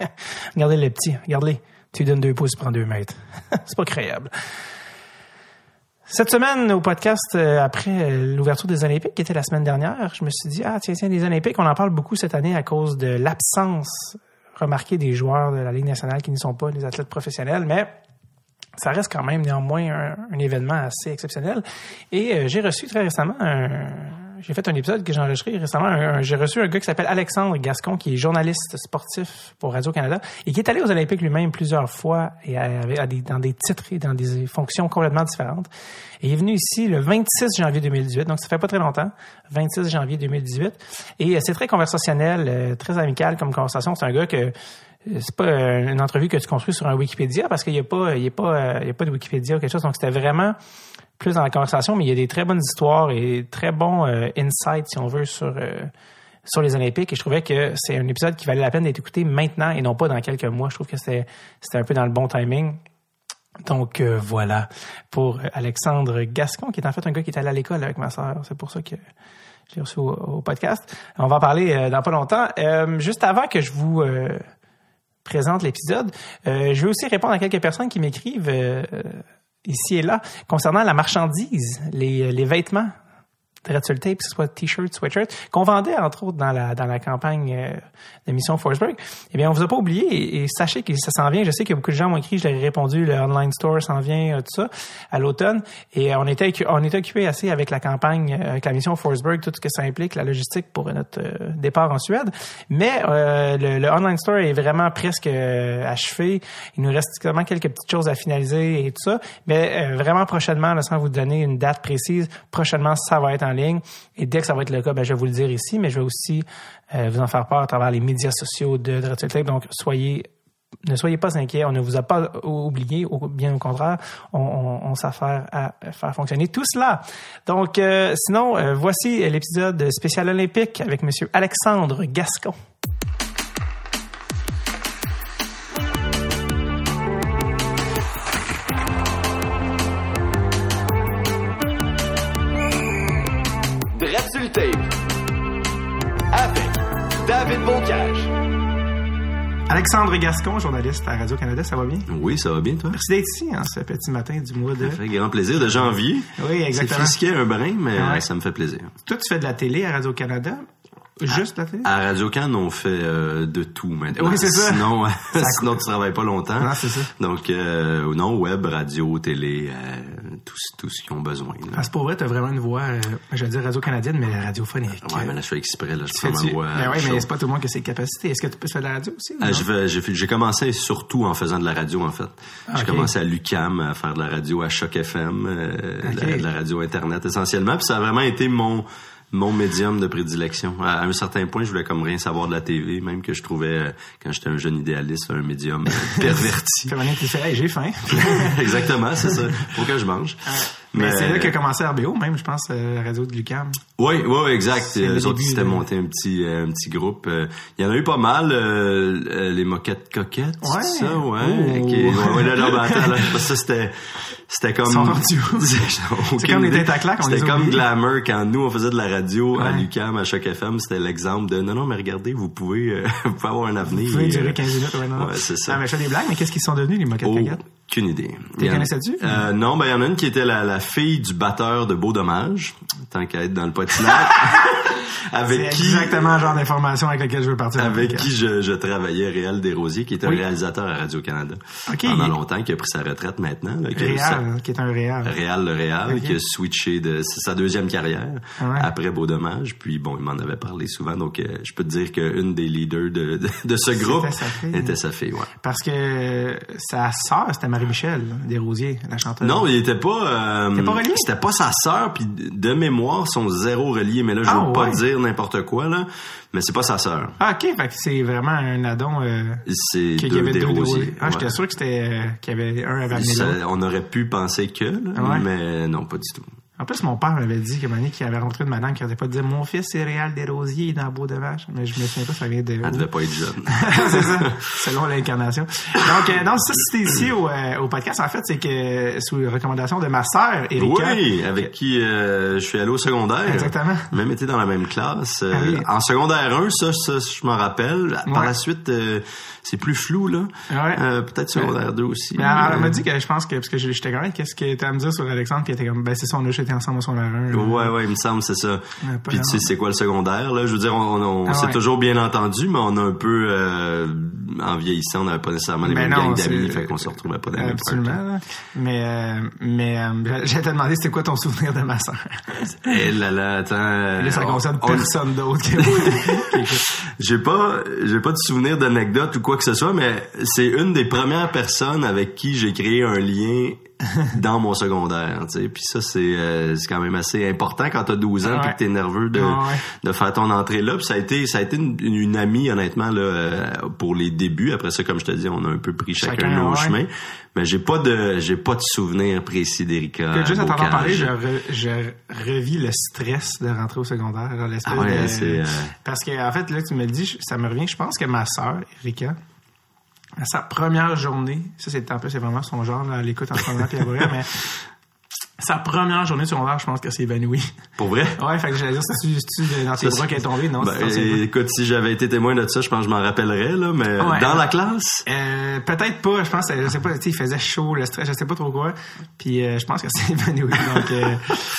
Regardez le petit, regardez. Tu donnes deux pouces, tu prends deux mètres. c'est pas créable. Cette semaine, au podcast, euh, après l'ouverture des Olympiques, qui était la semaine dernière, je me suis dit, ah, tiens, tiens, les Olympiques, on en parle beaucoup cette année à cause de l'absence remarquée des joueurs de la Ligue nationale qui ne sont pas des athlètes professionnels, mais ça reste quand même néanmoins un, événement assez exceptionnel. Et euh, j'ai reçu très récemment un, j'ai fait un épisode que j'ai enregistré récemment. J'ai reçu un gars qui s'appelle Alexandre Gascon, qui est journaliste sportif pour Radio-Canada et qui est allé aux Olympiques lui-même plusieurs fois et dans des titres et dans des fonctions complètement différentes. Et il est venu ici le 26 janvier 2018, donc ça fait pas très longtemps, 26 janvier 2018. Et euh, c'est très conversationnel, euh, très amical comme conversation. C'est un gars que euh, c'est pas une entrevue que tu construis sur un Wikipédia parce qu'il n'y a pas, il y a pas, il y a pas de Wikipédia ou quelque chose. Donc c'était vraiment plus dans la conversation, mais il y a des très bonnes histoires et très bons euh, insights, si on veut, sur, euh, sur les Olympiques. Et je trouvais que c'est un épisode qui valait la peine d'être écouté maintenant et non pas dans quelques mois. Je trouve que c'était un peu dans le bon timing. Donc euh, voilà pour Alexandre Gascon, qui est en fait un gars qui est allé à l'école avec ma sœur. C'est pour ça que je l'ai reçu au, podcast. On va en parler dans pas longtemps. juste avant que je vous présente l'épisode, je vais aussi répondre à quelques personnes qui m'écrivent ici et là. Concernant la marchandise, les, les vêtements Red Tape, que ce soit t-shirt, sweatshirt, qu'on vendait entre autres dans la dans la campagne euh, d'émission Forsberg, eh bien on vous a pas oublié et, sachez que ça s'en vient. Je sais que beaucoup de gens m'ont écrit, je leur ai répondu, le online store s'en vient, euh, tout ça, à l'automne. Et on était on était occupé assez avec la campagne, euh, avec la mission Forsberg, tout ce que ça implique, la logistique pour notre départ en Suède. Mais le, online store est vraiment presque achevé. Il nous reste vraiment quelques petites choses à finaliser et tout ça. Mais vraiment prochainement, sans vous donner une date précise, prochainement ça va être ligne. Et dès que ça va être le cas, ben, je vais vous le dire ici, mais je vais aussi euh, vous en faire part à travers les médias sociaux de Dreadful Donc, soyez ne soyez pas inquiets, on ne vous a pas oublié, ou bien au contraire, on, s'affaire à faire fonctionner tout cela. Donc, euh, sinon, euh, voici l'épisode spécial olympique avec Monsieur Alexandre Gascon. Alexandre Gascon, journaliste à Radio-Canada, ça va bien? Oui, ça va bien, toi? Merci d'être ici, hein, ce petit matin du mois de... Ça fait grand plaisir, de janvier. Oui, exactement. C'est frisqué un brin, mais ça me fait plaisir. Toi, tu fais de la télé à Radio-Canada. Juste la télé? À Radio Can, on fait euh, de tout maintenant. Oui, c'est ça. Sinon, sinon tu travailles pas longtemps. Non, c'est ça. Donc, euh, non, web, radio, télé, euh, tout, tout ce qu'ils ont besoin. Là. Ah, c'est pour vrai, t'as vraiment une voix, euh, je vais dire radio-canadienne, mais radiophonique. Ouais, mais là, je fais exprès, là, je fais ma voix. Ben ouais, mais c'est pas tout le monde qui a ces capacités. Est-ce que tu peux faire de la radio aussi? Ah, j'ai commencé surtout en faisant de la radio, en fait. J'ai commencé à l'UCAM à faire de la radio, à Choc FM, de la radio Internet essentiellement. Puis ça a vraiment été mon mon médium de prédilection. À un certain point, je voulais comme rien savoir de la TV, même que je trouvais, euh, quand j'étais un jeune idéaliste, un médium perverti. j'ai faim. Exactement, c'est ça. Faut que je mange. Mais, c'est là qu'a commencé RBO, même, je pense, euh, la radio de Lucam. Oui, oui, exact. Les autres, c'était monté un petit, un petit groupe. Il y en a eu pas mal, les moquettes coquettes, ouais. ça, ouais. Okay. ouais, là, là, attends, là, ça, c'était, c'était comme... c'est comme les têtes à claque, C'était comme Glamour quand nous, on faisait de la radio à Lucam, à chaque FM. C'était l'exemple de, non, non, mais regardez, vous pouvez, euh, vous pouvez avoir un avenir. Vous pouvez durer 15 minutes, ouais, non. Ouais, c'est ça. Ah, mais je fais des blagues, mais qu'est-ce qu'ils sont devenus, les moquettes oh, Aucune idée. Tu connaissais-tu? Euh, non, ben, il y en a une qui était la, la fille du batteur de Beau Dommage, tant qu'à être dans le patinage. avec qui exactement le genre d'information avec laquelle je veux partir. Avec qui je, je, travaillais, Réal Desrosiers, qui est un réalisateur à Radio Canada pendant longtemps, qui a pris sa retraite maintenant. Là, Réal, qui est un Réal. Réal le Réal, qui a switché de sa deuxième carrière après Beau Dommage. Puis bon, il m'en avait parlé souvent, donc euh, je peux te dire qu'une des leaders de, de, ce groupe était sa fille. ouais. Parce que sa sœur, c'était Marie-Michel Desrosiers, la chanteuse. Non, il était pas. Euh, pas relié? C'était pas sa sœur, puis de mémoire, sont zéro reliés. Mais là, je ah, veux pas dire n'importe quoi, là. Mais c'est pas sa sœur. Ah, ok. Fait que c'est vraiment un addon. Euh, c'est deux, avait des rosiers. Ah, j'étais sûr que c'était, euh, qu'il y avait un avait amené On aurait pu penser que, là, mais non, pas du tout. En plus, mon père m'avait dit qu'il avait rencontré une madame qui n'arrêtait pas dire Mon fils, c'est Réal Desrosiers, il est dans Beau de Vache. Mais je me souviens pas, ça vient de. Elle devait pas être jeune. c'est ça, selon l'incarnation. Donc, euh, non, ça, c'était ici au, euh, au, podcast, en fait, c'est que sous recommandation de ma sœur, Erika. Oui, avec qui euh, je suis allé au secondaire. Exactement. Même été dans la même classe. Ah en secondaire 1, ça, ça je m'en rappelle. Par la suite, c'est plus flou, là. Ouais. Peut-être secondaire 2 aussi. Mais elle, m'a dit que je pense que, parce que j'étais quand même, qu'est-ce que tu à me dire sur Alexandre, qui était comme, ben, c'est ça, on a ensemble au secondaire 1. Ouais, ouais, il me semble, c'est ça. Puis tu sais, c'est quoi le secondaire, là? Je veux dire, on, on, ah s'est toujours bien entendu, mais on a un peu, euh, en vieillissant, on n'avait pas nécessairement les ben mêmes gangs d'amis, fait qu'on se retrouvait pas dans les mêmes Absolument, Mais, euh, mais, euh, j'ai te demandé c'était quoi ton souvenir de ma soeur. Eh là, là, attends. Là, ça concerne personne d'autre que J'ai pas, j'ai pas de souvenir d'anecdote ou quoi que ce soit, mais c'est une des premières personnes avec qui j'ai créé un lien dans mon secondaire, tu sais. Puis ça, c'est euh, c'est quand même assez important quand t'as 12 ans puis que t'es nerveux de, de faire ton entrée là. Puis ça a été ça a été une, une amie, honnêtement, là, euh, pour les débuts. Après ça, comme je te dis, on a un peu pris chacun, nos chemins. Mais j'ai pas de j'ai pas de souvenir précis d'Erika. Juste à t'entendre parler, je, re, revis le stress de rentrer au secondaire. Ah ouais, euh, Parce que en fait, là, tu me le dis, ça me revient, je pense que ma sœur, Erika, à sa première journée, ça c'est un peu c'est vraiment son genre là, l'écoute en ce moment puis mais sa première journée de secondaire, je pense qu'elle s'est évanouie. Pour vrai? Ouais, fait que j'allais dire, c'est-tu dans tes bras qu'elle est tombée? Non, ben, écoute, si j'avais été témoin de ça, je pense que je m'en rappellerais, là, mais dans la classe? Euh, peut-être pas, je pense, je sais pas, tu sais, il faisait chaud, le stress, je sais pas trop quoi. Puis euh, je pense qu'elle s'est évanouie. Donc, euh,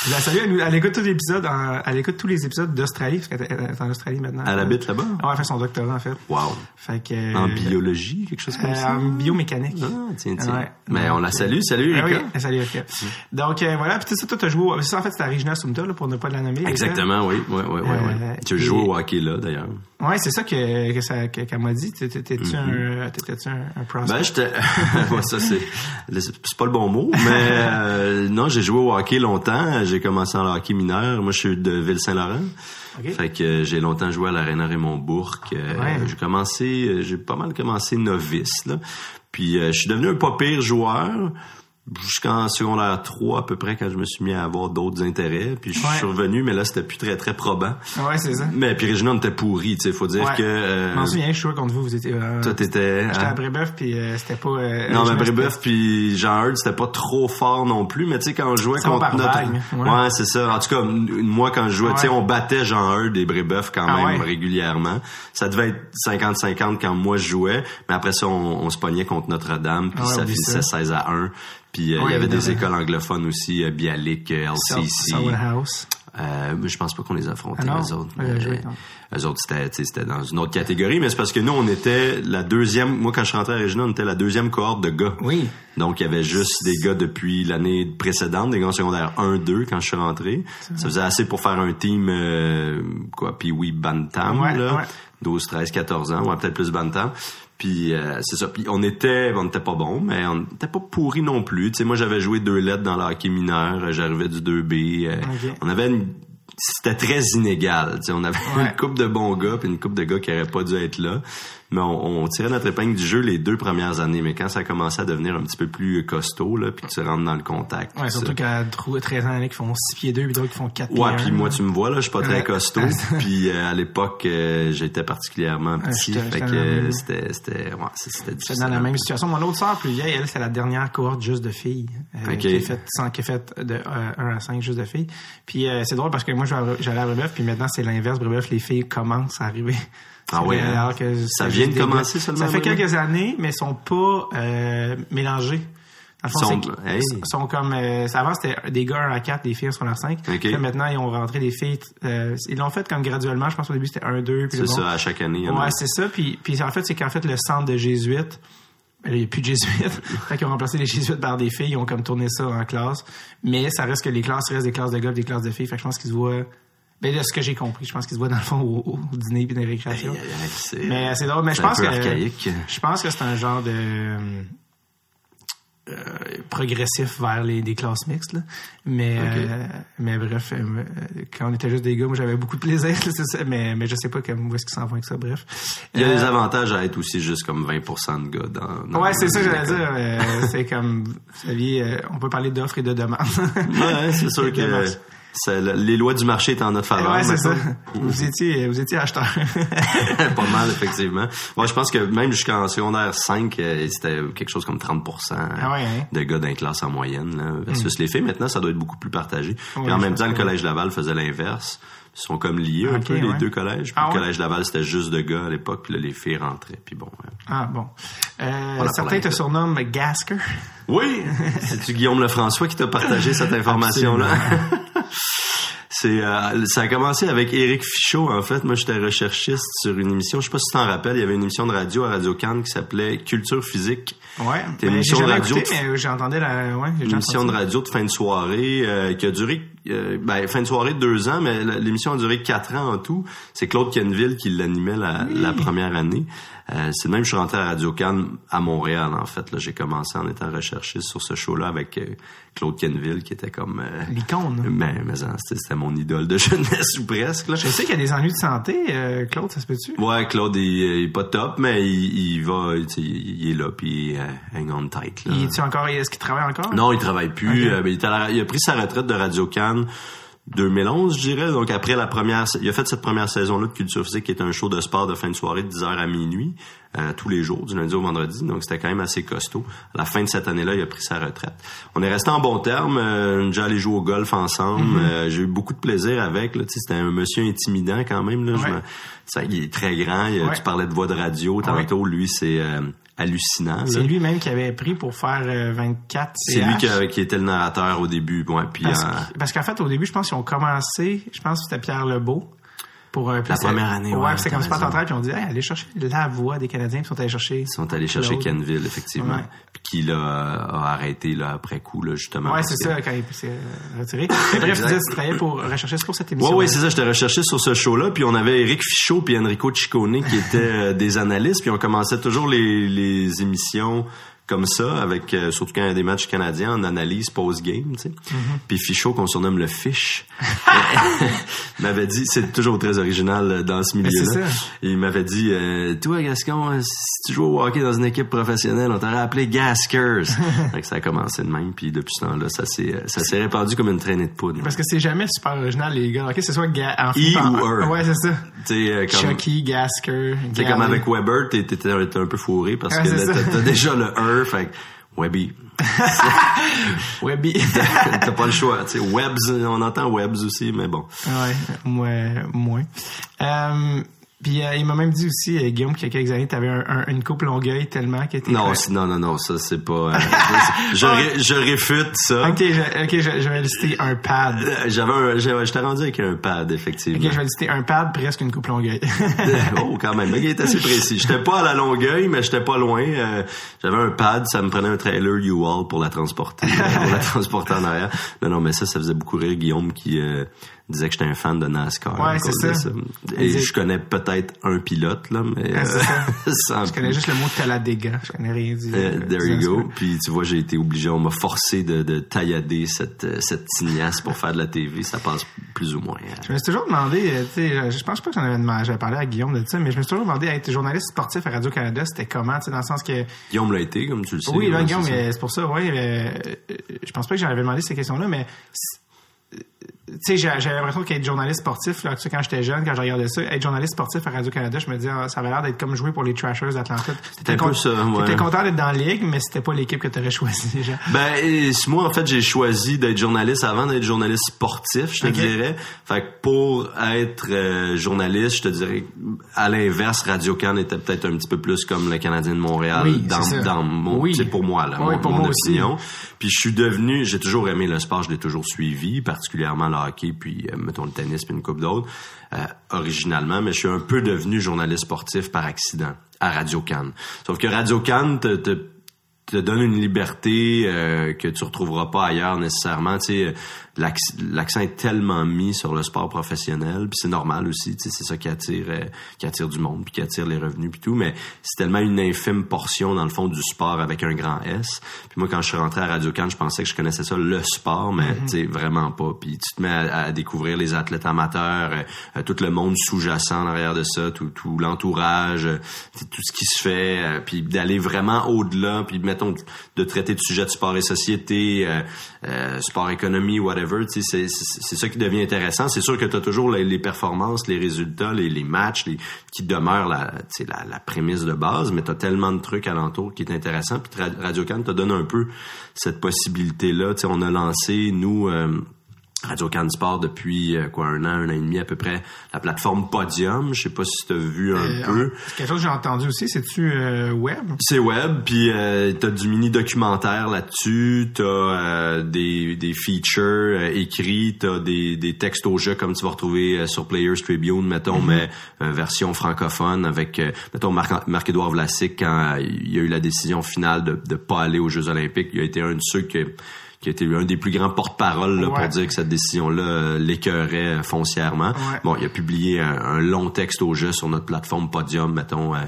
je la salue, elle, écoute tous les épisodes, elle écoute tous les épisodes d'Australie, parce qu'elle est en Australie maintenant. Elle habite là-bas? Ouais, elle fait son doctorat, en fait. Wow. Fait que, en biologie, quelque chose comme ça? En biomécanique. Ah, tiens, tiens. mais on la salue, salut, ah Erika. oui, salut, Erika. Donc, voilà, puis ça, toi, joué. Ça, en fait, c'est à Regina Sumta, là, pour ne pas la nommer. Exactement, oui. oui, oui, oui, euh, Tu joues au hockey là, d'ailleurs. Oui, c'est ça que, que ça, qu'elle m'a dit. T'étais-tu mm-hmm. un, t'étais-tu un, un prospect? Ben, j'étais, ça, c'est, c'est pas le bon mot, mais, euh, non, j'ai joué au hockey longtemps. J'ai commencé en hockey mineur. Moi, je suis de Ville-Saint-Laurent. Okay. Fait que j'ai longtemps joué à l'Arena Raymond Bourque. Euh, j'ai commencé, j'ai pas mal commencé novice, là. Puis, je suis devenu un pas pire joueur jusqu'en secondaire 3 à peu près quand je me suis mis à avoir d'autres intérêts. Puis je suis revenu mais là c'était plus très très probant. Ouais c'est ça. Mais puis Régina on était pourri tu sais. Faut dire que euh, je m'en souviens je suis contre vous vous étiez euh, toi t'étais j'étais à hein? Brébeuf puis euh, c'était pas euh, non mais Brébeuf puis Jean Hurd c'était pas trop fort non plus. Mais tu sais quand on jouait contre notre ouais, c'est ça. En tout cas moi quand je jouais tu sais on battait Jean Hurd et Brébeuf quand ah même régulièrement. Ça devait être 50-50 quand moi je jouais. Mais après ça on, se pognait contre Notre-Dame puis ça finissait 16 à 1 puis euh, il y avait des écoles anglophones aussi, euh, Bialik, euh, LCC. House. Euh, je pense pas qu'on les affrontait, ah les autres. eux autres, c'était, dans une autre catégorie, mais c'est parce que nous, on était la deuxième, moi, quand je rentrais à Regina, on était la deuxième cohorte de gars. Oui. Donc, il y avait juste des gars depuis l'année précédente, des gars secondaires 1, 2, quand je suis rentré. Ça faisait assez pour faire un team, euh, quoi, puis oui, Bantam, là. 12, 13, 14 ans, ou peut-être plus Bantam. Puis euh, c'est ça. Puis on était, on n'était pas bon, mais on n'était pas pourri non plus. Tu sais, moi j'avais joué deux lettres dans le hockey mineur, j'arrivais du 2B. Euh, on avait une c'était très inégal. sais on avait une coupe de bons gars puis une coupe de gars qui n'auraient pas dû être là mais on, tirait notre épingle du jeu les deux premières années. Mais quand ça a commencé à devenir un petit peu plus costaud, là, puis que tu rentres dans le contact. Ouais, surtout qu'à 13 ans qui font 6 pieds 2 puis d'autres qui font 4 pieds Ouais, puis moi, tu me vois, là, je suis pas très costaud. puis euh, à l'époque, euh, j'étais particulièrement petit. fait que c'était, c'était, ouais, c'était difficile. dans la même situation. Mon autre sœur plus vieille, elle, c'est la dernière cohorte juste de filles. Euh, qui est faite qui est fait de 1 à 5 juste de filles. Puis c'est drôle parce que moi, j'allais à Brebeuf, puis maintenant, c'est l'inverse. Brebeuf, les filles commencent à arriver. Ah ouais. Hein? ça vient de commencer seulement. Ça fait quelques années, mais ils sont pas euh, mélangés. Dans sont, sont comme euh, avant c'était des gars 1 à 4, des filles sur la 5. Puis maintenant ils ont rentré des filles euh, ils l'ont fait comme graduellement, je pense au début c'était 1 2 C'est ça à chaque année. Ouais, c'est ça puis puis en fait c'est qu'en fait le centre de jésuites il n'y a plus de jésuites. fait qu'ils ont remplacé les jésuites par des filles, ils ont comme tourné ça en classe. Mais ça reste que les classes restent des classes de gars, des classes de filles. Fait que je pense qu'ils se voient ben, de ce que j'ai compris, je pense qu'il se voit dans le fond au, dîner et dans les récréations. mais c'est drôle. Mais je pense que je pense que c'est un genre de progressif vers les des classes mixtes. Là. Mais mais bref, quand on était juste des gars, moi j'avais beaucoup de plaisir. ça, mais mais je sais pas où est-ce qu'ils s'en vont avec ça. Bref. Il y a des avantages à être aussi juste comme 20% de gars dans. dans ouais, c'est ça que j'allais dire. c'est comme vous saviez, on peut parler d'offres et de demandes. ouais, c'est sûr que les lois du marché étaient en notre faveur. Ouais, c'est ça. Vous étiez, vous étiez acheteur. pas mal, effectivement. Moi, je pense que même jusqu'en secondaire 5, euh, c'était quelque chose comme 30 ah hein? de gars d'un classe en moyenne, là, versus hmm. les filles. Maintenant, ça doit être beaucoup plus partagé. Puis en même temps, le Collège Laval faisait l'inverse. Ils sont comme liés un peu, les deux collèges. Ah le Collège Laval, c'était juste de gars à l'époque, puis là, les filles rentraient. Puis bon. Ah, bon. Euh, certains te surnomment Gasker. Oui! C'est-tu Guillaume Lefrançois qui t'a partagé cette information-là? C'est euh, ça a commencé avec Éric Fichot en fait. Moi j'étais recherchiste sur une émission, je sais pas si tu t'en rappelles, il y avait une émission de radio à Radio Cannes qui s'appelait Culture physique. Ouais. C'était une émission de radio. Écouté, mais j'entendais la ouais, une émission de radio de fin de soirée euh, qui a duré euh, ben, fin de soirée de deux ans, mais l'émission a duré quatre ans en tout. C'est Claude Kenville qui l'animait la, la, première année. Euh, c'est même je suis rentré à Radio Cannes à Montréal en fait. J'ai commencé en étant recherchiste sur ce show-là avec euh, Claude Kenville qui était comme euh, l'icône. Mais, mais c'était mon idole de jeunesse ou presque. Là. Je sais qu'il y a des ennuis de santé, Claude, ça se peut-tu? Ouais, Claude il, est pas top, mais il, il va, il, est là puis hang on tight. Là. Il est encore, est-ce qu'il travaille encore? Non, il travaille plus. il, il a pris sa retraite de Radio Cannes 2011, je dirais. Donc après la première, il a fait cette première saison-là de Culture Physique, qui est un show de sport de fin de soirée de 10h à minuit, euh, tous les jours, du lundi au vendredi. Donc c'était quand même assez costaud. À la fin de cette année-là, il a pris sa retraite. On est resté en bon terme. Euh, déjà allé jouer au golf ensemble. Mm-hmm. euh, J'ai eu beaucoup de plaisir avec. C'était un monsieur intimidant quand même. Là. ça, il est très grand. Tu parlais de voix de radio. Tantôt, lui, c'est euh, hallucinant. C'est lui-même qui avait pris pour faire 24 euh, C'est lui qui, était le narrateur au début. puis, parce, qu'en fait, au début, je pense qu'ils ont commencé, je pense que c'était Pierre Lebeau pour la première année. Ouais, c'est comme Spot en puis on dit hey, allez chercher la voix des Canadiens, puis ils sont allés chercher. Ils sont allés chercher Kenville, effectivement. Puis qui l'a a arrêté là après coup là justement. Ouais, c'est ça quand il s'est retiré. bref, tu disais tu travaillais pour rechercher sur cette émission. Ouais, ouais, c'est ça, j'étais recherché sur ce show-là, puis on avait Eric Fichot puis Enrico Ciccone qui étaient euh, des analystes, puis on commençait toujours les, les émissions comme ça, avec euh, surtout quand il y a des matchs canadiens, en analyse post-game, tu sais. Mm-hmm. Puis Fichot, qu'on surnomme le Fish, m'avait dit, c'est toujours très original euh, dans ce milieu-là. Il m'avait dit, euh, toi Gascon, si tu joues au hockey dans une équipe professionnelle, on t'aurait appelé Gaskers. ça a commencé de même, puis depuis ce temps-là, ça s'est ça s'est répandu comme une traînée de poudre. Parce que c'est jamais super original les gars. Ok, c'est soit ga en I ou R. Ouais, c'est ça. T'sais, comme, Chucky, Gasker. C'est comme avec Weber, t'étais un peu fourré parce que t'as déjà le Fait Webby. Webby. T'as pas le choix. Tu sais, Webs, on entend Webs aussi, mais bon. Ouais, moins. moins. Euh, puis euh, il m'a même dit aussi, euh, Guillaume, qu'il y a quelques années, tu avais un, une coupe longueuil tellement que t'étais... Non, non, non, non, ça c'est pas... Euh, je, je, réfute ça. Ok, je, ok, je, vais lister un pad. J'avais un... J'étais rendu avec un pad, effectivement. Ok, je vais lister un pad, presque une coupe longueuil. oh, quand même, il est assez précis. J'étais pas à la longueuil, mais j'étais pas loin. J'avais un pad, ça me prenait un trailer U-Haul pour la transporter, pour la transporter en arrière. Non, non, mais ça, ça faisait beaucoup rire Guillaume qui disait que j'étais un fan de NASCAR. Ouais, c'est ça. Et je connais peut-être un pilote, là, mais... Euh, je connais juste le mot Talladega. Je connais rien du... Euh, there you go. Puis tu vois, j'ai été obligé, on m'a forcé de, de taillader cette, euh, cette tignasse pour faire de la TV. Ça passe plus ou moins. Je me suis toujours demandé, tu sais, je pense pas que j'en avais demandé, j'avais parlé à Guillaume de ça, mais je me suis toujours demandé, être journaliste sportif à Radio-Canada, c'était comment, tu sais, dans le sens que... Guillaume l'a été, comme tu le sais. Oui, là, Guillaume, c'est pour ça, oui. je pense pas que j'en avais demandé ces questions-là, mais tu sais, j'avais l'impression qu'être journaliste sportif, là, tu sais, quand j'étais jeune, quand je regardais ça, être journaliste sportif à Radio-Canada, je me disais, ah, ça avait l'air d'être comme jouer pour les Trashers d'Atlanta. C'était un peu ça, ouais. T'étais content d'être dans la ligue, mais c'était pas l'équipe que t'aurais choisi déjà. Ben, et, moi, en fait, j'ai choisi d'être journaliste avant d'être journaliste sportif, je te dirais. Fait que pour être euh, journaliste, je te dirais, à l'inverse, Radio-Can était peut-être un petit peu plus comme le Canadien de Montréal oui, dans, dans mon, oui. pour moi, là, oui, mon, pour mon moi opinion. Aussi. Puis je suis devenu, j'ai toujours aimé le sport, je l'ai toujours suivi, particulièrement le puis euh, mettons le tennis, puis une coupe d'autres, euh, originalement, mais je suis un peu devenu journaliste sportif par accident à Radio Cannes. Sauf que Radio Cannes te, te, te donne une liberté euh, que tu retrouveras pas ailleurs nécessairement. Tu sais, l'accent est tellement mis sur le sport professionnel, puis c'est normal aussi, c'est ça qui attire euh, qui attire du monde, puis qui attire les revenus puis tout, mais c'est tellement une infime portion dans le fond du sport avec un grand S. Puis moi quand je suis rentré à Radio Cannes, je pensais que je connaissais ça le sport, mais mm-hmm. tu sais vraiment pas. Puis tu te mets à, découvrir les athlètes amateurs, euh, euh, tout le monde sous-jacent derrière de ça, tout, tout l'entourage, tout ce qui se fait, puis d'aller vraiment au-delà, puis mettons de traiter de sujets de sport et société, sport économie, whatever c'est ça qui devient intéressant. C'est sûr que tu as toujours les, performances, les résultats, les, matchs qui demeurent la, la, prémisse de base, mais tu as tellement de trucs alentour qui est intéressant. Puis Radio Can te donne un peu cette possibilité-là. On a lancé, nous... Euh, Radio Can Sport depuis euh, quoi un an, un an et demi à peu près. La plateforme Podium, je sais pas si tu as vu un euh, peu. C'est quelque chose que j'ai entendu aussi. C'est-tu euh, web? C'est web, puis euh, t'as du mini documentaire là-dessus, t'as des des features écrits, t'as des des textes au jeu comme tu vas retrouver sur Players Tribune, mettons, mm-hmm. mais version francophone avec mettons Marc Marc Vlasic quand il y a eu la décision finale de de pas aller aux Jeux Olympiques, il a été un de ceux qui qui a été un des plus grands porte-parole pour dire que cette décision-là euh, l'écœurait euh, foncièrement. Bon, il a publié un, long texte au jeu sur notre plateforme Podium, mettons, euh,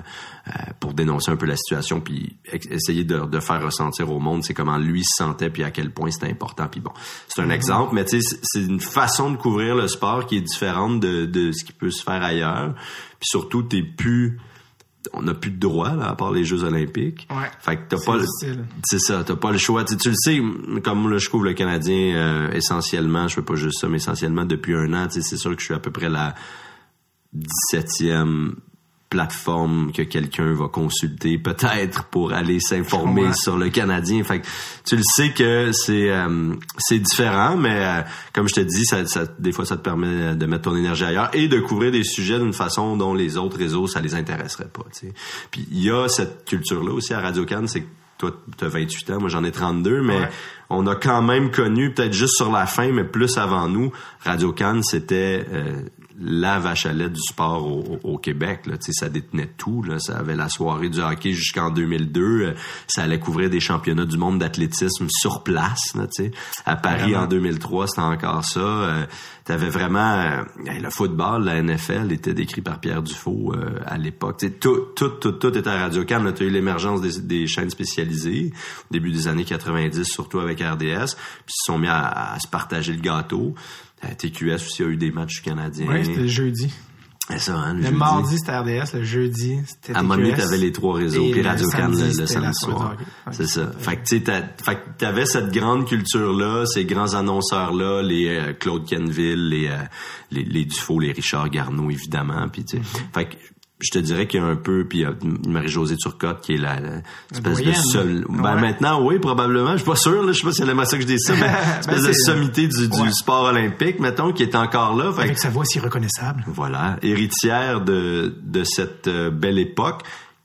pour dénoncer un peu la situation, puis essayer de, faire ressentir au monde c'est comment lui se sentait, puis à quel point c'était important. Puis bon, c'est un exemple, mais tu sais, c'est une façon de couvrir le sport qui est différente de, de ce qui peut se faire ailleurs. Puis surtout, t'es plus on n'a plus de droit là, à part les Jeux Olympiques. Ouais. Fait que t'as pas c'est ça, t'as pas le choix. tu le sais, comme là, je couvre le Canadien euh, essentiellement, je fais pas juste ça, mais essentiellement depuis un an, c'est sûr que je suis à peu près la 17e plateforme que quelqu'un va consulter peut-être pour aller s'informer sur le Canadien. Fait que tu le sais que c'est euh, c'est différent, mais euh, comme je te dis, ça, ça, des fois ça te permet de mettre ton énergie ailleurs et de couvrir des sujets d'une façon dont les autres réseaux ça les intéresserait pas. sais. Puis il y a cette culture là aussi à Radio Cannes, c'est que toi tu as 28 ans, moi j'en ai 32, mais on a quand même connu peut-être juste sur la fin, mais plus avant nous, Radio Cannes c'était euh, la vache à lait du sport au, Québec. Là. Ça détenait tout. Là. Ça avait la soirée du hockey jusqu'en 2002. Euh, ça allait couvrir des championnats du monde d'athlétisme sur place. Là, à Paris en 2003, c'était encore ça. Euh, T'avais vraiment euh, le football, la NFL était décrit par Pierre Dufault euh, à l'époque. Tout, tout, tout, tout était à Radio Cannes. Tu as eu l'émergence des, des, chaînes spécialisées au début des années 90, surtout avec RDS. Puis ils se sont mis à se partager le gâteau. TQS aussi a eu des matchs canadiens. Oui, c'était jeudi. C'est ça, hein, le, mardi, c'était RDS. Le jeudi, c'était. À un moment donné, t'avais les trois réseaux, puis Radio Cannes le, samedi soir. C'est ça. Fait que, tu sais, t'avais cette grande culture-là, ces grands annonceurs-là, les euh, Claude Kenville, les, euh, les, les Dufault, les Richard Garneau, évidemment. Puis, tu sais, mm-hmm. fait que je te dirais qu'il y a un peu puis Marie-Josée Turcotte qui est la, espèce de seule ben maintenant oui probablement. Je suis pas sûr là, je sais pas si elle ça que je dise ça mais ben, espèce de sommité du, du, sport olympique mettons qui est encore là. Avec sa voix si reconnaissable. Voilà. Héritière de de cette euh, belle époque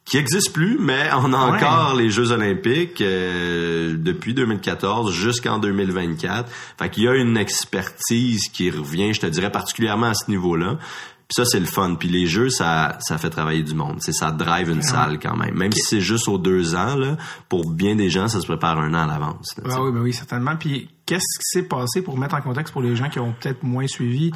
qui existe plus, mais on a encore les Jeux olympiques euh, depuis 2014 jusqu'en 2024. Fait qu'il y a une expertise qui revient, je te dirais, particulièrement à ce niveau-là. Puis ça, c'est le fun. Puis les jeux, ça, ça fait travailler du monde. C'est ça drive une salle quand même. Même si c'est juste aux deux ans, là, pour bien des gens, ça se prépare un an à l'avance. Ah oui, ben oui, certainement. Puis qu'est-ce qui s'est passé pour mettre en contexte pour les gens qui ont peut-être moins suivi?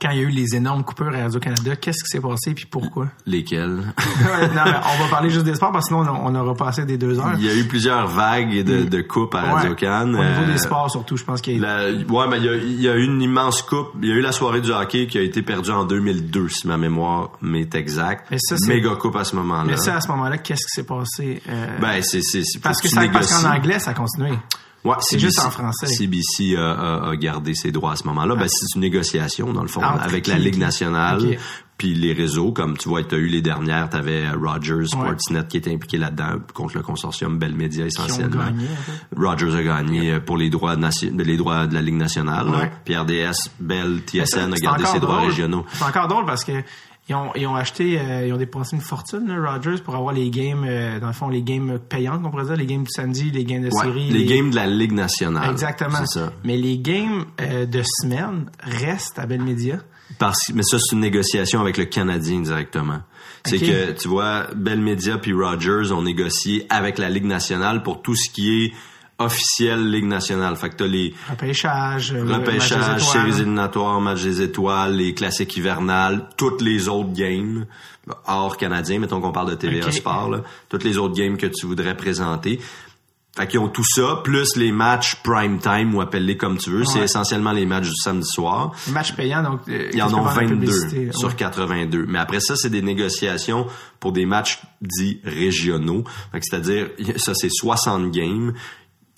Quand il y a eu les énormes coupures à Radio-Canada, qu'est-ce qui s'est passé puis pourquoi? Lesquelles? non, on va parler juste des sports parce que sinon on, aura passé des deux heures. Il y a eu plusieurs vagues de, de coupes à Radio-Can. Au niveau des euh, sports surtout, je pense qu'il y a eu... Ouais, mais il y, a, eu une immense coupe. Il y a eu la soirée du hockey qui a été perdue en 2002, si ma mémoire m'est exacte. Mais ça, Méga coupe à ce moment-là. Mais ça, à ce moment-là, qu'est-ce qui s'est passé? Euh... Ben, c'est... Parce que ça, parce qu'en anglais, ça a continué. Ouais, c'est juste en français. CBC a, gardé ses droits à ce moment-là. Ben, c'est une négociation, dans le fond, avec la Ligue nationale. Puis les réseaux, comme tu vois, tu as eu les dernières, tu avais Rogers, Sportsnet qui était impliqué là-dedans contre le consortium Bell Media essentiellement. Gagné, Rogers a gagné pour les droits, de les droits de la Ligue nationale. Puis RDS, Bell, TSN a gardé ses droits régionaux. C'est encore drôle parce que ils ont, ils ont acheté, euh, ils ont dépensé une fortune, là, Rogers, pour avoir les games, euh, dans le fond, les games payantes, on pourrait dire, les games du samedi, les games de série. Les, games de la Ligue nationale. Exactement. Ça. Mais les games euh, de semaine restent à Bell Media. Parce, mais ça, c'est une négociation avec le Canadien directement. C'est que, tu vois, Bell Media puis Rogers ont négocié avec la Ligue nationale pour tout ce qui est officielle Ligue nationale. Fait que t'as les repêchages, repêchages, séries éliminatoires, matchs des étoiles, les classiques hivernales, toutes les autres games hors canadien, mettons qu'on parle de TVA Sport, là, toutes les autres games que tu voudrais présenter. Fait qu'ils ont tout ça, plus les matchs prime time, ou appelle-les comme tu veux. C'est essentiellement les matchs du samedi soir. Les matchs payants, donc... Euh, Ils en ont 22 sur 82. Mais après ça, c'est des négociations pour des matchs dits régionaux. c'est-à-dire, ça, c'est 60 games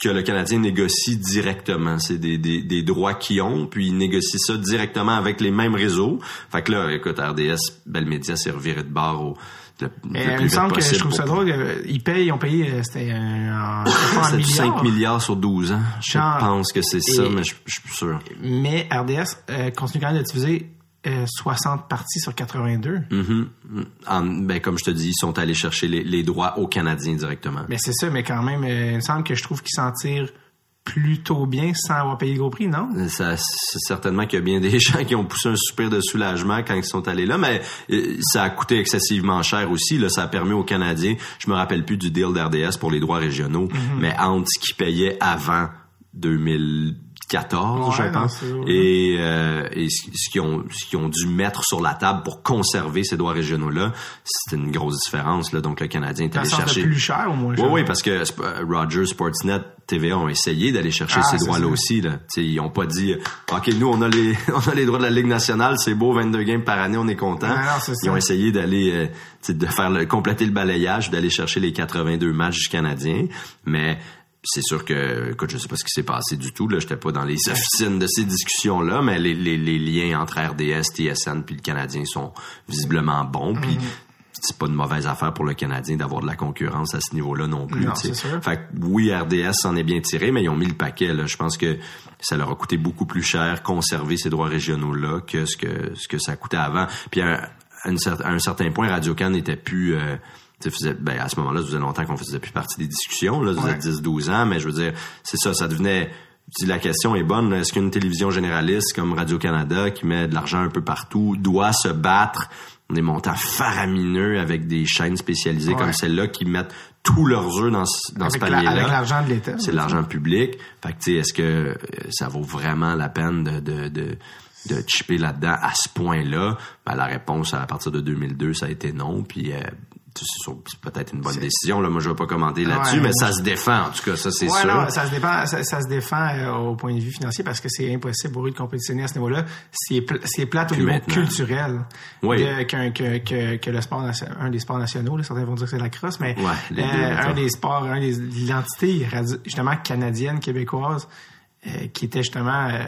que le Canadien négocie directement. C'est des, des, des droits qu'ils ont, puis ils négocient ça directement avec les mêmes réseaux. Fait que là, écoute, RDS, Bell Media s'est reviré de barre au le, le il me semble que je trouve ça drôle. Ils payent, ils ont payé, euh, c'était un, un 5 milliards sur 12 ans. Je pense que c'est ça, mais je, je, suis plus sûr. Mais RDS euh, continue quand même de diffuser 60 euh, parties sur 82. Mm-hmm. ben, comme je te dis, ils sont allés chercher les, droits aux Canadiens directement. Mais c'est ça, mais quand même, euh, il me semble que je trouve qu'ils s'en tirent plutôt bien sans avoir payé le gros prix, non? Ça, c'est certainement qu'il y a bien des gens qui ont poussé un soupir de soulagement quand ils sont allés là, mais euh, ça a coûté excessivement cher aussi. Là, ça a permis aux Canadiens, je me rappelle plus du deal d'RDS pour les droits régionaux, mm-hmm. mais entre ce qu'ils payaient avant 2000 14, je pense. et, euh, et ce qu'ils ont, ce qu'ils ont dû mettre sur la table pour conserver ces droits régionaux-là, c'était une grosse différence. Là. Donc le Canadien est allé chercher. plus cher au moins. Oui, oui, parce que Rogers, Sportsnet, TVA ont essayé d'aller chercher ah, ces droits-là aussi. Là. T'sais, ils ont pas dit, ok, nous on a les, on a les droits de la Ligue nationale, c'est beau, 22 games par année, on est content. ils ont essayé d'aller, euh, de faire le, compléter le balayage, d'aller chercher les 82 matchs du Canadien, mais c'est sûr que, écoute, je sais pas ce qui s'est passé du tout. Là, j'étais pas dans les officines de ces discussions-là, mais les, les, les, liens entre RDS, TSN puis le Canadien sont visiblement bons. Puis mhm. c'est pas une mauvaise affaire pour le Canadien d'avoir de la concurrence à ce niveau-là non plus. Non, Fait que oui, RDS s'en est bien tiré, mais ils ont mis le paquet. Là. Je pense que ça leur a coûté beaucoup plus cher conserver ces droits régionaux-là que ce que ce que ça coûtait avant. Puis à un, un certain point, Radio Can n'était plus euh, ben, à ce moment-là, ça faisait longtemps qu'on faisait plus partie des discussions, là, ça faisait 10-12 ans, mais je veux dire, c'est ça, ça devenait, si la question est bonne, est-ce qu'une télévision généraliste comme Radio-Canada, qui met de l'argent un peu partout, doit se battre? Des montants faramineux avec des chaînes spécialisées comme celle-là qui mettent tous leurs œufs dans, dans ce panier-là. avec l'argent de l'État. C'est l'argent public. Fait que, tu sais, est-ce que euh, ça vaut vraiment la peine de, de, de de chipper là-dedans à ce point-là, ben, la réponse à partir de 2002, ça a été non. Puis euh, c'est peut-être une bonne décision. Là, moi, je vais pas commenter là-dessus, mais ça se défend. En tout cas, ça c'est ouais, sûr. Non, ça se défend, ça, se défend euh, au point de vue financier parce que c'est impossible pour eux de compétitionner à ce niveau-là. C'est c'est plate au niveau culturel. Oui. que, que, que, le sport un des sports nationaux. Là, certains vont dire que c'est la crosse, mais euh, un des sports, un des l'identité justement canadienne québécoise. Euh, qui était justement. Euh,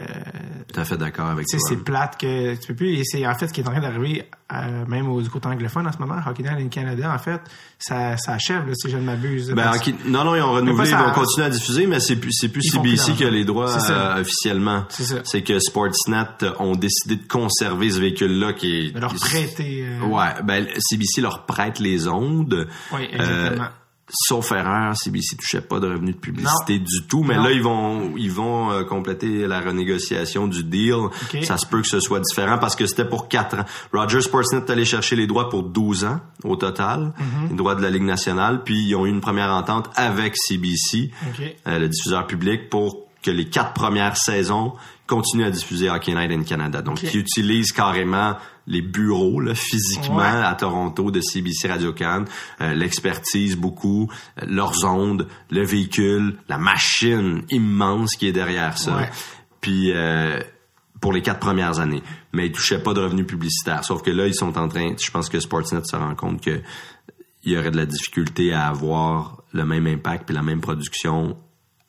Tout à fait d'accord avec toi. C'est plate que tu peux plus. Et c'est en fait ce qui est en train d'arriver, euh, même au côté anglophone en ce moment, Hockey Night in Canada, en fait, ça, ça achève, là, si je ne m'abuse. Ben, Non, non, ils ont renouvelé, ils vont continuer à diffuser, mais c'est plus, c'est plus CBC qui a les droits officiellement. C'est que Sportsnet ont décidé de conserver ce véhicule-là qui est. De leur prêter. Ouais, ben CBC leur prête les ondes. Oui, exactement sauf erreur, CBC touchait pas de revenus de publicité du tout. Mais là, ils vont ils vont euh, compléter la renégociation du deal. Ça se peut que ce soit différent parce que c'était pour 4 ans. Rogers Sportsnet est allé chercher les droits pour 12 ans au total, mhm. les droits de la Ligue nationale. Puis ils ont eu une première entente avec CBC, euh, le diffuseur public, pour que les quatre premières saisons continuent à diffuser Hockey Night in Canada. Donc, ils utilisent carrément les bureaux là, physiquement à Toronto de CBC Radio Can, euh, l'expertise beaucoup, euh, leurs ondes, le véhicule, la machine immense qui est derrière ça. Puis euh, pour les quatre premières années, mais ils touchaient pas de revenus publicitaires. Sauf que là, ils sont en train. Je pense que Sportsnet se rend compte que il y aurait de la difficulté à avoir le même impact puis la même production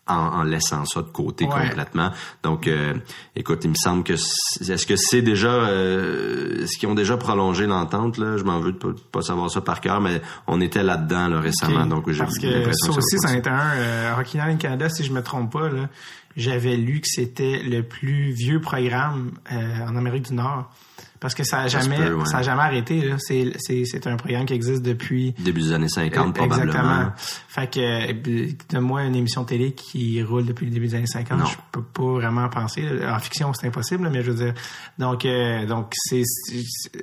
en, laissant ça de côté complètement. Donc, euh, écoute, il me semble que est-ce que c'est déjà euh, est-ce qu'ils ont déjà prolongé l'entente là? Je m'en veux de pas, savoir ça par cœur, mais on était là-dedans là, récemment. Donc, j'ai parce que ça aussi, ça en était un euh, Rocky Night Canada, si je me trompe pas là. J'avais lu que c'était le plus vieux programme euh, en Amérique du Nord parce que ça a jamais ça, a jamais arrêté c'est un programme qui existe depuis début des années 50 probablement. Exactement. Fait que de moi une émission de télé qui roule depuis le début des années 50, je peux pas vraiment penser. En fiction, c'est impossible, mais je veux dire. Donc, euh, donc c'est,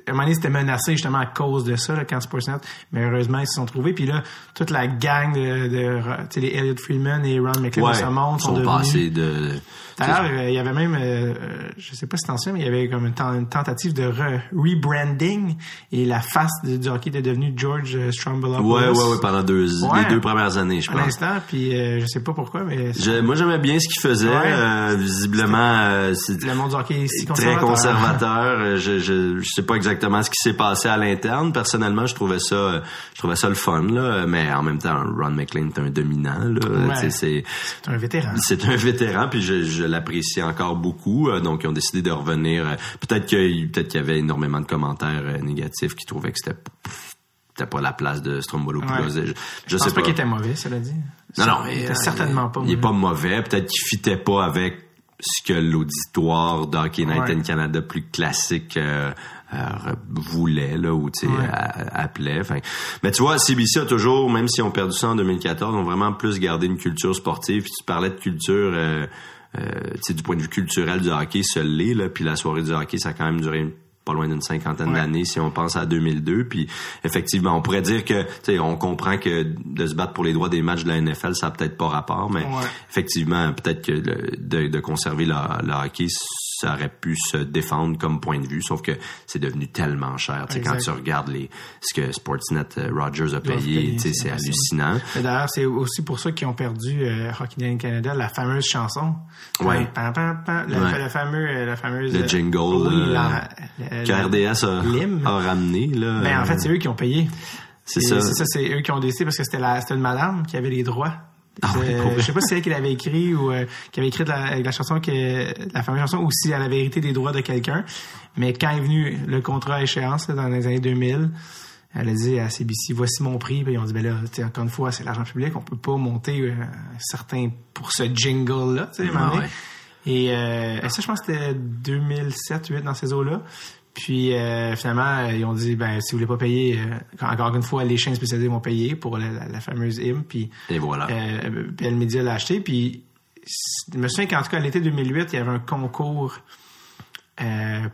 à un moment donné, c'était menacé justement à cause de ça, là, quand Sportsnet. Mais heureusement, ils se sont trouvés. Puis là, toute la gang de, de les Elliot Freeman et Ron McLean ouais, de ce monde sont, sont passés de D'ailleurs, euh, il y avait même, euh, je sais pas si t'en souviens, mais il y avait comme une, tentative de rebranding et la face du hockey était devenue George euh, Strombolopoulos. Ouais, ouais, ouais, pendant deux, les deux premières années, je pense. À l'instant, puis euh, je sais pas pourquoi, mais... moi, j'aimais bien ce qu'il faisait. Euh, visiblement, c'est le monde du hockey est très conservateur. je, je, je sais pas exactement ce qui s'est passé à l'interne. Personnellement, je trouvais ça, je trouvais ça le fun, là. Mais en même temps, Ron McLean est un dominant, là. Ouais, c'est un vétéran. C'est un vétéran, puis je je l'apprécie encore beaucoup. Euh, donc, ils ont décidé de revenir. Euh, peut-être qu'il qu'il y avait énormément de commentaires euh, négatifs qui trouvaient que c'était c'était pas la place de Strombolo. Je, je, sais pas, qu'il était mauvais, cela dit. Non, non, il était certainement pas. Il est pas mauvais. Peut-être qu'il fitait pas avec ce que l'auditoire d'Hockey Night in Canada plus classique voulait là ou tu sais appelait enfin mais tu vois CBC a toujours même si on perdu ça en 2014 ont vraiment plus gardé une culture sportive puis tu parlais de culture euh, euh, du point de vue culturel du hockey, se l'est, là, puis la soirée du hockey, ça a quand même duré pas loin d'une cinquantaine d'années si on pense à 2002 puis effectivement on pourrait dire que tu sais on comprend que de se battre pour les droits des matchs de la NFL ça a peut-être pas rapport mais effectivement peut-être que de, de, conserver le, le hockey ça aurait pu se défendre comme point de vue, sauf que c'est devenu tellement cher. sais quand tu regardes les, ce que Sportsnet euh, Rogers a payé, c'est hallucinant. D'ailleurs, c'est aussi pour ça qu'ils ont perdu euh, Hockey Night Canada, la fameuse chanson. Ouais. Pam, pam, pam, la, fameux, euh, la fameuse... Le jingle oui, que RDS a, a, ramené. Là, ben, en fait, c'est eux qui ont payé. C'est ça. C'est ça, c'est eux qui ont décidé parce que c'était une madame qui avait les droits ah je sais pas si c'est elle qui l'avait écrit ou euh, qui avait écrit la, la chanson que la fameuse chanson ou si elle avait hérité des droits de quelqu'un. Mais quand est venu le contrat à échéance dans les années 2000, elle a dit à CBC voici mon prix. Puis ils ont dit ben là, encore une fois c'est l'argent public, on peut pas monter euh, certains pour ce jingle là, tu sais. Et euh, ça je pense que c'était 2007 2008 dans ces eaux là. Puis euh, finalement, ils ont dit ben si vous voulez pas payer, euh, encore une fois, les chaînes spécialisées vont payer pour la, fameuse hymne. Puis et voilà. Euh, Bell Media l'a acheté. Puis je me souviens qu'en tout cas l'été 2008, il y avait un concours. Euh,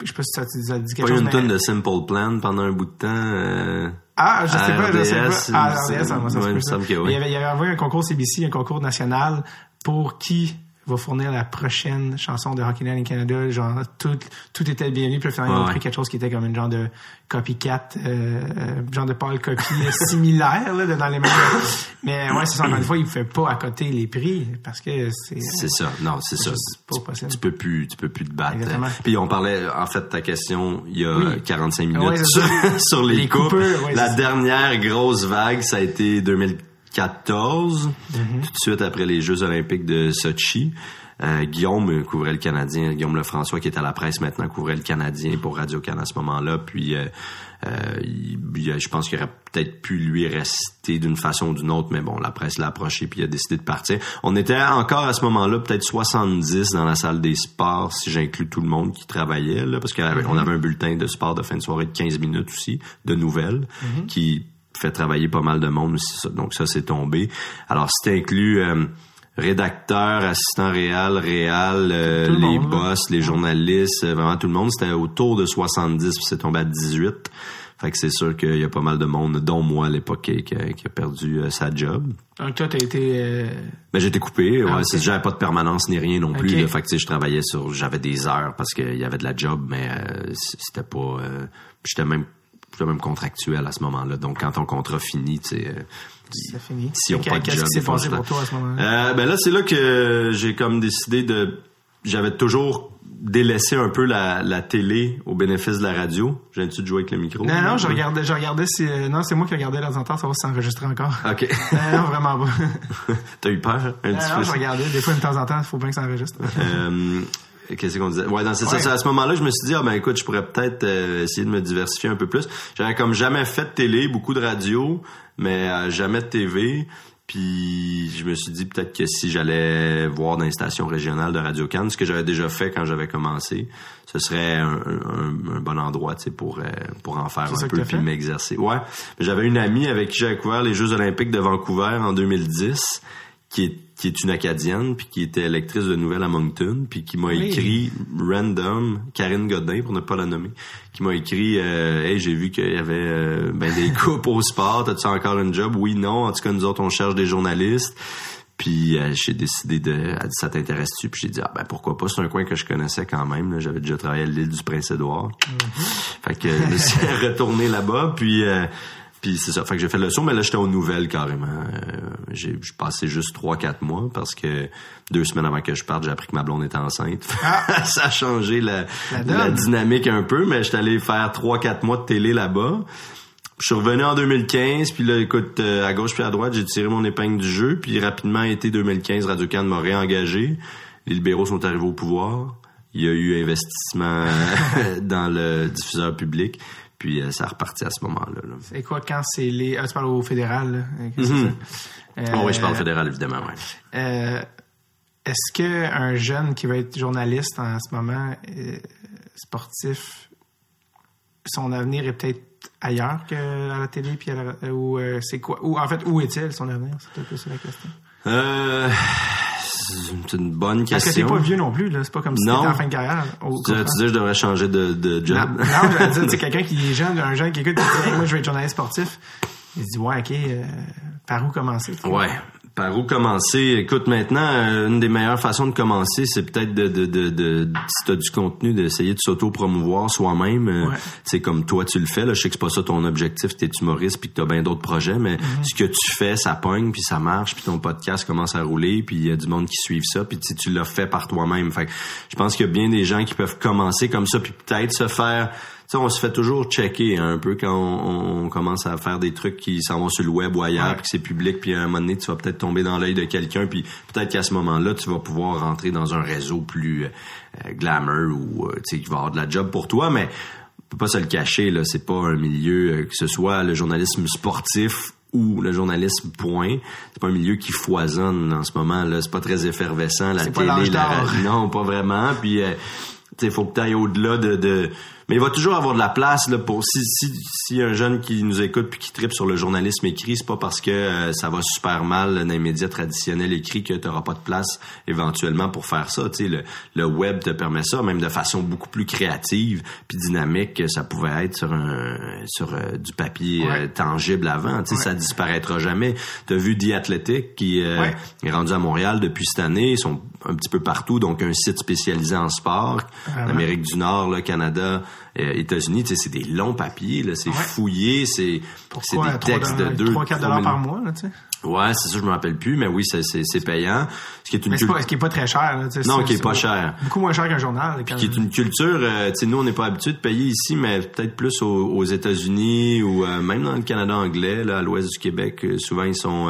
je sais pas si ça te dit quelque pas chose. une tonne de Simple Plan pendant un bout de temps. Euh, ah, je sais pas, je sais pas. Ah, RDS, ça, moi, ça, ouais, ça. Il, y avait, il y avait un concours CBC, un concours national pour qui va fournir la prochaine chanson de Hockey Night in Canada. Genre, tout, tout était bienvenu. Puis finalement, ils ont pris quelque chose qui était comme une genre de copycat, euh, euh genre de Paul copie similaire là, dans les mêmes. Mais ouais, c'est ça. Encore une fois, il ne fait pas à côté les prix parce que c'est. C'est ça. Non, c'est ça. Pas possible. Tu peux plus, tu peux plus te battre. Puis on parlait, en fait, ta question, il y a 45 minutes ouais, sur, sur, les, les coupes. la dernière grosse vague, ça a été 2000 14, mm-hmm. tout de suite après les Jeux olympiques de Sochi. Euh, Guillaume couvrait le Canadien, Guillaume Lefrançois qui est à la presse maintenant couvrait le Canadien pour Radio Can à ce moment-là. Puis euh, euh, je pense qu'il aurait peut-être pu lui rester d'une façon ou d'une autre, mais bon, la presse l'a approché puis il a décidé de partir. On était encore à ce moment-là peut-être 70 dans la salle des sports, si j'inclus tout le monde qui travaillait, là, parce qu'on avait, mm-hmm. avait un bulletin de sport de fin de soirée de 15 minutes aussi, de nouvelles, mm-hmm. qui fait travailler pas mal de monde aussi. Donc ça, c'est tombé. Alors, c'est inclus euh, rédacteur, assistant réel, réal, euh, les boss, les journalistes, euh, vraiment tout le monde. C'était autour de 70, puis c'est tombé à 18. Fait que c'est sûr qu'il y a pas mal de monde, dont moi à l'époque, qui, a perdu sa job. Donc toi, t'as été... Ben, j'ai été coupé. Ah, ouais, J'avais pas de permanence ni rien non plus. Fait que je travaillais sur... J'avais des heures parce qu'il y avait de la job, mais c'était pas... J'étais même même contractuel à ce moment-là. Donc, quand ton contrat finit, tu sais... Ça finit. Si on pas de Qu'est-ce qui s'est passé pour toi à ce moment-là? Euh, ben là, c'est là que j'ai comme décidé de... J'avais toujours délaissé un peu la, la télé au bénéfice de la radio. J'ai tu de jouer avec le micro? Non, non, je regardais, je regardais si, euh, non, c'est moi qui regardais temps, savoir si ça enregistrait encore. OK. non, vraiment pas. T'as eu peur? Un non, non, je regardais. Des fois, de temps en temps, il faut bien que ça enregistre. euh, Qu'est-ce qu'on disait? Ouais, dans, à ce moment-là, je me suis dit, ah ben écoute, je pourrais peut-être euh, essayer de me diversifier un peu plus. J'avais comme jamais fait de télé, beaucoup de radio, mais euh, jamais de TV. Puis je me suis dit peut-être que si j'allais voir dans les stations régionales de Radio Cannes, ce que j'avais déjà fait quand j'avais commencé, ce serait un, bon endroit, tu sais, pour euh, pour en faire un peu puis m'exercer. Ouais, j'avais une amie avec qui j'ai couvert les Jeux Olympiques de Vancouver en 2010, qui est qui est une Acadienne, puis qui était lectrice de nouvelles à Moncton, puis qui m'a écrit random, Karine Godin, pour ne pas la nommer, qui m'a écrit euh, Hey, j'ai vu qu'il y avait euh, ben, des coupes au sport, t'as-tu encore un job? Oui, non. En tout cas, nous autres, on cherche des journalistes. Puis euh, j'ai décidé de. Elle dit ça t'intéresse-tu? Puis j'ai dit ah ben pourquoi pas, c'est un coin que je connaissais quand même. J'avais déjà travaillé à l'île du Prince-Édouard. Mm-hmm. Fait que je me suis retourné là-bas. Puis euh, puis c'est ça. Fait que j'ai fait le saut, mais là, j'étais aux nouvelles carrément. Euh, j'ai passé juste 3-4 mois parce que deux semaines avant que je parte, j'ai appris que ma blonde était enceinte. Ah. ça a changé la, la, dynamique un peu, mais j'étais allé faire 3-4 mois de télé là-bas. Je suis revenu en 2015, puis là, écoute, euh, à gauche puis à droite, j'ai tiré mon épingle du jeu, puis rapidement, été 2015, Radio-Can m'a réengagé. Les libéraux sont arrivés au pouvoir. Il y a eu investissement dans le diffuseur public. Puis euh, ça a reparti à ce moment-là. C'est quoi quand c'est les. Ah, tu parles au fédéral, là. Mm oui, je parle fédéral, évidemment. Euh, est-ce qu'un jeune qui veut être journaliste en ce moment, euh, sportif, son avenir est peut-être ailleurs qu'à la télé, puis ou c'est quoi? Ou en fait, où est-il son avenir? C'est peut-être ça la question. C'est une bonne question. Parce que t'es pas vieux non plus, là. C'est pas comme si t'étais en fin de carrière. tu, dis que je devrais changer de, de job. Non, non dire, c'est quelqu'un qui est jeune, un jeune qui écoute, moi, je vais être journaliste sportif. Il se dit, ouais, OK, euh, par où commencer? Ouais. Par où commencer? Écoute, maintenant, euh, une des meilleures façons de commencer, c'est peut-être de, de, de, de, si t'as du contenu, d'essayer de s'auto-promouvoir soi-même. Euh, c'est comme toi, tu le fais. Là. Je sais que c'est pas ça ton objectif, t'es humoriste puis que t'as bien d'autres projets, mais mm-hmm. ce que tu fais, ça pogne, puis ça marche, puis ton podcast commence à rouler, puis il y a du monde qui suit ça, puis tu l'as fait par toi-même. Fait je pense qu'il y a bien des gens qui peuvent commencer comme ça, puis peut-être se faire on se fait toujours checker un peu quand on, commence à faire des trucs qui s'en vont sur le web ou ailleurs, puis que c'est public, puis à un moment donné, tu vas peut-être tomber dans l'œil de quelqu'un, puis peut-être qu'à ce moment-là, tu vas pouvoir rentrer dans un réseau plus euh, glamour ou euh, tu sais, qui va avoir de la job pour toi, mais on peut pas se le cacher, là, c'est pas un milieu, euh, que ce soit le journalisme sportif ou le journalisme point. C'est pas un milieu qui foisonne en ce moment là, c'est pas très effervescent la télé, la non, pas vraiment. Puis il faut que tu ailles au-delà de, de mais il va toujours avoir de la place là, pour si, si, si un jeune qui nous écoute puis qui tripe sur le journalisme écrit, c'est pas parce que euh, ça va super mal dans les médias traditionnels écrits que tu n'auras pas de place éventuellement pour faire ça. Tu sais, le, le web te permet ça, même de façon beaucoup plus créative puis dynamique que ça pouvait être sur un sur euh, du papier euh, tangible avant. Tu sais, ça disparaîtra jamais. Tu as vu The Athletic qui est rendu à Montréal depuis cette année. Ils sont un petit peu partout, donc un site spécialisé en sport. Amérique du Nord, le Canada, euh, États-Unis, c'est des longs papiers, là, c'est fouillé, c'est des textes de 2 3-4 dollars par mois, là, tu sais? Ouais, c'est ça, je me rappelle plus, mais oui, c'est payant. Ce qui est une mais pas, ce qui est pas très cher, là, Non, qui est pas cher. Beaucoup moins cher qu'un journal. Puis qui est une culture, euh, tu sais, nous, on n'est pas habitué de payer ici, mais peut-être plus aux, États-Unis ou euh, même dans le Canada anglais, là, à l'ouest du Québec, euh, souvent, ils sont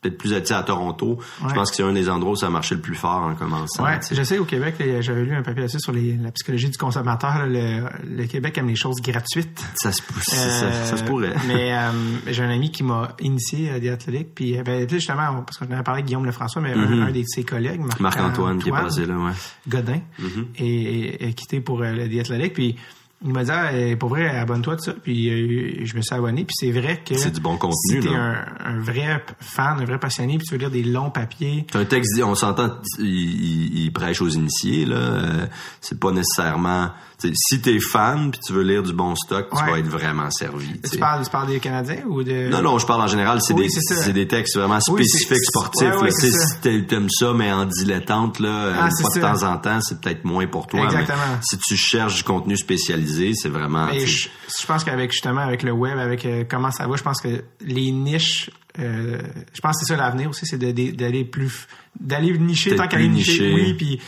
peut-être plus attiré à Toronto. Je pense que c'est un des endroits où ça a marché le plus fort en commençant. Ouais, je sais au Québec, j'avais lu un papier là-dessus sur la psychologie du consommateur. le, Québec aime les choses gratuites. Ça se, ça, se pourrait. mais euh, j'ai un ami qui m'a initié à des athlétiques, puis euh, ben, justement, parce qu'on avait parlé avec Guillaume Lefrançois, mais mm-hmm. un, de ses collègues, Marc-Antoine, qui est passé là, ouais. Godin, mm-hmm. est, quitté pour euh, le diathlétique, puis il m'a dit, ah, pour vrai, abonne-toi de ça. Puis euh, je me suis abonné. Puis c'est vrai que. C'est du bon contenu, si t'es un, un, vrai fan, un vrai passionné, puis tu veux lire des longs papiers. C'est un texte, on s'entend, il, il, prêche aux initiés, là. Euh, c'est pas nécessairement si t'es fan puis tu veux lire du bon stock, tu vas être vraiment servi. Tu parles, tu parles des Canadiens ou de... Non, non, je parle en général. C'est des, des textes vraiment spécifiques sportifs. Ouais, si t'aimes ça, mais en dilettante, là, ah, pas de temps en temps, c'est peut-être moins pour toi. Exactement. si tu cherches du contenu spécialisé, c'est vraiment... je, je, pense qu'avec justement avec le web, avec euh, comment ça va, je pense que les niches euh, je pense que c'est ça l'avenir aussi, c'est d'aller plus, d'aller nicher tant qu'à nicher. Oui, puis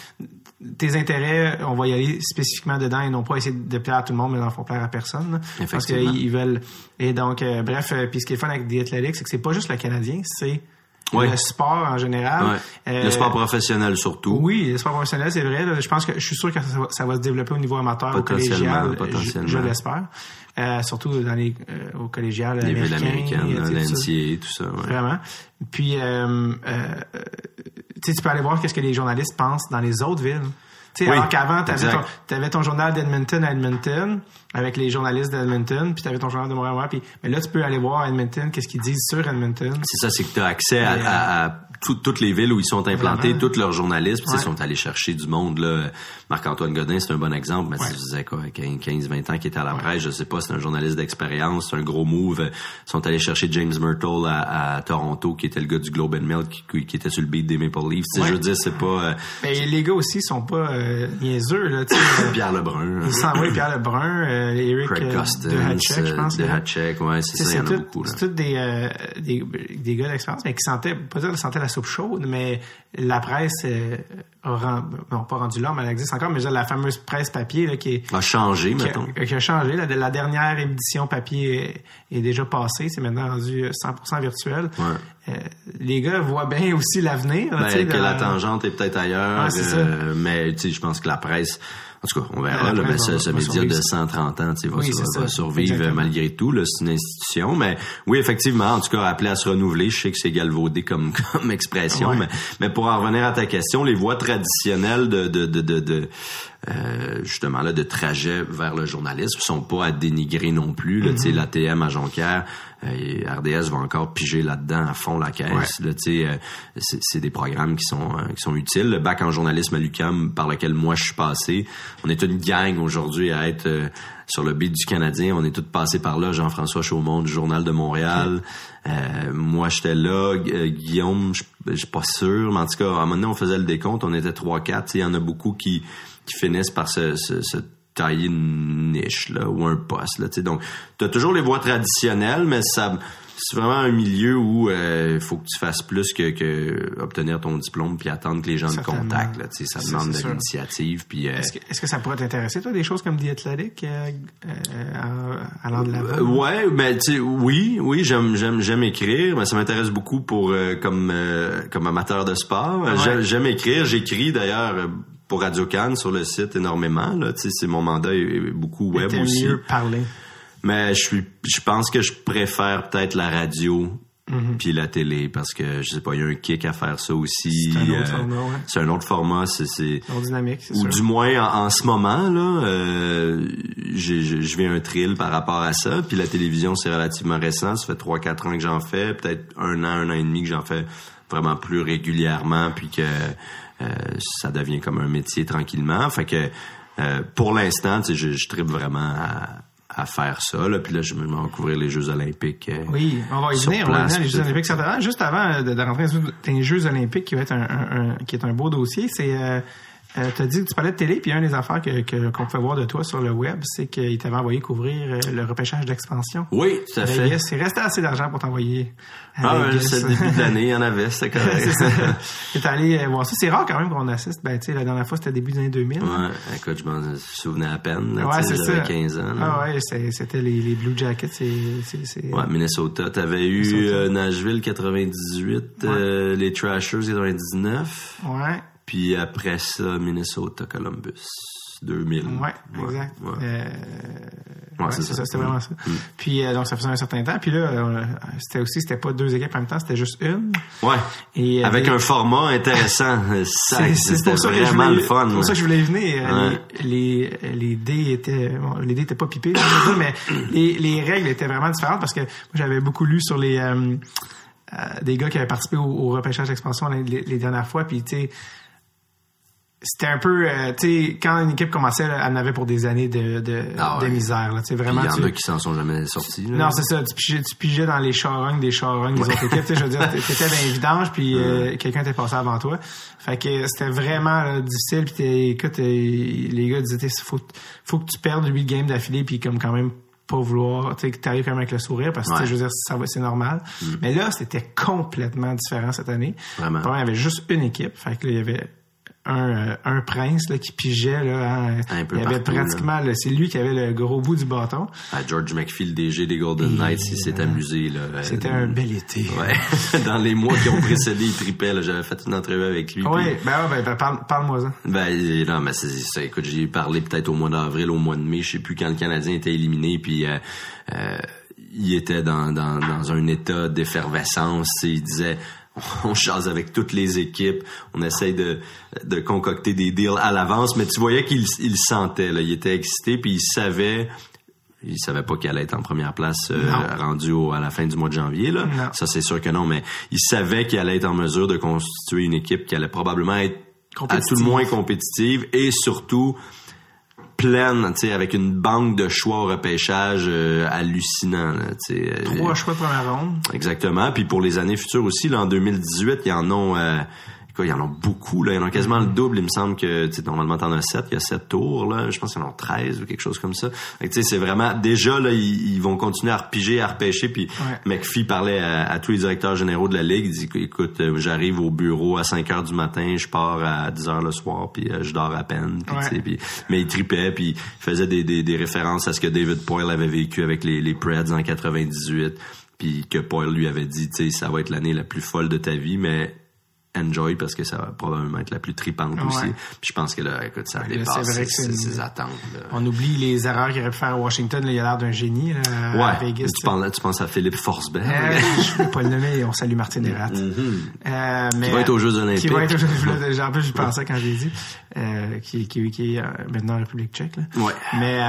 tes intérêts, on va y aller spécifiquement dedans et non pas essayer de plaire à tout le monde, mais d'en faire plaire à personne. Parce qu'ils veulent. Et donc, euh, bref, puis ce qui est fun avec The Athletics, c'est que c'est pas juste le Canadien, c'est le sport en général. le sport professionnel surtout. Oui, le sport professionnel, c'est vrai. je pense que je suis sûr que ça, va se développer au niveau amateur, au collégial. Je, l'espère. surtout dans les au collégial les villes américaines, l'NCA, tout ça. Vraiment. Puis, tu peux aller voir qu'est-ce que les journalistes pensent dans les autres villes. Tu sais, alors qu'avant, tu avais, ton journal d'Edmonton à Edmonton avec les journalistes d'Edmonton, puis tu avais ton journal de Montréal. Puis, mais là, tu peux aller voir à Edmonton qu'est-ce qu'ils disent sur Edmonton. C'est ça, c'est que tu as accès à toutes les villes où ils sont implantés, tous leurs journalistes, ils sont allés chercher du monde. là. Marc-Antoine Godin, c'est un bon exemple, mais ouais. si je disais quoi, 15-20 ans qui était à la presse, je sais pas, c'est un journaliste d'expérience, c'est un gros move. Ils sont allés chercher James Myrtle à, Toronto, qui était le gars du Globe and Mail, qui, était sur le beat des Maple Leafs. Je veux dire, c'est pas... Euh, mais les gars aussi sont pas euh, niaiseux. Là, Pierre Lebrun. Ils sont, oui, Pierre Lebrun, euh, Eric Craig euh, de Hatchek, je pense. De Hatchek, ouais, c'est ça, il y en a beaucoup. C'est tous des, des, des, gars d'expérience, mais qui sentaient, pas dire sentaient la soupe chaude, mais la presse euh, a non, pas rendu mais elle existe encore, mais la fameuse presse papier là, qui a changé. Qui a changé. La, dernière édition papier est, déjà passée, c'est maintenant rendu 100% virtuel. Euh, les gars voient bien aussi l'avenir. Ben, que la tangente est peut-être ailleurs, euh, mais je pense que la presse en tout cas, on verra. Là, mais ce, média de 130 ans va, oui, va, survivre malgré tout. C'est une institution. Mais oui, effectivement, en tout cas, appelé à se renouveler, je sais que c'est galvaudé comme, comme expression. Mais, mais pour en revenir à ta question, les voies traditionnelles de, de, de, de, euh, justement là de trajet vers le journalisme sont pas à dénigrer non plus. Là, mm-hmm. L'ATM à Jonquière, euh, RDS va encore piger là-dedans à fond la caisse. Là, euh, c'est des programmes qui sont euh, qui sont utiles. Le bac en journalisme à l'UQAM par lequel moi je suis passé, on est une gang aujourd'hui à être euh, sur le beat du Canadien. On est tous passés par là. Jean-François Chaumont du Journal de Montréal. moi, j'étais là. Guillaume, je suis pas sûr. Mais en tout cas, à un moment donné, on faisait le décompte. On était 3-4. Il y en a beaucoup qui, qui finissent par se, se, se tailler une niche là, ou un poste. Là, donc, tu as toujours les voies traditionnelles, mais ça c'est vraiment un milieu où il euh, faut que tu fasses plus que, que, obtenir ton diplôme puis attendre que les gens te contactent. Là, ça demande de l'initiative. Puis, euh, est-ce, que, est-ce que ça pourrait t'intéresser, toi, des choses comme The Athletic euh, allant de la Ouais, mais tu oui, oui, j'aime, j'aime, j'aime écrire, mais ça m'intéresse beaucoup pour comme comme amateur de sport. J'aime, écrire. J'écris d'ailleurs pour Radio Cannes sur le site énormément. Là, c'est mon mandat est beaucoup web aussi. mieux parler. Mais je suis, je pense que je préfère peut-être la radio mm-hmm. puis la télé parce que je sais pas, il y a un kick à faire ça aussi. C'est un autre euh, format, ouais. C'est un autre format, c'est dynamique. Ou du moins en, ce moment là, euh, je vais un thrill par rapport à ça. Puis la télévision c'est relativement récent, ça fait trois quatre ans que j'en fais, peut-être un an, un an et demi que j'en fais vraiment plus régulièrement, puis que ça devient comme un métier tranquillement. Fait que euh, pour l'instant, je, je tripe vraiment à, faire ça. Là. Puis là, je vais couvrir les Jeux olympiques. Euh, oui, on va y venir. on va les Jeux olympiques. Juste avant de, rentrer dans les Jeux olympiques, qui va être un, qui est un beau dossier, c'est euh, tu as dit que tu parlais de télé, puis une des affaires que, que, qu'on pouvait voir de toi sur le web, c'est qu'il t'avait envoyé couvrir euh, le repêchage d'expansion. Oui, tout à fait. Il restait assez d'argent pour t'envoyer. Ah, c'est le début de l'année, il y en avait, c'était correct. c'est ça. T'es allé euh, voir ça. C'est rare quand même qu'on assiste. Ben, tu sais, la dernière fois, c'était début des années 2000. Ouais, écoute, je m'en souvenais à peine. ouais, c'est ça. 15 ans. Ah ouais, c'était les, les Blue Jackets. C'est, Ouais, Minnesota. T'avais eu Nashville 98, les Trashers 99. Ouais. Puis après ça, Minnesota, Columbus. 2000. Ouais, exact. Ouais, euh, ouais c'est ça, c'était vraiment ça. Mm. Puis euh, donc ça faisait un certain temps. Puis là, euh, c'était aussi, c'était pas deux équipes en même temps, c'était juste une. Ouais. Et, Avec un format intéressant. c'était vraiment le fun. C'est pour ça que je voulais venir. Les, les, les dés étaient, bon, les dés étaient pas pipés, mais les, les règles étaient vraiment différentes parce que moi j'avais beaucoup lu sur les des gars qui avaient participé au, au repêchage d'expansion les, les, dernières fois. Puis tu sais c'était un peu euh, tu sais quand une équipe commençait elle en avait pour des années de de, ah de misère là tu sais vraiment il y en a qui s'en sont jamais sortis là. non c'est ça tu pigeais, tu pigeais dans les charognes des charognes des autres équipes tu sais je veux dire t'étais dans les vidanges puis euh, quelqu'un t'est passé avant toi fait que c'était vraiment difficile puis écoute euh, les gars disaient faut faut que tu perdes huit games d'affilée puis comme quand même pas vouloir, tu sais, que t'arrives quand même avec le sourire parce que, je veux dire, ça c'est normal. Mm. Mais là, c'était complètement différent cette année. Vraiment. il y avait juste une équipe. Fait que là, il y avait un, un prince là, qui pigeait là, hein. Un peu il avait partout, pratiquement c'est lui qui avait le gros bout du bâton. Ah, George McPhee, le DG des Golden Knights, il s'est amusé. C'était Euh, un bel été. Ouais. Dans les mois qui ont précédé, il tripait. J'avais fait une entrevue avec lui. Oui, puis- ben, ben, ben, parle, parle-moi ça. Ben non, mais c'est ça. Écoute, j'y ai parlé peut-être au mois d'avril, au mois de mai, je sais plus quand le Canadien était éliminé, puis euh, euh, il était dans, dans, dans un état d'effervescence. Il disait, on chasse avec toutes les équipes, on essaye de, de concocter des deals à l'avance, mais tu voyais qu'il il sentait, là, il était excité, puis il savait. Il savait pas qu'elle allait être en première place euh, Non. rendu au- à la fin du mois de janvier. Là. Non. Ça, c'est sûr que non, mais il savait qu'il allait être en mesure de constituer une équipe qui allait probablement être à tout le moins compétitive et surtout pleine, tu sais, avec une banque de choix au repêchage euh, hallucinant. Là, euh, Trois choix de première ronde. Exactement. Puis pour les années futures aussi, là, en 2018, il y en ont... Euh, écoute, il y en a beaucoup, là. Il y en a quasiment le double. Il me semble que, tu sais, normalement, t'en as sept. Il y a sept tours, là. Je pense qu'il y en a 13 ou quelque chose comme ça. Fait que, tu sais, c'est vraiment... Déjà, là, ils, ils vont continuer à repiger, à repêcher. Puis Ouais. McPhee parlait à, à tous les directeurs généraux de la Ligue. Il dit, écoute, euh, j'arrive au bureau à 5 heures du matin, je pars à 10 heures le soir, puis euh, je dors à peine. Puis, Ouais. puis- mais il tripait, puis il faisait des, des, des références à ce que David Poyle avait vécu avec les, les Preds en 98, puis que Poyle lui avait dit, tu sais, ça va être l'année la plus folle de ta vie, mais enjoy parce que ça va probablement être la plus tripante Ouais. aussi. Puis je pense que là, écoute, ça Ouais, dépasse ses, une- ses attentes. là. On oublie les erreurs qu'il aurait pu faire à Washington. Là, il a l'air d'un génie là, à Ouais, Vegas. tu, penses, tu penses à Philippe Forsberg. Euh, je ne vais pas le nommer, on salue Martin Erat. Mhm. Euh, mais, Qui va être aux Jeux Qui olympiques. va être aux Jeux olympiques. En plus, je pensais quand j'ai dit. Euh, qui, qui, qui est euh, maintenant en République tchèque. Là. Ouais. Mais,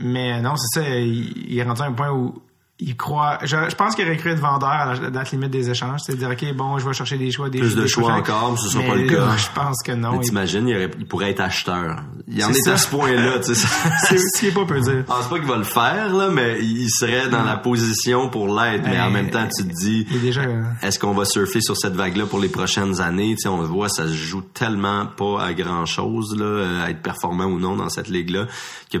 mais non, c'est ça. Il, il est rendu à un point où il croit. Je, je pense qu'il aurait cru être vendeur à la date limite des échanges. C'est dire, OK, bon, je vais chercher des choix. Des Plus de des choix encore, mais ce sera Mais pas le cas. Je pense que non. T'imagines, il, pourrait être acheteur. Il en est à ce point-là, tu sais. C'est ce qui est pas peu dire. Je pense pas qu'il va le faire, là, mais il serait dans la position pour l'être. Mais en même temps, tu te dis, Il est déjà. euh, est-ce qu'on va surfer sur cette vague-là pour les prochaines années? Tu sais, on le voit, ça se joue tellement pas à grand-chose, là, euh, à être performant ou non dans cette ligue-là, que,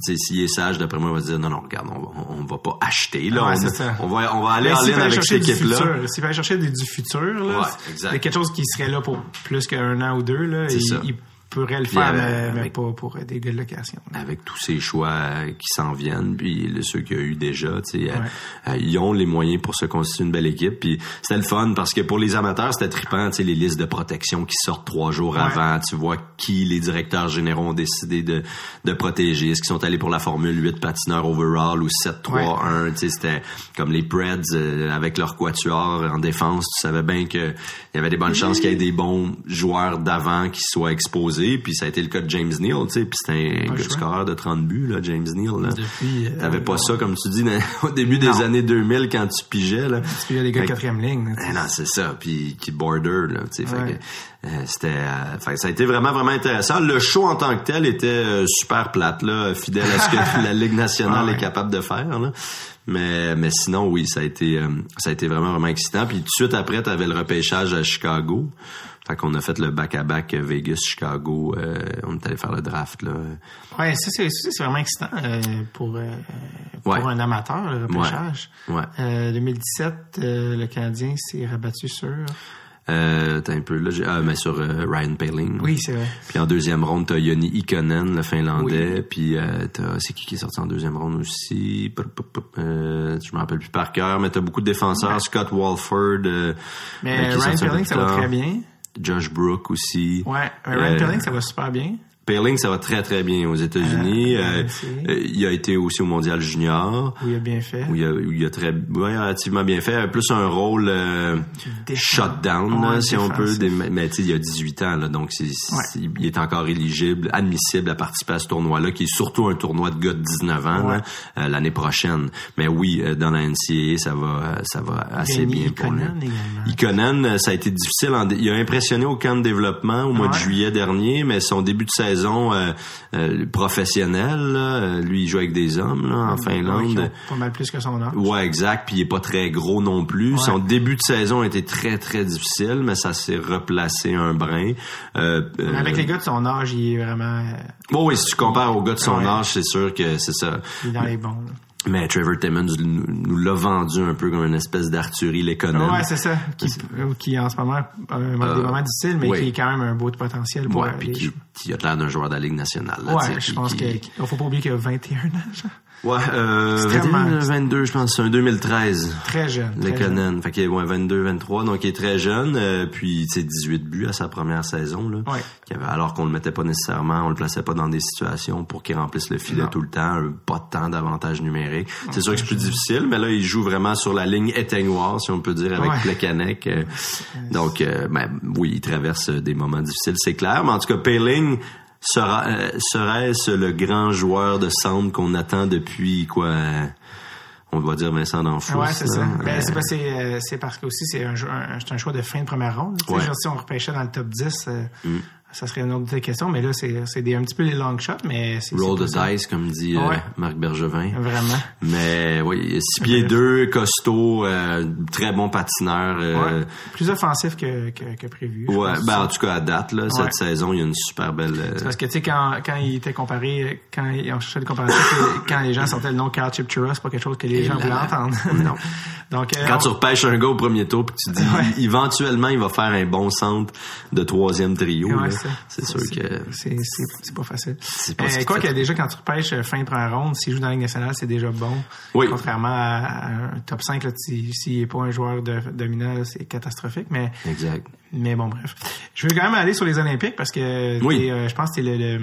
s'il est sage, d'après moi, il va se dire, non, non, regarde, on va, on va pas acheter, là. Ouais, on, c'est ça. on va, on va aller en ligne avec cette équipe-là. S'il fallait chercher du, du futur, là, Ouais, exact. quelque chose qui serait là pour plus qu'un an ou deux, là, il, il pourrait le faire, avec- mais, pas pour des gars de location. là. avec tous ces choix euh, qui s'en viennent, puis ceux qu'il y a eu déjà, tu sais, euh, Ouais. euh, ils ont les moyens pour se constituer une belle équipe. Puis c'était le fun parce que pour les amateurs, c'était trippant, tu sais, les listes de protection qui sortent trois jours Ouais. avant. Tu vois qui les directeurs généraux ont décidé de, de protéger. Est-ce qu'ils sont allés pour la Formule 8 patineur overall ou 7-3-1? Tu sais, c'était comme les Preds euh, avec leur quatuor en défense. Tu savais bien que il y avait des bonnes chances qu'il y ait des bons joueurs d'avant qui soient exposés. Puis ça a été le cas de James Neal, tu sais. Puis c'était un choix. scoreur de 30 buts, là, James Neal. Là. Depuis, euh, T'avais pas ça, comme tu dis, dans- au début des années 2000 quand tu pigeais. Là. Y a des gars de quatrième ligne. là, tu eh non, c'est ça. Puis qui border, là, tu sais. Ouais. euh, c'était, euh, fait que ça a été vraiment, vraiment intéressant. Le show en tant que tel était super plate, là, fidèle à ce que la Ligue nationale ouais. est capable de faire, là. Mais, mais sinon, oui, ça a été, ça a été vraiment, vraiment excitant. Puis tout de suite après, t'avais le repêchage à Chicago. Fait qu'on a fait le back-à-back Vegas-Chicago. euh, on est allé faire le draft, là. Ouais, ça, c'est, ça, c'est vraiment excitant euh, pour, euh, pour Ouais. un amateur, le repêchage. Ouais. Euh, 2017, euh, le Canadien s'est rabattu sur... Euh, t'as un peu, là, j'ai, ah, mais sur euh, Ryan Paling. Oui, c'est vrai. Puis en deuxième ronde, t'as Yoni Ikonen, le Finlandais. Puis euh, t'as, c'est qui qui est sorti en deuxième ronde aussi? Euh, je me rappelle plus par cœur, mais t'as beaucoup de défenseurs. Scott Walford. Mais est Ryan plus ça va très bien. Josh Brook aussi. Ouais, Ryan Euh, ça va super bien. Paling, ça va très très bien aux États-Unis. Euh, Euh, euh, il a été aussi au Mondial Junior. Où il a bien fait. Où il a, où il a très, ouais, relativement bien fait. Plus un rôle euh, shutdown, Ouais, si on peut. Des- mais il a 18 ans, là, donc il est encore éligible, admissible à participer à ce tournoi-là, qui est surtout un tournoi de gars de 19 ans euh, l'année prochaine. Mais oui, euh, dans la NCAA, ça va, euh, ça va assez bien pour lui. Ikonen euh, ça a été difficile. En il a impressionné au camp de développement au mois de juillet dernier, mais son début de saison euh, euh, professionnel, là, euh, lui, il joue avec des hommes là, en qui Finlande. ont pas mal plus que son âge. Ouais, exact. Puis il est pas très gros non plus. Ouais. Son début de saison a été très très difficile, mais ça s'est replacé un brin. Euh, euh, avec les gars de son âge, il est vraiment... euh, bon, oui, si tu compares aux gars de son Ouais. âge, c'est sûr que c'est ça. Il est dans les bons. là. Mais Trevor Timmons nous, l'a vendu un peu comme une espèce d'Arthurie l'économie. Ouais, c'est ça. Qui, qui, en ce moment a des euh, moments difficiles, mais qui est quand même un beau de potentiel pour ouais, puis qui, qui, a l'air d'un joueur de la Ligue nationale. ouais, je pense qu'il ne faut pas oublier qu'il a 21 ans. Ouais, euh, 21, 22, je pense, c'est un 2013. Très jeune. Les Conan. Fait qu'il est ouais, 22, 23, donc il est très jeune. Euh, puis, c'est 18 buts à sa première saison. Là, ouais. alors qu'on le mettait pas nécessairement, on le plaçait pas dans des situations pour qu'il remplisse le filet tout le temps, pas tant d'avantages numériques. C'est sûr que c'est plus difficile, mais là, il joue vraiment sur la ligne éteignoire, si on peut dire, avec Plekanec. Euh, donc, euh, ben, oui, il traverse des moments difficiles, c'est clair. Mais en tout cas, Payling sera, euh, serait-ce le grand joueur de centre qu'on attend depuis quoi on va dire Vincent D'Anfous. Ouais, c'est ça. Ben, c'est, parce, euh, c'est parce que aussi c'est un, un, choix de fin de première ronde. Ouais. si on repêchait dans le top 10, ça serait une autre question, mais là, c'est, c'est des, un petit peu les long shots, mais c'est... Roll the dice, comme dit euh, Marc Bergevin. Vraiment. Mais oui, 6 pieds 2, costaud, euh, très bon patineur. Euh, Plus offensif que, que, que prévu. Ouais, ben, en tout cas, à date, là, cette saison, il y a une super belle... C'est parce que, tu sais, quand, quand il était comparé, quand on cherchait le comparatif, quand les gens sortaient le nom Carl Chipchura, c'est pas quelque chose que les gens voulaient entendre. non. Donc, quand tu repêches un gars au premier tour, puis tu dis, éventuellement, il va faire un bon centre de troisième trio, c'est sûr que c'est pas facile. Pas euh, quoi qu'il y a déjà quand tu repêches euh, fin de première ronde, s'il joue dans la Ligue nationale, c'est déjà bon. Oui. Contrairement à, un top 5 s'il n'est pas un joueur de, dominant, c'est catastrophique mais Exact. Mais bon bref. Je veux quand même aller sur les Olympiques parce que euh, je pense que c'est le,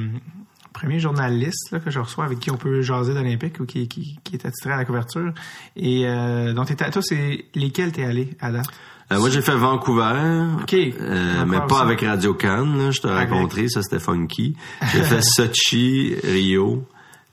premier journaliste que je reçois avec qui on peut jaser d'Olympique ou qui, qui, est attitré à la couverture. Et donc, toi, c'est lesquels t'es allé à date? Euh, moi, j'ai fait Vancouver. OK. Euh, mais pas avec Radio Cannes, je te raconterai, ça c'était funky. J'ai fait Sochi, Rio,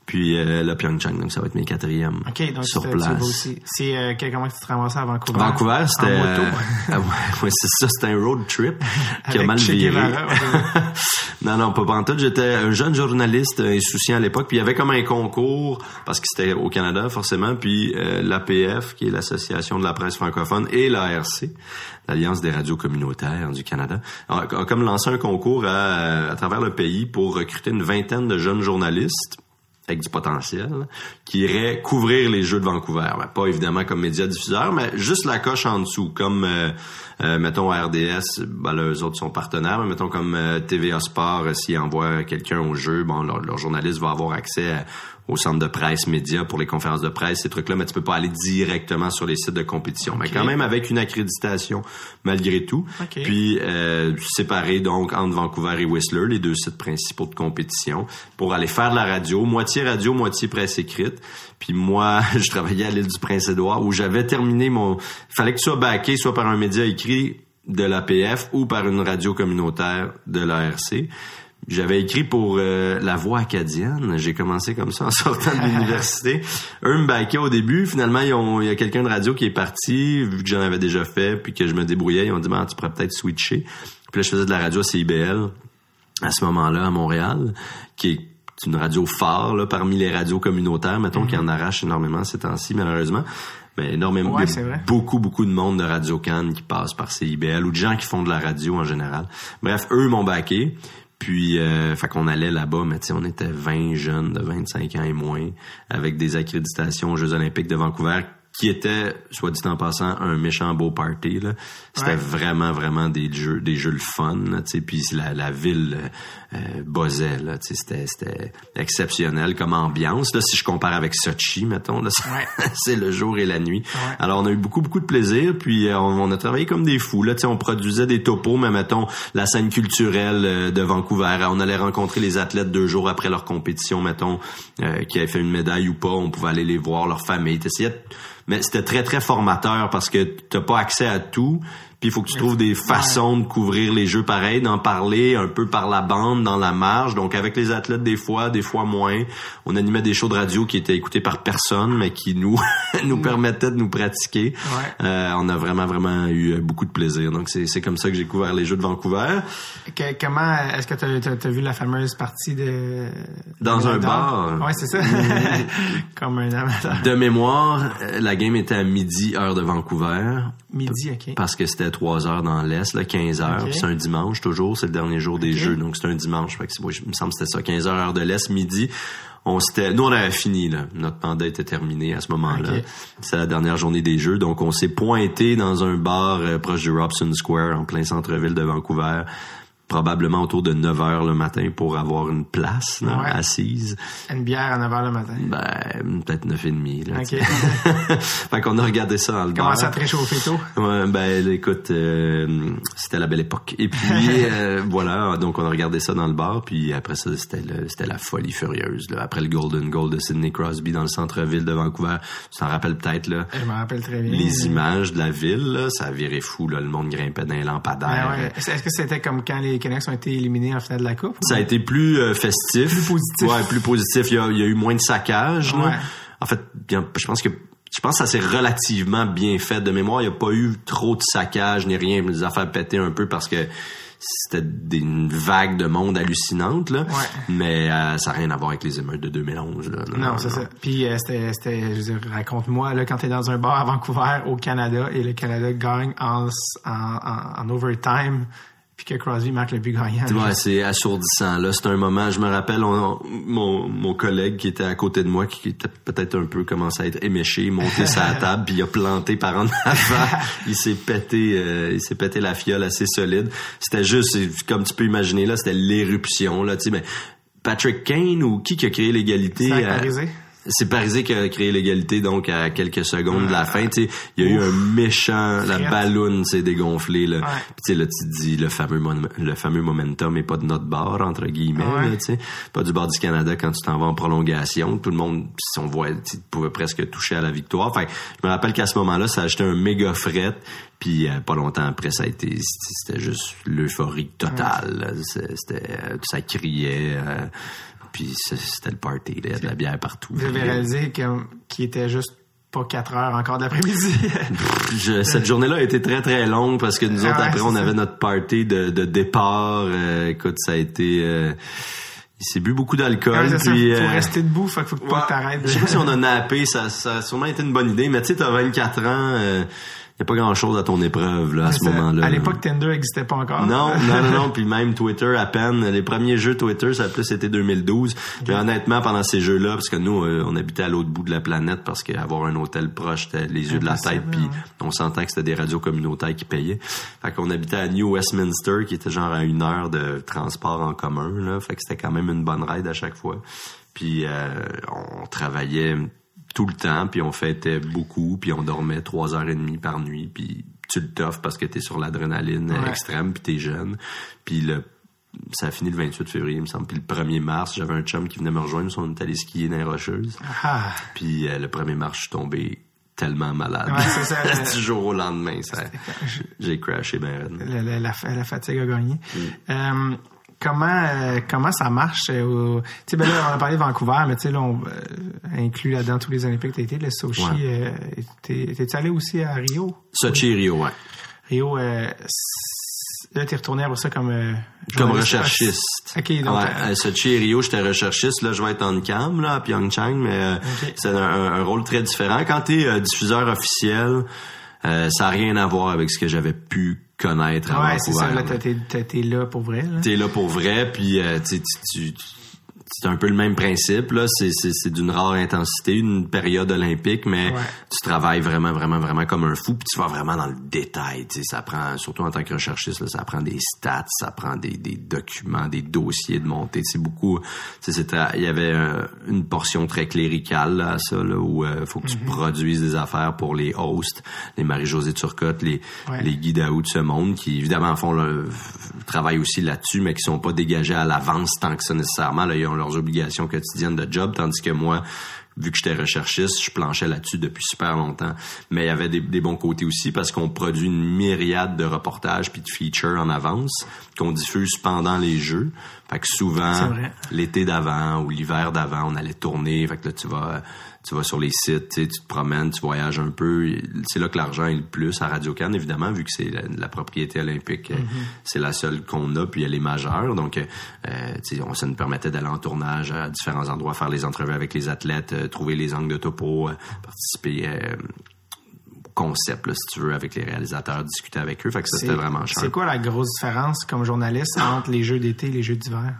puis euh, le Pyeongchang, donc ça va être mes quatrièmes okay, donc sur place. C'est euh, comment tu te ramasses à Vancouver? Vancouver, c'était... Euh, ah ouais, c'est ça, c'était un road trip qui a mal viré. non, non, pas pantoute. J'étais un jeune journaliste insouciant à l'époque, puis il y avait comme un concours, parce que c'était au Canada, forcément, puis euh, l'APF, qui est l'Association de la presse francophone, et l'ARC, l'Alliance des radios communautaires du Canada, a, comme lancé un concours à, à travers le pays pour recruter une vingtaine de jeunes journalistes avec du potentiel, qui irait couvrir les Jeux de Vancouver. Ben, pas évidemment comme média diffuseur, mais juste la coche en dessous, comme euh, euh, mettons RDS, ben là, eux autres sont partenaires, mais mettons comme euh, TVA Sport, s'ils envoient quelqu'un au jeu, bon, leur, leur journaliste va avoir accès à, au centre de presse média pour les conférences de presse, ces trucs-là, mais tu peux pas aller directement sur les sites de compétition. Mais quand même avec une accréditation malgré tout. Puis euh, séparé donc entre Vancouver et Whistler, les deux sites principaux de compétition, pour aller faire de la radio, moitié radio, moitié presse écrite. Puis moi, je travaillais à l'île du Prince-Édouard où j'avais terminé mon... Il fallait que tu sois backé soit par un média écrit de l'APF ou par une radio communautaire de l'ARC. J'avais écrit pour euh, La Voix acadienne. J'ai commencé comme ça en sortant de l'université. Eux me baquaient au début. Finalement, il y a quelqu'un de radio qui est parti, vu que j'en avais déjà fait, puis que je me débrouillais. Ils ont dit, ben, tu pourrais peut-être switcher. Puis là, je faisais de la radio à CIBL à ce moment-là à Montréal, qui est une radio phare là, parmi les radios communautaires, mettons, qui en arrache énormément ces temps-ci, malheureusement. Mais énormément. Ouais, beaucoup, beaucoup de monde de Radio Cannes qui passe par CIBL ou de gens qui font de la radio en général. Bref, eux m'ont baqué. Puis, euh, fait qu'on allait là-bas, mais tu sais, on était 20 jeunes de 25 ans et moins, avec des accréditations aux Jeux olympiques de Vancouver qui était, soit dit en passant, un méchant beau party. Là. C'était vraiment, vraiment des jeux, des jeux le fun. Là, puis la, la ville euh, buzzait. Là, c'était, c'était exceptionnel comme ambiance. Là, si je compare avec Sochi, mettons, là, c'est le jour et la nuit. Alors, on a eu beaucoup, beaucoup de plaisir. Puis, euh, on, a travaillé comme des fous. Là, on produisait des topos, mais mettons, la scène culturelle euh, de Vancouver. On allait rencontrer les athlètes deux jours après leur compétition, mettons, euh, qui avaient fait une médaille ou pas. On pouvait aller les voir, leur famille. T'essayais mais c'était très très formateur parce que t'as pas accès à tout puis il faut que tu trouves des façons de couvrir les jeux pareils, d'en parler un peu par la bande, dans la marge. Donc avec les athlètes des fois, des fois moins. On animait des shows de radio qui étaient écoutés par personne, mais qui nous nous mm. permettaient de nous pratiquer. Euh, on a vraiment vraiment eu beaucoup de plaisir. Donc c'est c'est comme ça que j'ai couvert les jeux de Vancouver. comment est-ce que tu as, vu la fameuse partie de dans un bar Ouais, c'est ça. comme un amateur. De mémoire, la game était à midi heure de Vancouver. Midi, OK. Parce que c'était 3 heures dans l'Est, là, 15 heures. C'est un dimanche toujours, c'est le dernier jour des Jeux, donc c'est un dimanche. Fait que, moi, il me semble que c'était ça, 15 heures heure de l'Est, midi. on s'était, nous on avait fini là, notre mandat était terminé à ce moment-là. C'est la dernière journée des Jeux, donc on s'est pointé dans un bar euh, proche du Robson Square en plein centre-ville de Vancouver probablement autour de 9 heures le matin pour avoir une place assise. Une bière à 9 heures le matin? Ben, peut-être 9 et demi. Là, fait qu'on a regardé ça dans le bar. Ça te réchauffer tôt? Ouais, ben écoute, euh, c'était la belle époque. Et puis euh, voilà, donc on a regardé ça dans le bar, puis après ça, c'était c'était la folie furieuse. Là. Après le Golden Goal de Sidney Crosby dans le centre-ville de Vancouver, tu t'en rappelles peut-être là? Je m'en rappelle très bien. Les images de la ville, là, ça virait fou. Là, le monde grimpait dans les lampadaires. Ben Est-ce que c'était comme quand les Canucks ont été éliminés en finale de la Coupe? Ça a été plus euh, festif. Plus positif. Ouais, plus positif. Il y a, il y a eu moins de saccage. En fait, je pense que je pense que ça s'est relativement bien fait de mémoire. Il n'y a pas eu trop de saccage ni rien. Les affaires pétaient un peu parce que c'était une vague de monde hallucinante là mais euh, ça n'a rien à voir avec les émeutes de 2011 là. non, c'est ça puis euh, c'était je veux dire raconte-moi là quand t'es dans un bar à Vancouver au Canada et le Canada gagne en en, en overtime puis que Crosby marque le but gagnant. Ouais, c'est assourdissant. Là, c'est un moment. Je me rappelle, mon, mon collègue qui était à côté de moi, qui était peut-être un peu commencé à être éméché, monté sa table, puis il a planté par en avant. il s'est pété, euh, il s'est pété la fiole assez solide. C'était juste, comme tu peux imaginer là, c'était l'éruption là. Tu sais, mais Patrick Kane ou qui qui a créé l'égalité? C'est Parisé qui a créé l'égalité donc à quelques secondes de la fin. Il y a eu un méchant, la balloune s'est dégonflée là. Puis là tu dis le fameux le fameux momentum est pas de notre bord entre guillemets, là, pas du bord du Canada quand tu t'en vas en prolongation. Tout le monde, si on voit, pouvait presque toucher à la victoire. Enfin, je me rappelle qu'à ce moment-là, ça a acheté un méga fret. Puis euh, pas longtemps après, ça a été, c'était juste l'euphorie totale. C'était, ça criait. Euh, puis c'était le party, il y a de la bière partout. Vous avez réalisé qu'il était juste pas 4 heures encore de l'après-midi. cette journée-là a été très très longue parce que nous autres après on avait notre party de, départ. Euh, écoute, ça a été euh, il s'est bu beaucoup d'alcool. Il puis, faut euh, rester debout, faut, faut pas que t'arrêtes. Je sais pas si on a nappé, ça, ça a sûrement été une bonne idée, mais tu sais, t'as 24 ans, n'y a pas grand-chose à ton épreuve là, à ce moment-là. À l'époque, Tinder n'existait pas encore. Non, non, non, non. Puis même Twitter, à peine. Les premiers jeux Twitter, ça a plus été 2012. Puis honnêtement, pendant ces jeux-là, parce que nous, euh, on habitait à l'autre bout de la planète parce qu'avoir un hôtel proche, c'était les yeux de la tête. Puis on sentait que c'était des radios communautaires qui payaient. Fait qu'on habitait à New Westminster, qui était genre à une heure de transport en commun. Là. Fait que c'était quand même une bonne ride à chaque fois. Puis euh, on travaillait tout le temps, puis on fêtait beaucoup, puis on dormait trois heures et demie par nuit, puis tu le toffes parce que t'es sur l'adrénaline extrême, puis t'es jeune. Puis le ça a fini le 28 février, il me semble. Puis le 1er mars, j'avais un chum qui venait me rejoindre, on était allé skier dans les Rocheuses. Ah. Puis euh, le 1er mars, je suis tombé tellement malade. Ouais, c'est ça. du jour au lendemain, ça, j'ai crashé ben la, la, fatigue a gagné. Mm. Euh, comment euh, comment ça marche euh, tu sais ben là on a parlé de Vancouver mais tu sais là on euh, inclut là-dedans tous les Olympiques que t'as été le Sochi ouais. t'es allé aussi à Rio? Sochi et Rio ouais. Rio là t'es retourné après ça comme comme recherchiste. Ok donc ouais, à Sochi et Rio j'étais recherchiste là je vais être en cam là à Pyeongchang mais c'est un, un, rôle très différent. Quand t'es diffuseur officiel ça n'a rien à voir avec ce que j'avais pu connaître ouais, c'est ça, là, t'es là pour vrai. T'es là pour vrai, puis euh, tu, tu, c'est un peu le même principe là. C'est c'est d'une rare intensité une période olympique mais tu travailles vraiment vraiment vraiment comme un fou puis tu vas vraiment dans le détail tu sais. Ça prend surtout en tant que recherchiste là, ça prend des stats ça prend des, des documents des dossiers de montée c'est beaucoup tu sais il y avait une portion très cléricale là, à ça là où il euh, faut que tu mm-hmm. produises des affaires pour les hosts les Marie-Josée Turcotte les les guides à de ce monde qui évidemment font le travail aussi là-dessus mais qui sont pas dégagés à l'avance tant que ça nécessairement là ils ont leurs obligations quotidiennes de job, tandis que moi, vu que j'étais recherchiste, je planchais là-dessus depuis super longtemps. Mais il y avait des, bons côtés aussi parce qu'on produit une myriade de reportages puis de features en avance qu'on diffuse pendant les jeux. Fait que souvent, l'été d'avant ou l'hiver d'avant, on allait tourner. Fait que là, tu vas tu vas sur les sites, tu te promènes, tu voyages un peu. C'est là que l'argent est le plus à Radio Cannes, évidemment, vu que c'est la, propriété olympique, euh, mm-hmm. c'est la seule qu'on a, puis elle est majeure. Donc, euh, on, ça nous permettait d'aller en tournage à différents endroits, faire les entrevues avec les athlètes, euh, trouver les angles de topo, participer concept, là, si tu veux, avec les réalisateurs, discuter avec eux. Fait que ça, c'était vraiment cher. C'est quoi la grosse différence comme journaliste entre les jeux d'été et les jeux d'hiver?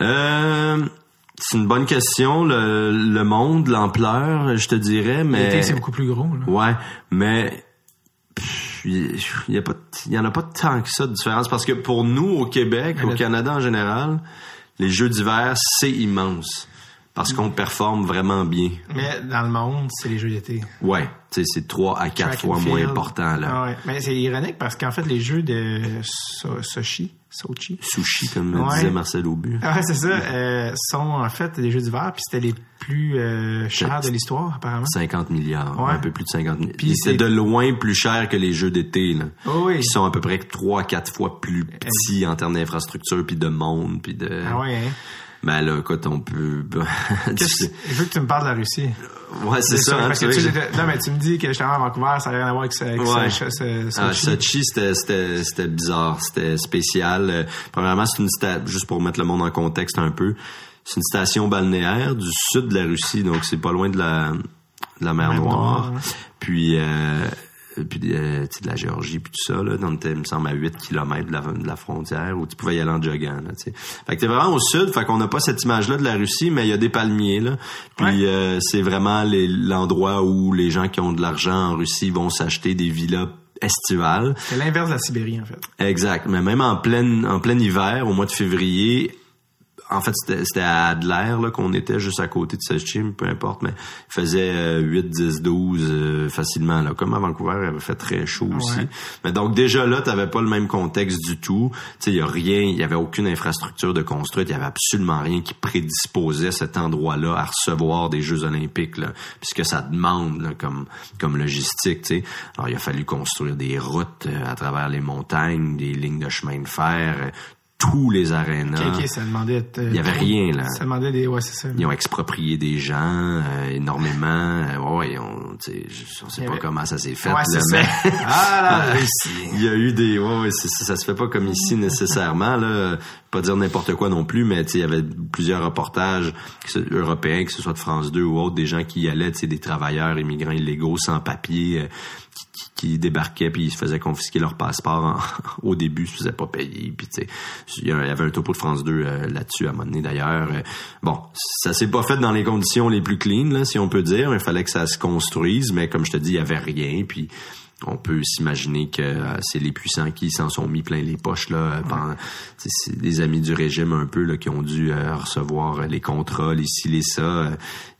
Euh, c'est une bonne question. Le, monde, l'ampleur, je te dirais, mais... L'été, c'est beaucoup plus gros. Là. Ouais, mais il y, a pas, il y en a pas tant que ça de différence parce que pour nous au Québec, au Canada en général, les Jeux d'hiver c'est immense parce qu'on performe vraiment bien. Mais dans le monde, c'est les Jeux d'été. Ouais, c'est trois à quatre fois moins important là. Ah ouais. Mais c'est ironique parce qu'en fait les Jeux de Sochi Sochi. Sushi, comme disait Marcel Aubu. Ah, c'est ça. Euh, sont en fait des jeux d'hiver, puis c'était les plus euh, chers de l'histoire, apparemment. 50 milliards, un peu plus de 50 milliards. Puis c'est de loin plus cher que les jeux d'été, là. Oh oui. Qui sont à peu près 3 4 fois plus petits en termes d'infrastructure, puis de monde, puis de... Ah ouais, hein? Ben là, écoute, on peut... Je veux que tu me parles de la Russie? Ouais, c'est ça. Hein, tu, non, mais tu me dis que justement à Vancouver, ça n'a rien à voir avec, ça, avec ouais. Sochi. Ah, Sochi, c'était bizarre, c'était spécial. Euh, premièrement, c'est une station, juste pour mettre le monde en contexte un peu, c'est une station balnéaire du sud de la Russie, donc c'est pas loin de la, de la mer Noire. Puis euh, euh, puis euh, de la Géorgie puis tout ça là donc il me semble à 8 km de la, de la frontière où tu pouvais y aller en jogging là, fait que t'es vraiment au sud fait qu'on n'a pas cette image là de la Russie mais il y a des palmiers là puis euh, c'est vraiment l'endroit où les gens qui ont de l'argent en Russie vont s'acheter des villas estivales. C'est l'inverse de la Sibérie, en fait. Exact. Mais même en plein, en plein hiver, au mois de février, en fait, c'était à Adler là qu'on était juste à côté de Sechim, peu importe, mais il faisait 8, 10, 12 facilement. Là. Comme à Vancouver, il avait fait très chaud aussi. Mais donc déjà là, tu n'avais pas le même contexte du tout. Il y a rien, il y avait aucune infrastructure de construite, il y avait absolument rien qui prédisposait cet endroit-là à recevoir des Jeux olympiques, là, puisque ça demande comme comme logistique. Tu sais. Alors il a fallu construire des routes euh, à travers les montagnes, des lignes de chemin de fer tous les arénas. ça demandait Il y avait rien, là. Ça demandait des... Ouais, c'est ça. Ils ont exproprié des gens euh, énormément. Euh, ouais, on, on sait pas comment ça s'est fait. Ouais, là, mais... ah, là, Il y a eu des... Ouais, ouais, ça se fait pas comme ici nécessairement, là. Pas dire n'importe quoi non plus, mais il y avait plusieurs reportages européens, que ce soit de France 2 ou autres, des gens qui y allaient, des travailleurs immigrants illégaux sans papier, euh, qui débarquaient puis ils se faisaient confisquer leur passeport au début, ils se faisaient pas payer. Puis il y avait un topo de France 2 euh, là-dessus à un d'ailleurs. Euh, bon, ça s'est pas fait dans les conditions les plus clean, là, si on peut dire. Il fallait que ça se construise, mais comme je te dis, il y avait rien. Puis on peut s'imaginer que euh, c'est les puissants qui s'en sont mis plein les poches là pendant c'est des amis du régime un peu là qui ont dû recevoir les contrôles ici les ça.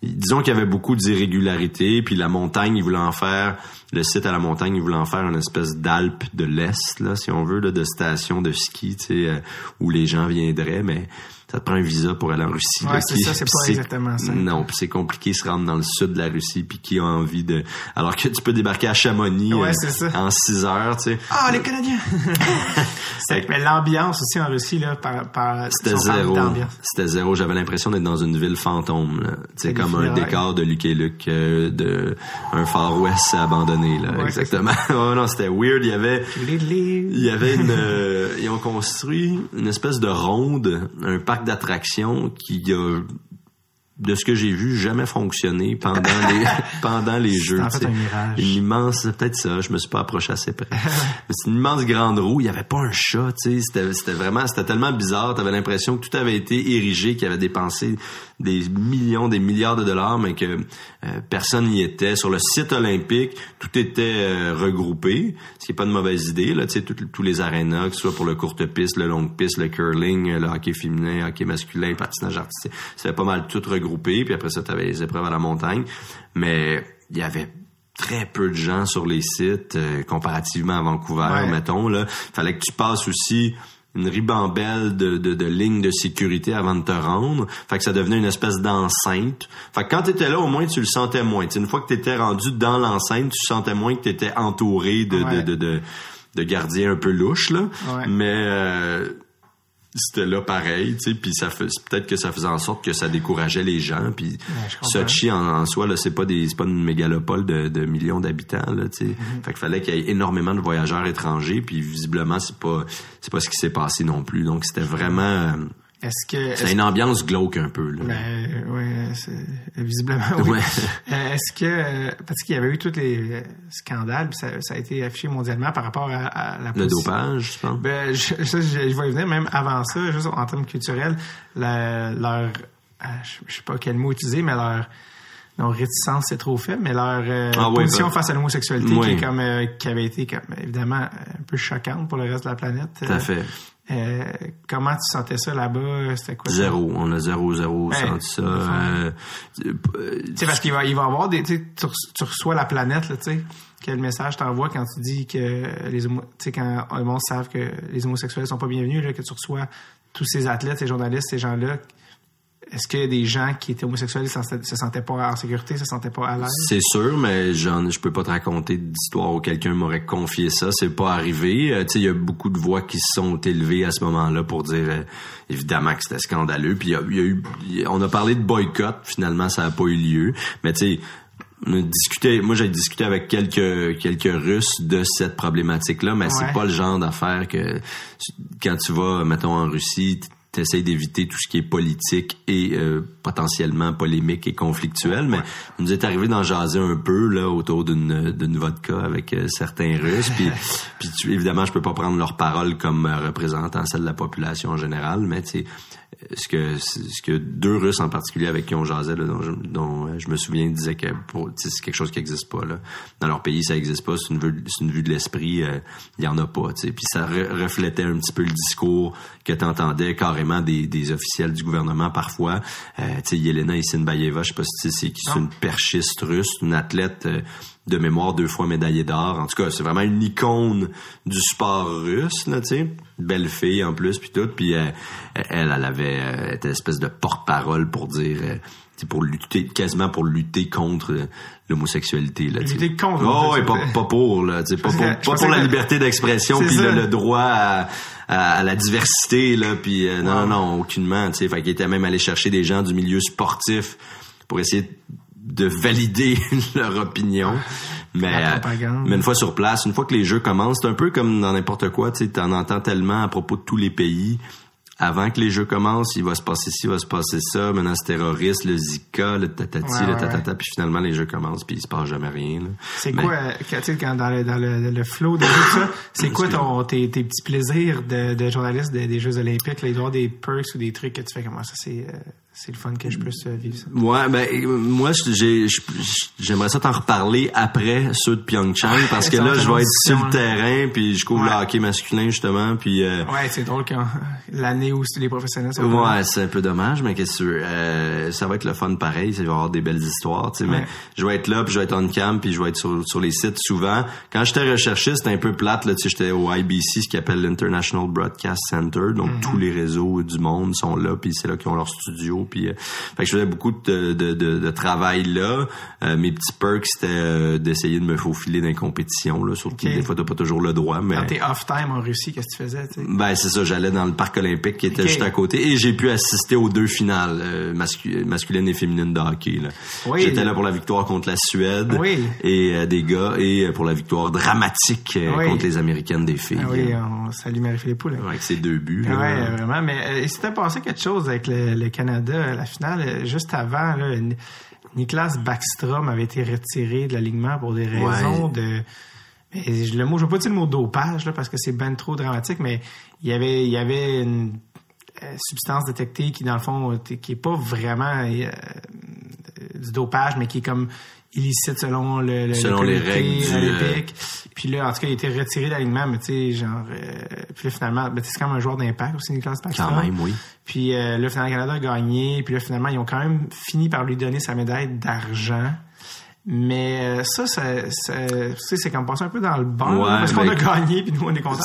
Disons qu'il y avait beaucoup d'irrégularités puis la montagne ils voulaient en faire le site à la montagne, ils voulaient en faire une espèce d'Alpe de l'Est, là, si on veut, là, de station de ski, tu sais, euh, où les gens viendraient, mais ça te prend un visa pour aller en Russie. Ouais, c'est ça, c'est pas exactement ça. Non, puis c'est compliqué de se rendre dans le sud de la Russie, puis qui a envie de... Alors que tu peux débarquer à Chamonix ouais, euh, en 6 heures, tu sais. Ah, les Canadiens! mais l'ambiance aussi en Russie, là, par... par C'était zéro. C'était zéro. J'avais l'impression d'être dans une ville fantôme, Tu sais, comme un décor de Luke et Luke, euh, de un Far West abandonné, là. exactement. oh non, c'était weird. Il y avait... Il y avait une... Euh, ils ont construit une espèce de ronde, un parc d'attraction qui a de ce que j'ai vu, jamais fonctionné pendant les pendant les jeux. C'est un mirage. Une immense, peut-être ça, je me suis pas approché assez près. c'est une immense grande roue, il y avait pas un chat, tu sais, c'était c'était vraiment c'était tellement bizarre, tu avais l'impression que tout avait été érigé, qu'il y avait dépensé des millions, des milliards de dollars, mais que euh, personne n'y était. Sur le site olympique, tout était euh, regroupé, ce qui est pas de mauvaise idée. Là, tu sais, tous les arénas, que ce soit pour le courte piste, le longue piste, le curling, le hockey féminin, le hockey masculin, le patinage artistique, c'était pas mal tout regroupé. Puis après ça, tu avais les épreuves à la montagne, mais il y avait très peu de gens sur les sites euh, comparativement à Vancouver, mettons là. Fallait que tu passes aussi une ribambelle de, de, de lignes de sécurité avant de te rendre. Fait que ça devenait une espèce d'enceinte. Fait que quand t'étais là, au moins, tu le sentais moins. une fois que t'étais rendu dans l'enceinte, tu sentais moins que t'étais entouré de, de, de, de, de, gardiens un peu louches, là. Mais... Euh, c'était là pareil, tu sais, puis ça fait peut-être que ça faisait en sorte que ça décourageait les gens, puis Sochi en, soi là, c'est pas des c'est pas une mégalopole de, de millions d'habitants là, tu sais. Mm-hmm. Fait qu'il fallait qu'il y ait énormément de voyageurs étrangers, puis visiblement c'est pas c'est pas ce qui s'est passé non plus. Donc c'était vraiment est-ce que c'est une ambiance glauque un peu là. Ben ouais, visiblement oui. Euh, est-ce que parce qu'il y avait eu tous les scandales, ça, ça, a été affiché mondialement par rapport à, la le dopage, je pense. Ben je, je, je, vais y venir même avant ça, juste en termes culturels, la, leur je sais pas quel mot utiliser, mais leur non, réticence, c'est trop faible, mais leur euh, ah position ben, face à l'homosexualité qui, comme, euh, qui avait été comme, évidemment un peu choquante pour le reste de la planète. Tout à fait. Euh, comment tu sentais ça là-bas? C'était quoi? Zéro. On a zéro, zéro ben, senti ça. tu sais, parce qu'il va, il va avoir des, tu, tu reçois la planète, tu sais. Quel message t'envoies quand tu dis que les homo, tu sais, quand le monde savent que les homosexuels sont pas bienvenus, là, que tu reçois tous ces athlètes, ces journalistes, ces gens-là est-ce qu'il y a des gens qui étaient homosexuels se, se sentaient pas en sécurité, se sentaient pas à l'aise? C'est sûr, mais j'en, je peux pas te raconter d'histoire où quelqu'un m'aurait confié ça. C'est pas arrivé. Euh, tu sais, il y a beaucoup de voix qui se sont élevées à ce moment-là pour dire euh, évidemment que c'était scandaleux. Puis il y, a, eu, on a parlé de boycott. Finalement, ça a pas eu lieu. Mais tu sais, discuté, moi j'ai discuté avec quelques quelques Russes de cette problématique-là, mais c'est pas le genre d'affaire que quand tu vas, mettons en Russie, t'essayes d'éviter tout ce qui est politique et euh, potentiellement polémique et conflictuel, mais on nous est arrivé d'en jaser un peu là autour d'une d'une vodka avec euh, certains Russes, puis puis évidemment je peux pas prendre leur parole comme représentant celle de la population en général, mais tu ce que ce que deux Russes en particulier avec qui on jasait là, dont, je, dont euh, je me souviens disaient que c'est quelque chose qui n'existe pas là. Dans leur pays, ça n'existe pas. C'est une vue, c'est une vue de l'esprit. Il euh, y en a pas. Puis ça reflétait un petit peu le discours que tu entendais carrément des, des officiels du gouvernement parfois. Euh, tu sais, Yelena Isinbayeva, je sais pas si c'est qui, c'est une perchiste russe, une athlète. Euh, de mémoire deux fois médaillée d'or. En tout cas, c'est vraiment une icône du sport russe, là, tu sais. Belle fille en plus, puis tout. Puis elle, elle, avait euh, était espèce de porte-parole pour dire, euh, pour lutter, quasiment pour lutter contre l'homosexualité, là. Lutter contre. Oh, pas, pas pour, là, tu pas pour, pas pour la liberté d'expression, puis le, droit à, à, la diversité, là, puis euh, non, non, non, aucunement, tu sais. Fait qu'il était même allé chercher des gens du milieu sportif pour essayer de valider leur opinion. Mais, euh, mais une fois sur place, une fois que les jeux commencent, c'est un peu comme dans n'importe quoi, tu sais, en entends tellement à propos de tous les pays. Avant que les jeux commencent, il va se passer ci, il va se passer ça, menace terroriste, le Zika, le tatati, le tatata, puis finalement les jeux commencent, puis il se passe jamais rien. C'est quoi, euh, quand, dans le, dans le, le flow de tout ça, c'est quoi ton, tes, tes, petits plaisirs de, de journaliste des, Jeux olympiques? Y avoir des perks ou des trucs que tu fais, comment ça, c'est... Euh, c'est le fun que je puisse vivre ça. Ouais, ben moi j'ai j'aimerais ça t'en reparler après ceux de Pyeongchang parce que là je vais être sur le terrain puis je couvre le hockey masculin justement puis euh, Ouais, c'est drôle quand l'année où les professionnels ça Ouais, c'est un peu dommage mais qu'est-ce que euh, ça va être le fun pareil, ça va avoir des belles histoires, tu sais mais je vais être là puis je vais être on cam puis je vais être sur, sur les sites souvent. Quand j'étais recherché, c'était un peu plate là, tu sais j'étais au IBC ce qu'ils appelle l'International Broadcast Center donc mm-hmm. tous les réseaux du monde sont là puis c'est là qu'ils ont leur studio puis euh, fait que je faisais beaucoup de, de, de, travail là. Euh, mes petits perks, c'était euh, d'essayer de me faufiler dans les compétitions. Là, surtout des fois, t'as pas toujours le droit. Mais... Quand t'es off-time en Russie, qu'est-ce que tu faisais? Ben, c'est ça. J'allais dans le parc olympique qui était juste à côté. Et j'ai pu assister aux deux finales, masculine et féminine de hockey. Là. J'étais là pour la victoire contre la Suède et des gars et pour la victoire dramatique contre les Américaines des filles. Ah oui, on salue Marie-Philippe. Avec ses deux buts. Ouais, vraiment. Mais il s'était passé quelque chose avec le Canada la finale, euh, juste avant, là, Niklas Backstrom avait été retiré de l'alignement pour des raisons de. le mot, je veux pas dire le mot dopage, là, parce que c'est ben trop dramatique, mais il y avait, il y avait une euh, substance détectée qui, dans le fond, qui est pas vraiment euh, du dopage, mais qui est comme illicite selon le, le selon les règles olympique. Puis là, en tout cas, il était retiré d'alignement, mais tu sais, genre, puis là, finalement, ben, c'est quand même un joueur d'impact aussi, Nicolas Backstrom. Quand même, oui. Puis euh, là, finalement, le Canada a gagné. Puis là, finalement, ils ont quand même fini par lui donner sa médaille d'argent. Mais euh, ça, ça, ça c'est comme passer un peu dans le banc parce qu'on a gagné puis nous on est contents.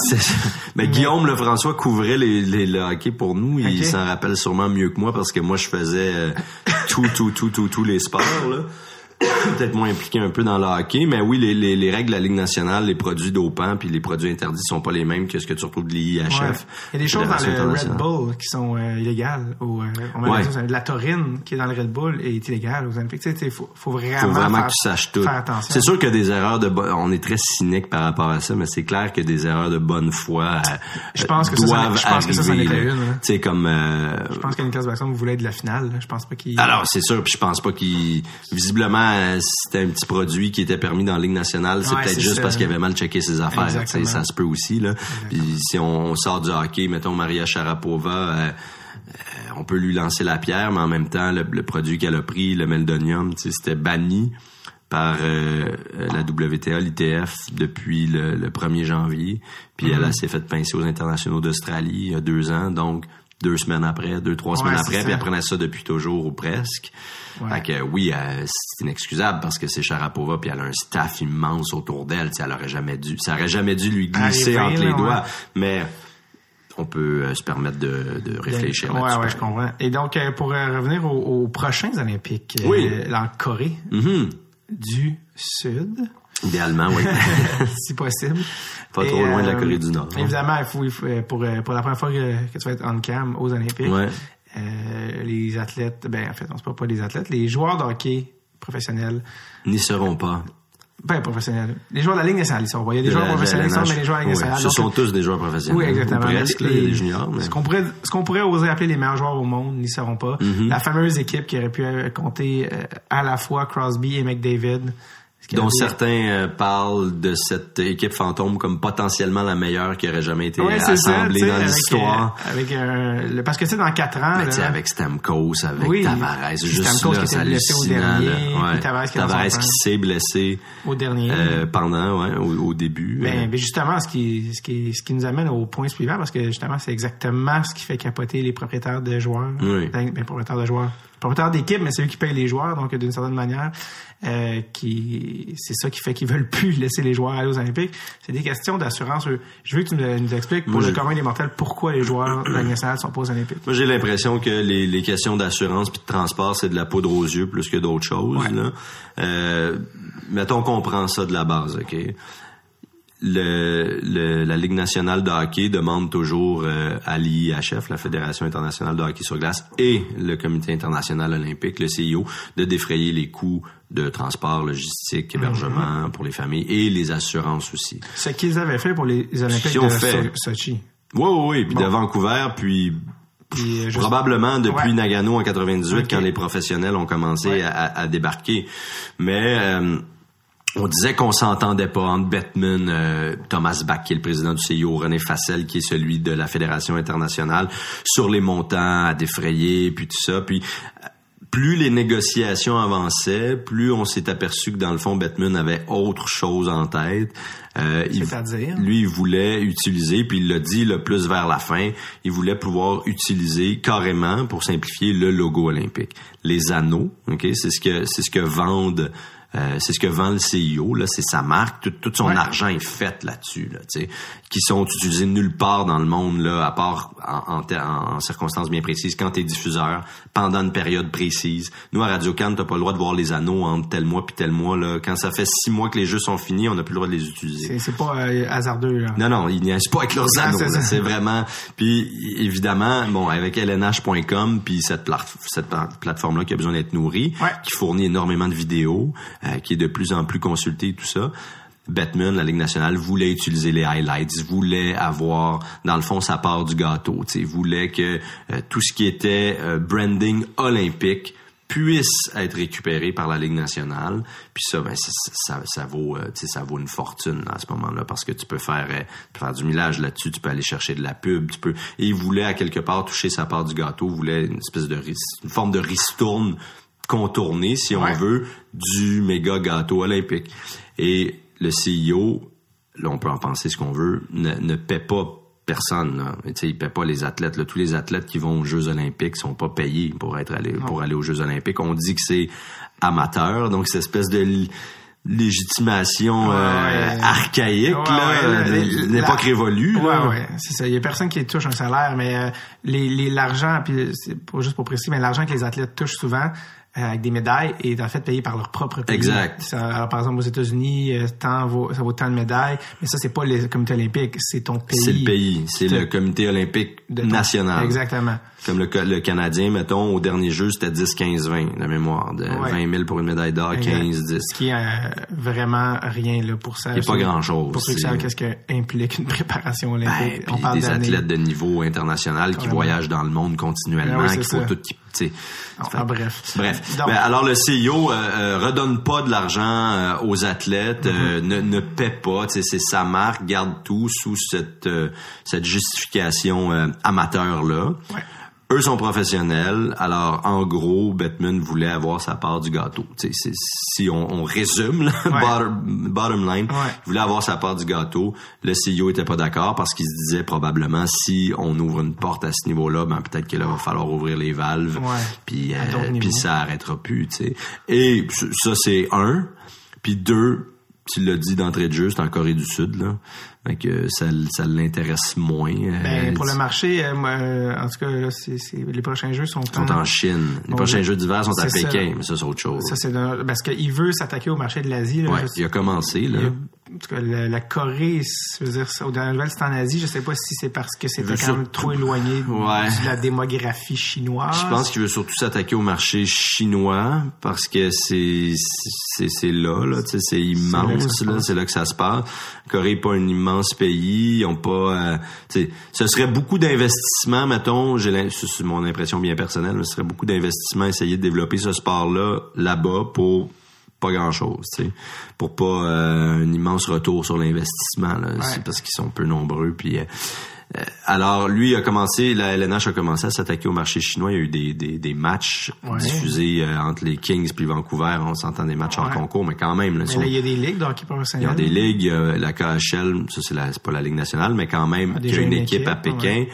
Mais, Guillaume Lefrançois couvrait les, les, le hockey pour nous. Il s'en rappelle sûrement mieux que moi parce que moi je faisais euh, tout, tout, tout, tout, tous les sports. Là peut-être moins impliqué un peu dans le hockey, mais oui, les, les, les, règles de la Ligue nationale, les produits dopants puis les produits interdits sont pas les mêmes que ce que tu retrouves de l'IHF. Il y a des choses dans le Red Bull qui sont euh, illégales. Ou, euh, la taurine qui est dans le Red Bull est illégale aux Olympiques. Il faut, faut vraiment, faut vraiment faire, que tu saches tout. C'est sûr a des erreurs de on est très cynique par rapport à ça, mais c'est clair que des erreurs de bonne foi euh, je pense que doivent ça, je pense arriver. Que ça, une. Hein. comme euh, je pense qu'Aniklas Backstrom voulait de la finale. Je pense pas qu'il. Alors c'est sûr, puis je pense pas qu'il visiblement c'était un petit produit qui était permis dans la Ligue nationale, c'est peut-être juste parce qu'il avait mal checké ses affaires. Ça se peut aussi. Là. Puis si on, sort du hockey, mettons Maria Sharapova, euh, on peut lui lancer la pierre, mais en même temps, le, produit qu'elle a pris, le meldonium, c'était banni par euh, la WTA, l'ITF, depuis le, 1er janvier. Puis elle, s'est fait pincer aux internationaux d'Australie il y a deux ans, donc deux semaines après, deux, trois semaines après, puis elle prenait ça depuis toujours ou presque. Fait que oui, euh, c'est inexcusable parce que c'est Sharapova puis elle a un staff immense autour d'elle. Elle aurait jamais dû, ça aurait jamais dû lui glisser entre les doigts. Mais on peut euh, se permettre de, de réfléchir là-dessus. Ouais, je comprends. Et donc, pour revenir aux, prochains Olympiques, oui. en Corée, mm-hmm du Sud. Idéalement, oui. si possible. Pas trop loin de la euh, Corée du Nord. Évidemment, il faut, pour, euh, pour la première fois que, tu vas être on cam aux Olympiques, euh, les athlètes, ben en fait, on se parle pas des athlètes, les joueurs de hockey professionnels n'y seront pas. Ben, professionnels. Les joueurs de la Ligue nationale, ils sont. Il y a des joueurs professionnels, mais les joueurs de la Ligue nationale. ce sont tous des joueurs professionnels. Oui, exactement. presque, les, juniors. Ce qu'on pourrait, ce qu'on pourrait oser appeler les meilleurs joueurs au monde n'y seront pas. Mm-hmm. La fameuse équipe qui aurait pu compter à la fois Crosby et McDavid dont certains euh, parlent de cette équipe fantôme comme potentiellement la meilleure qui aurait jamais été assemblée dans l'histoire. Euh, avec, euh, parce que tu sais dans quatre ans, ben, là, avec Stamkos, avec Tavares, juste Stamkos là, qui était blessé au dernier, ouais. Tavares qui, Tavares qui s'est blessé au dernier, euh, pendant, ouais, au, début. Ben, ben, justement, ce qui, ce qui, ce qui nous amène au point suivant, parce que justement, c'est exactement ce qui fait capoter les propriétaires de joueurs, oui. ben, ben propriétaires de joueurs, propriétaires d'équipe, mais c'est eux qui payent les joueurs, donc d'une certaine manière, euh, qui c'est ça qui fait qu'ils veulent plus laisser les joueurs aller aux Olympiques. C'est des questions d'assurance. Je veux que tu nous, expliques pour le commun des mortels pourquoi les joueurs de la nationale sont pas aux Olympiques. Moi, j'ai l'impression que les, les questions d'assurance puis de transport, c'est de la poudre aux yeux plus que d'autres choses. Là. Euh, mettons qu'on prend ça de la base, OK? Le, la Ligue nationale de hockey demande toujours euh, à l'IHF, la Fédération internationale de hockey sur glace, et le Comité international olympique, le CIO, de défrayer les coûts de transport, logistique, hébergement mm-hmm. pour les familles et les assurances aussi. Ce qu'ils avaient fait pour les Olympiques de fait. Sochi. Oui, oui, oui. Puis de Vancouver, puis euh, probablement depuis Nagano en 98 quand les professionnels ont commencé à, à, débarquer. Mais euh, on disait qu'on s'entendait pas entre Bettman, euh, Thomas Bach, qui est le président du CIO, René Fassel, qui est celui de la Fédération internationale, sur les montants à défrayer, puis tout ça. Puis plus les négociations avançaient, plus on s'est aperçu que dans le fond, Bettman avait autre chose en tête. Euh, C'est-à-dire? Lui, il voulait utiliser, puis il l'a dit le plus vers la fin, il voulait pouvoir utiliser carrément, pour simplifier, le logo olympique. Les anneaux, ok, c'est ce que c'est ce que vendent euh, c'est ce que vend le CIO, là, c'est sa marque, tout, son argent est fait là-dessus, là, qui sont utilisés nulle part dans le monde, là, à part en, en, circonstances bien précises, quand tu es diffuseur, pendant une période précise. Nous, à Radio Cannes, t'as pas le droit de voir les anneaux entre tel mois puis tel mois, là. Quand ça fait six mois que les jeux sont finis, on n'a plus le droit de les utiliser. C'est pas euh, hasardeux, là. Non, non, ils n'y pas avec leurs anneaux, c'est vraiment... Puis, évidemment, bon, avec lnh.com, puis cette, cette plateforme-là qui a besoin d'être nourrie, qui fournit énormément de vidéos, euh, qui est de plus en plus consulté, tout ça. Batman, la Ligue nationale, voulait utiliser les highlights, voulait avoir, dans le fond, sa part du gâteau, tu voulait que euh, tout ce qui était euh, branding olympique puisse être récupéré par la Ligue nationale. Puis ça, ben, ça, ça, vaut, ça vaut une fortune à ce moment-là parce que tu peux faire, faire du millage là-dessus, tu peux aller chercher de la pub, tu peux. Et il voulait à quelque part toucher sa part du gâteau, voulait une espèce de une forme de ristourne contourner, si on veut, du méga gâteau olympique. Et le CEO, là, on peut en penser ce qu'on veut, ne, ne paie pas personne. Là. il paie pas les athlètes. Là. Tous les athlètes qui vont aux Jeux olympiques sont pas payés pour être allés, pour aller aux Jeux olympiques. On dit que c'est amateur, donc cette espèce de légitimation euh, archaïque, là, l'époque révolue. Ouais, ouais, c'est ça. Il y a personne qui touche un salaire, mais euh, les l'argent, puis c'est pas juste pour préciser, mais l'argent que les athlètes touchent souvent, avec des médailles et en fait payé par leur propre pays. Exact. Ça, par exemple aux États-Unis, euh, tant vaut, ça vaut tant de médailles, mais ça c'est pas le comité olympique, c'est ton pays. C'est le pays, c'est le comité olympique national. Exactement. Comme le, le Canadien, mettons, au dernier jeu, c'était 10, 15, 20, la mémoire. De 20 000 pour une médaille d'or, 15, 10. Ce qui est euh, vraiment rien là, pour ça. Il pas grand-chose. Pour ceux qui savent qu'est-ce qu'implique une préparation olympique. Ben, On parle des athlètes de niveau international qui voyagent dans le monde continuellement, ben qui font tout... Qui, enfin, bref. Bref. Ben, alors, le CEO euh, euh, redonne pas de l'argent euh, aux athlètes, euh, mm-hmm. ne, ne paie pas. C'est sa marque, garde tout sous cette, cette justification amateur-là. Ouais eux sont professionnels, alors en gros, Batman voulait avoir sa part du gâteau. C'est, si on, on résume, là, bottom, bottom, line, il voulait avoir sa part du gâteau. Le CEO était pas d'accord parce qu'il se disait probablement si on ouvre une porte à ce niveau-là, ben peut-être qu'il va falloir ouvrir les valves, puis euh, puis ça arrêtera plus. sais. Et ça c'est un, puis deux, tu l'as dit d'entrée de jeu, c'est en Corée du Sud là. Que ça, ça l'intéresse moins. Euh, ben, pour le marché, euh, euh, en tout cas, les prochains jeux sont, sont en Chine. Les prochains jeux d'hiver sont à Pékin, mais ça, c'est autre chose. Ça, c'est parce qu'il veut s'attaquer au marché de l'Asie. Là, il a commencé. Là. en tout cas, la, Corée, je veux dire, au dernier nouvelle, c'est en Asie. Je sais pas si c'est parce que c'était quand même trop éloigné de la démographie chinoise. Je pense qu'il veut surtout s'attaquer au marché chinois parce que c'est là, là, c'est immense. là, c'est là que ça se passe. Corée n'est pas un immense pays, ils ont pas euh, ce serait beaucoup d'investissement mettons, j'ai c'est mon impression bien personnelle, ce serait beaucoup d'investissement essayer de développer ce sport là là-bas pour pas grand-chose, pour pas euh, un immense retour sur l'investissement parce qu'ils sont peu nombreux puis euh, alors, lui a commencé, la LNH a commencé à s'attaquer au marché chinois. Il y a eu des, des, des matchs diffusés euh, entre les Kings puis Vancouver. On s'entend des matchs en concours, mais quand même. Là, mais là, il y a des ligues d'hockey professionnel. Il y a des ligues. la KHL, ça c'est, la, c'est pas la Ligue nationale, mais quand même, ah, il y a une équipe à Pékin.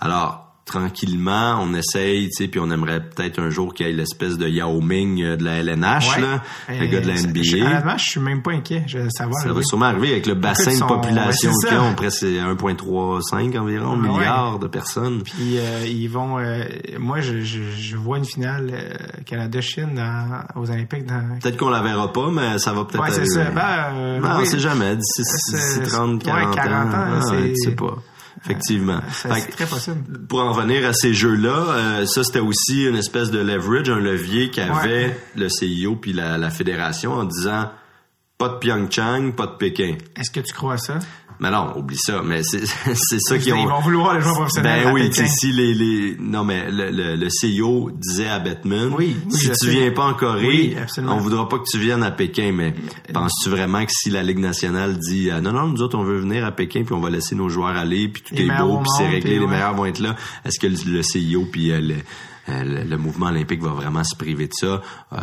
Alors, tranquillement, on essaye, tu sais, puis on aimerait peut-être un jour qu'il y ait l'espèce de Yao Ming euh, de la LNH, là, le gars de la NBA. Honnêtement, je suis même pas inquiet. Je, ça va, ça va sûrement arriver avec le bassin de population qu'ils ont, presque 1,35 environ ah milliards de personnes. Puis euh, ils vont, euh, moi, je, je, je, vois une finale Canada-Chine aux Olympiques. Dans... Peut-être qu'on la verra pas, mais ça va peut-être. Ouais, c'est ça. Ben, non, c'est jamais. D'ici 30, 40, 40 ans, ans ah, tu sais pas. Effectivement. C'est très possible. Pour en venir à ces jeux-là, euh, ça c'était aussi une espèce de leverage, un levier qu'avait le CIO puis la, la fédération en disant pas de Pyeongchang, pas de Pékin. Est-ce que tu crois à ça? Mais non, oublie ça. Mais c'est ça qui ont. Ils vont vouloir les joueurs professionnels. Ben oui, si les, les non mais le, le, le CEO disait à Batman, oui, si tu viens pas en Corée, on voudra pas que tu viennes à Pékin. Mais penses-tu vraiment que si la Ligue nationale dit ah, non non nous autres on veut venir à Pékin puis on va laisser nos joueurs aller puis tout est beau puis c'est réglé, les meilleurs vont être là, est-ce que le, CEO puis euh, le, euh, le, mouvement olympique va vraiment se priver de ça. Euh,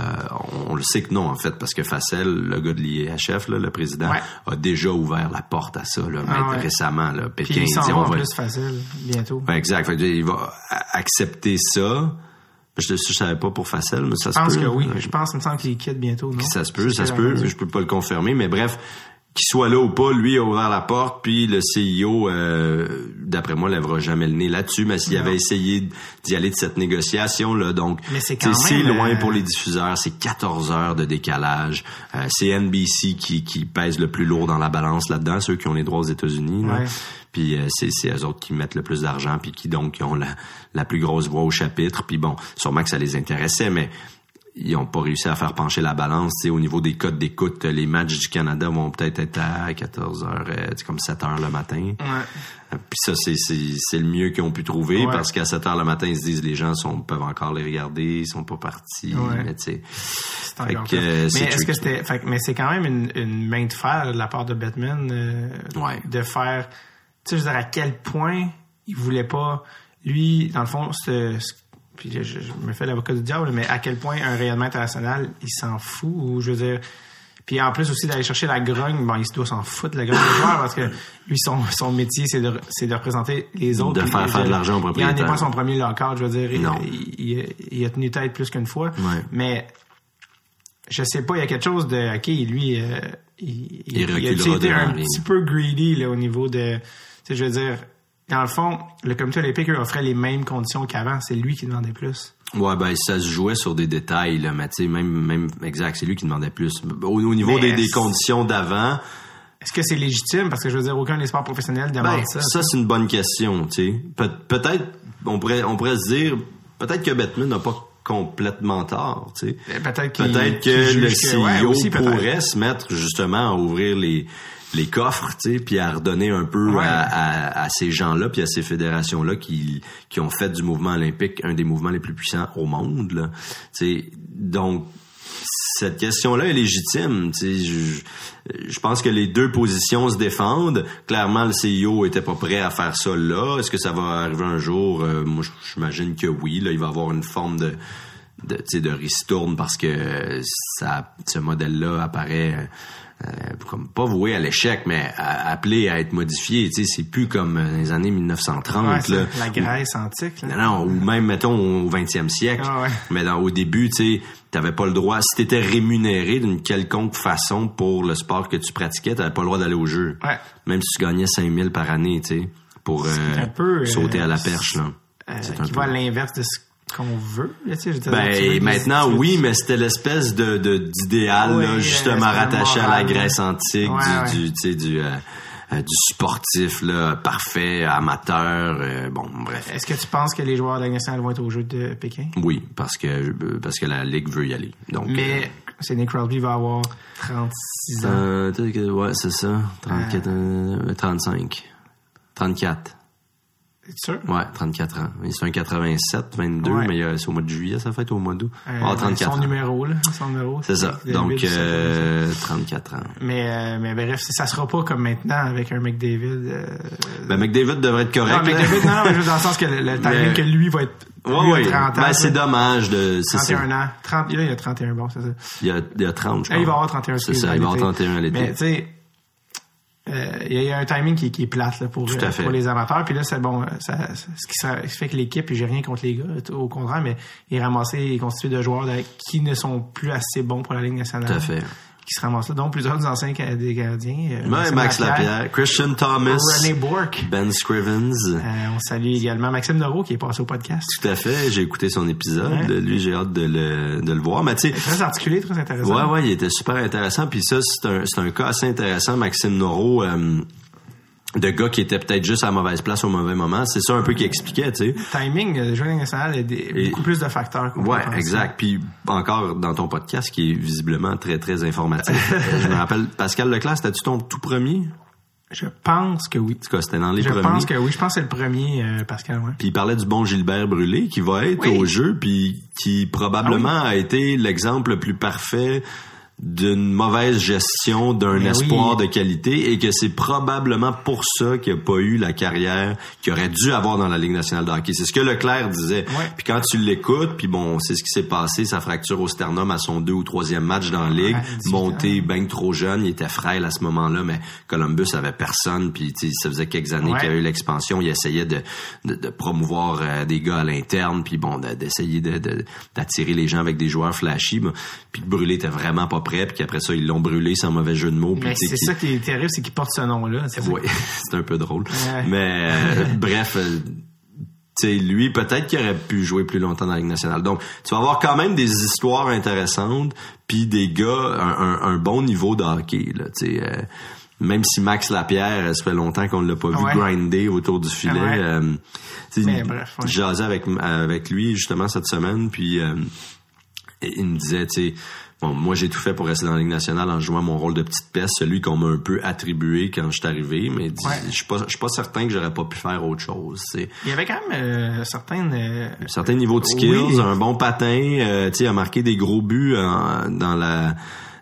on, le sait que non, en fait, parce que Facel, le gars de l'IHF, le président, a déjà ouvert la porte à ça là, ah récemment. Là. Pékin, Puis il, on va... plus facile bientôt. exact. il va accepter ça. Je ne savais pas pour Facel, mais ça se peut. Je pense que oui. Je pense, il me semble qu'il quitte bientôt. Non? Ça se peut, ça se peut. Je peux pas le confirmer, mais bref, qu'il soit là ou pas, lui a ouvert la porte, puis le CIO, euh, d'après moi, lèvera jamais le nez là-dessus, mais s'il avait essayé d'y aller de cette négociation-là, donc c'est loin pour les diffuseurs, c'est 14 heures de décalage, euh, c'est NBC qui, qui pèse le plus lourd dans la balance là-dedans, ceux qui ont les droits aux États-Unis. Puis euh, c'est c'est eux autres qui mettent le plus d'argent, puis qui donc ont la, la plus grosse voix au chapitre. Puis bon, sûrement que ça les intéressait, mais ils ont pas réussi à faire pencher la balance. sais, au niveau des codes d'écoute, les matchs du Canada vont peut-être être à 14 heures, euh, comme 7 heures le matin. Ouais. Euh, puis ça, c'est, le mieux qu'ils ont pu trouver parce qu'à 7 heures le matin, ils se disent les gens sont, peuvent encore les regarder, ils sont pas partis. Mais tu sais. C'est mais est-ce que c'était. mais c'est quand même une, une, main de fer de la part de Batman euh, de faire. Tu sais, je veux dire, à quel point il voulait pas. Lui, dans le fond, ce, puis je, me fais l'avocat du diable, mais à quel point un rayonnement international, il s'en fout, ou je veux dire, puis en plus aussi d'aller chercher la grogne, bon, il doit s'en foutre la grogne des joueurs parce que lui, son, son métier, c'est de, c'est de représenter les autres. De faire faire de l'argent au propriétaire. Il n'en est pas son premier local, je veux dire. Il, il, a tenu tête plus qu'une fois. Mais je sais pas, il y a quelque chose de, ok, lui, euh, il, il, a été un petit peu greedy là, au niveau de, je veux dire, dans le fond, le comité olympique offrait les mêmes conditions qu'avant. C'est lui qui demandait plus. Ouais, ben ça se jouait sur des détails, là, mais tu sais, même, même, exact, c'est lui qui demandait plus. Au, niveau des, des, conditions d'avant. Est-ce que c'est légitime? Parce que je veux dire, aucun des sports professionnels demande ben, ça. Ça, c'est une bonne question, tu sais. peut-être, on pourrait, on pourrait se dire, peut-être que Batman n'a pas complètement tort, tu sais. Ben, peut-être, peut-être que le CEO pourrait se mettre justement à ouvrir les, les coffres, tu sais, puis à redonner un peu à, à, ces gens-là, puis à ces fédérations-là qui, qui ont fait du mouvement olympique un des mouvements les plus puissants au monde. Là. sais, donc, cette question-là est légitime. Je, je pense que les deux positions se défendent. Clairement, le CIO était pas prêt à faire ça là. Est-ce que ça va arriver un jour? Euh, moi, j'imagine que oui. Là, il va avoir une forme de de, de ristourne parce que ça, ce modèle-là apparaît comme pas voué à l'échec, mais appelé à être modifié. Tu sais, c'est plus comme les années 1930. là, la Grèce antique. Là. Non, ou même, mettons, au 20e siècle. Ah mais dans, au début, tu sais, t'avais pas le droit. Si t'étais rémunéré d'une quelconque façon pour le sport que tu pratiquais, t'avais pas le droit d'aller au jeu. Ouais. Même si tu gagnais 5000 par année, tu sais, pour euh, sauter à la perche. Là. Euh, c'est qui va à l'inverse de ce qu'on veut. ben, maintenant, oui, mais c'était l'espèce de, d'idéal, là, justement rattaché à la Grèce antique, du, du, du, euh, euh, du sportif là, parfait, amateur. Euh, bon, bref. Est-ce que tu penses que les joueurs de la nationale vont être au jeu de Pékin? Oui, parce que parce que la Ligue veut y aller. Donc, mais Sidney Crosby va avoir 36 ans. ouais, c'est ça. 34, 35. 34. C'est sûr? Ouais, 34 ans. C'est un 87, 22, mais c'est au mois de juillet, ça fait au mois d'août. Euh, ah, 34 son numéro, là. Son numéro. C'est ça. Donc, euh, 34 ans. Mais, euh, mais bref, ça sera pas comme maintenant avec un McDavid. Euh... Ben, McDavid devrait être correct. Non, McDavid, non, mais juste dans le sens que le, timing que lui va être. Ouais, ouais. 30 ans. Ben, c'est dommage de. 31 ans. 30, là, il y a 31, bon, c'est ça. Il y a, il y a 30, je crois. il va avoir 31 C'est ça, il va avoir 31 à l'été. Mais, tu sais, euh, il y, a un timing qui, qui est plate là, pour, euh, pour les amateurs. Puis là, c'est bon, ça, ce qui fait que l'équipe, j'ai rien contre les gars, au contraire, mais il est ramassé, il est constitué de joueurs qui ne sont plus assez bons pour la Ligue nationale. Tout à fait qui se ramassent là. Donc, plusieurs anciens des gardiens. Euh, ouais, Max Lapierre, Christian Thomas, René Bourque, Ben Scrivens. Euh, on salue également Maxime Noro qui est passé au podcast. Tout à fait. J'ai écouté son épisode. Lui, j'ai hâte de le, de le voir. Mais tu très articulé, très intéressant. Ouais, ouais, il était super intéressant. Puis ça, c'est un, c'est un cas assez intéressant. Maxime Noro. Euh, de gars qui étaient peut-être juste à la mauvaise place au mauvais moment. C'est ça un peu qui expliquait, tu sais. Timing, le jeu national, il y a beaucoup plus de facteurs. Ouais, exact. Puis encore dans ton podcast qui est visiblement très, très informatif. je me rappelle, Pascal Leclerc, c'était-tu ton tout premier? Je pense que oui. En tout cas, c'était dans les premiers. Je pense que oui. Je pense que c'est le premier, euh, Pascal. Ouais. Puis il parlait du bon Gilbert Brûlé qui va être au jeu, puis qui probablement ah a été l'exemple le plus parfait d'une mauvaise gestion d'un ben espoir de qualité et que c'est probablement pour ça qu'il n'a pas eu la carrière qu'il aurait dû avoir dans la Ligue nationale de hockey. C'est ce que Leclerc disait. Puis quand tu l'écoutes, puis bon, c'est ce qui s'est passé, sa fracture au sternum à son deux ou troisième match dans la Ligue, monté bien trop jeune, il était frêle à ce moment-là, mais Columbus avait personne, puis ça faisait quelques années qu'il y a eu l'expansion, il essayait de, de, promouvoir euh, des gars à l'interne, puis bon, d'essayer de, d'attirer les gens avec des joueurs flashy, puis Brûlé était vraiment pas prêt, puis qu'après ça, ils l'ont brûlé sans mauvais jeu de mots. c'est ça qui est terrible, c'est qu'il porte ce nom-là. Oui, c'est un peu drôle. Mais euh, bref, euh, sais, lui, peut-être qu'il aurait pu jouer plus longtemps dans la Ligue nationale. Donc, tu vas avoir quand même des histoires intéressantes, puis des gars, un, bon niveau de hockey, là, tu sais. Euh, même si Max Lapierre, ça fait longtemps qu'on l'a pas vu grinder autour du filet. Euh, J'asais avec avec lui justement cette semaine, puis il me disait, tu sais, Bon, moi, j'ai tout fait pour rester dans la Ligue nationale en jouant mon rôle de petite peste, celui qu'on m'a un peu attribué quand je suis arrivé, mais je suis pas, je suis pas certain que j'aurais pas pu faire autre chose. Il y avait quand même euh, certains... Euh, certains niveaux de skills, un bon patin, euh, tu sais, a marqué des gros buts dans la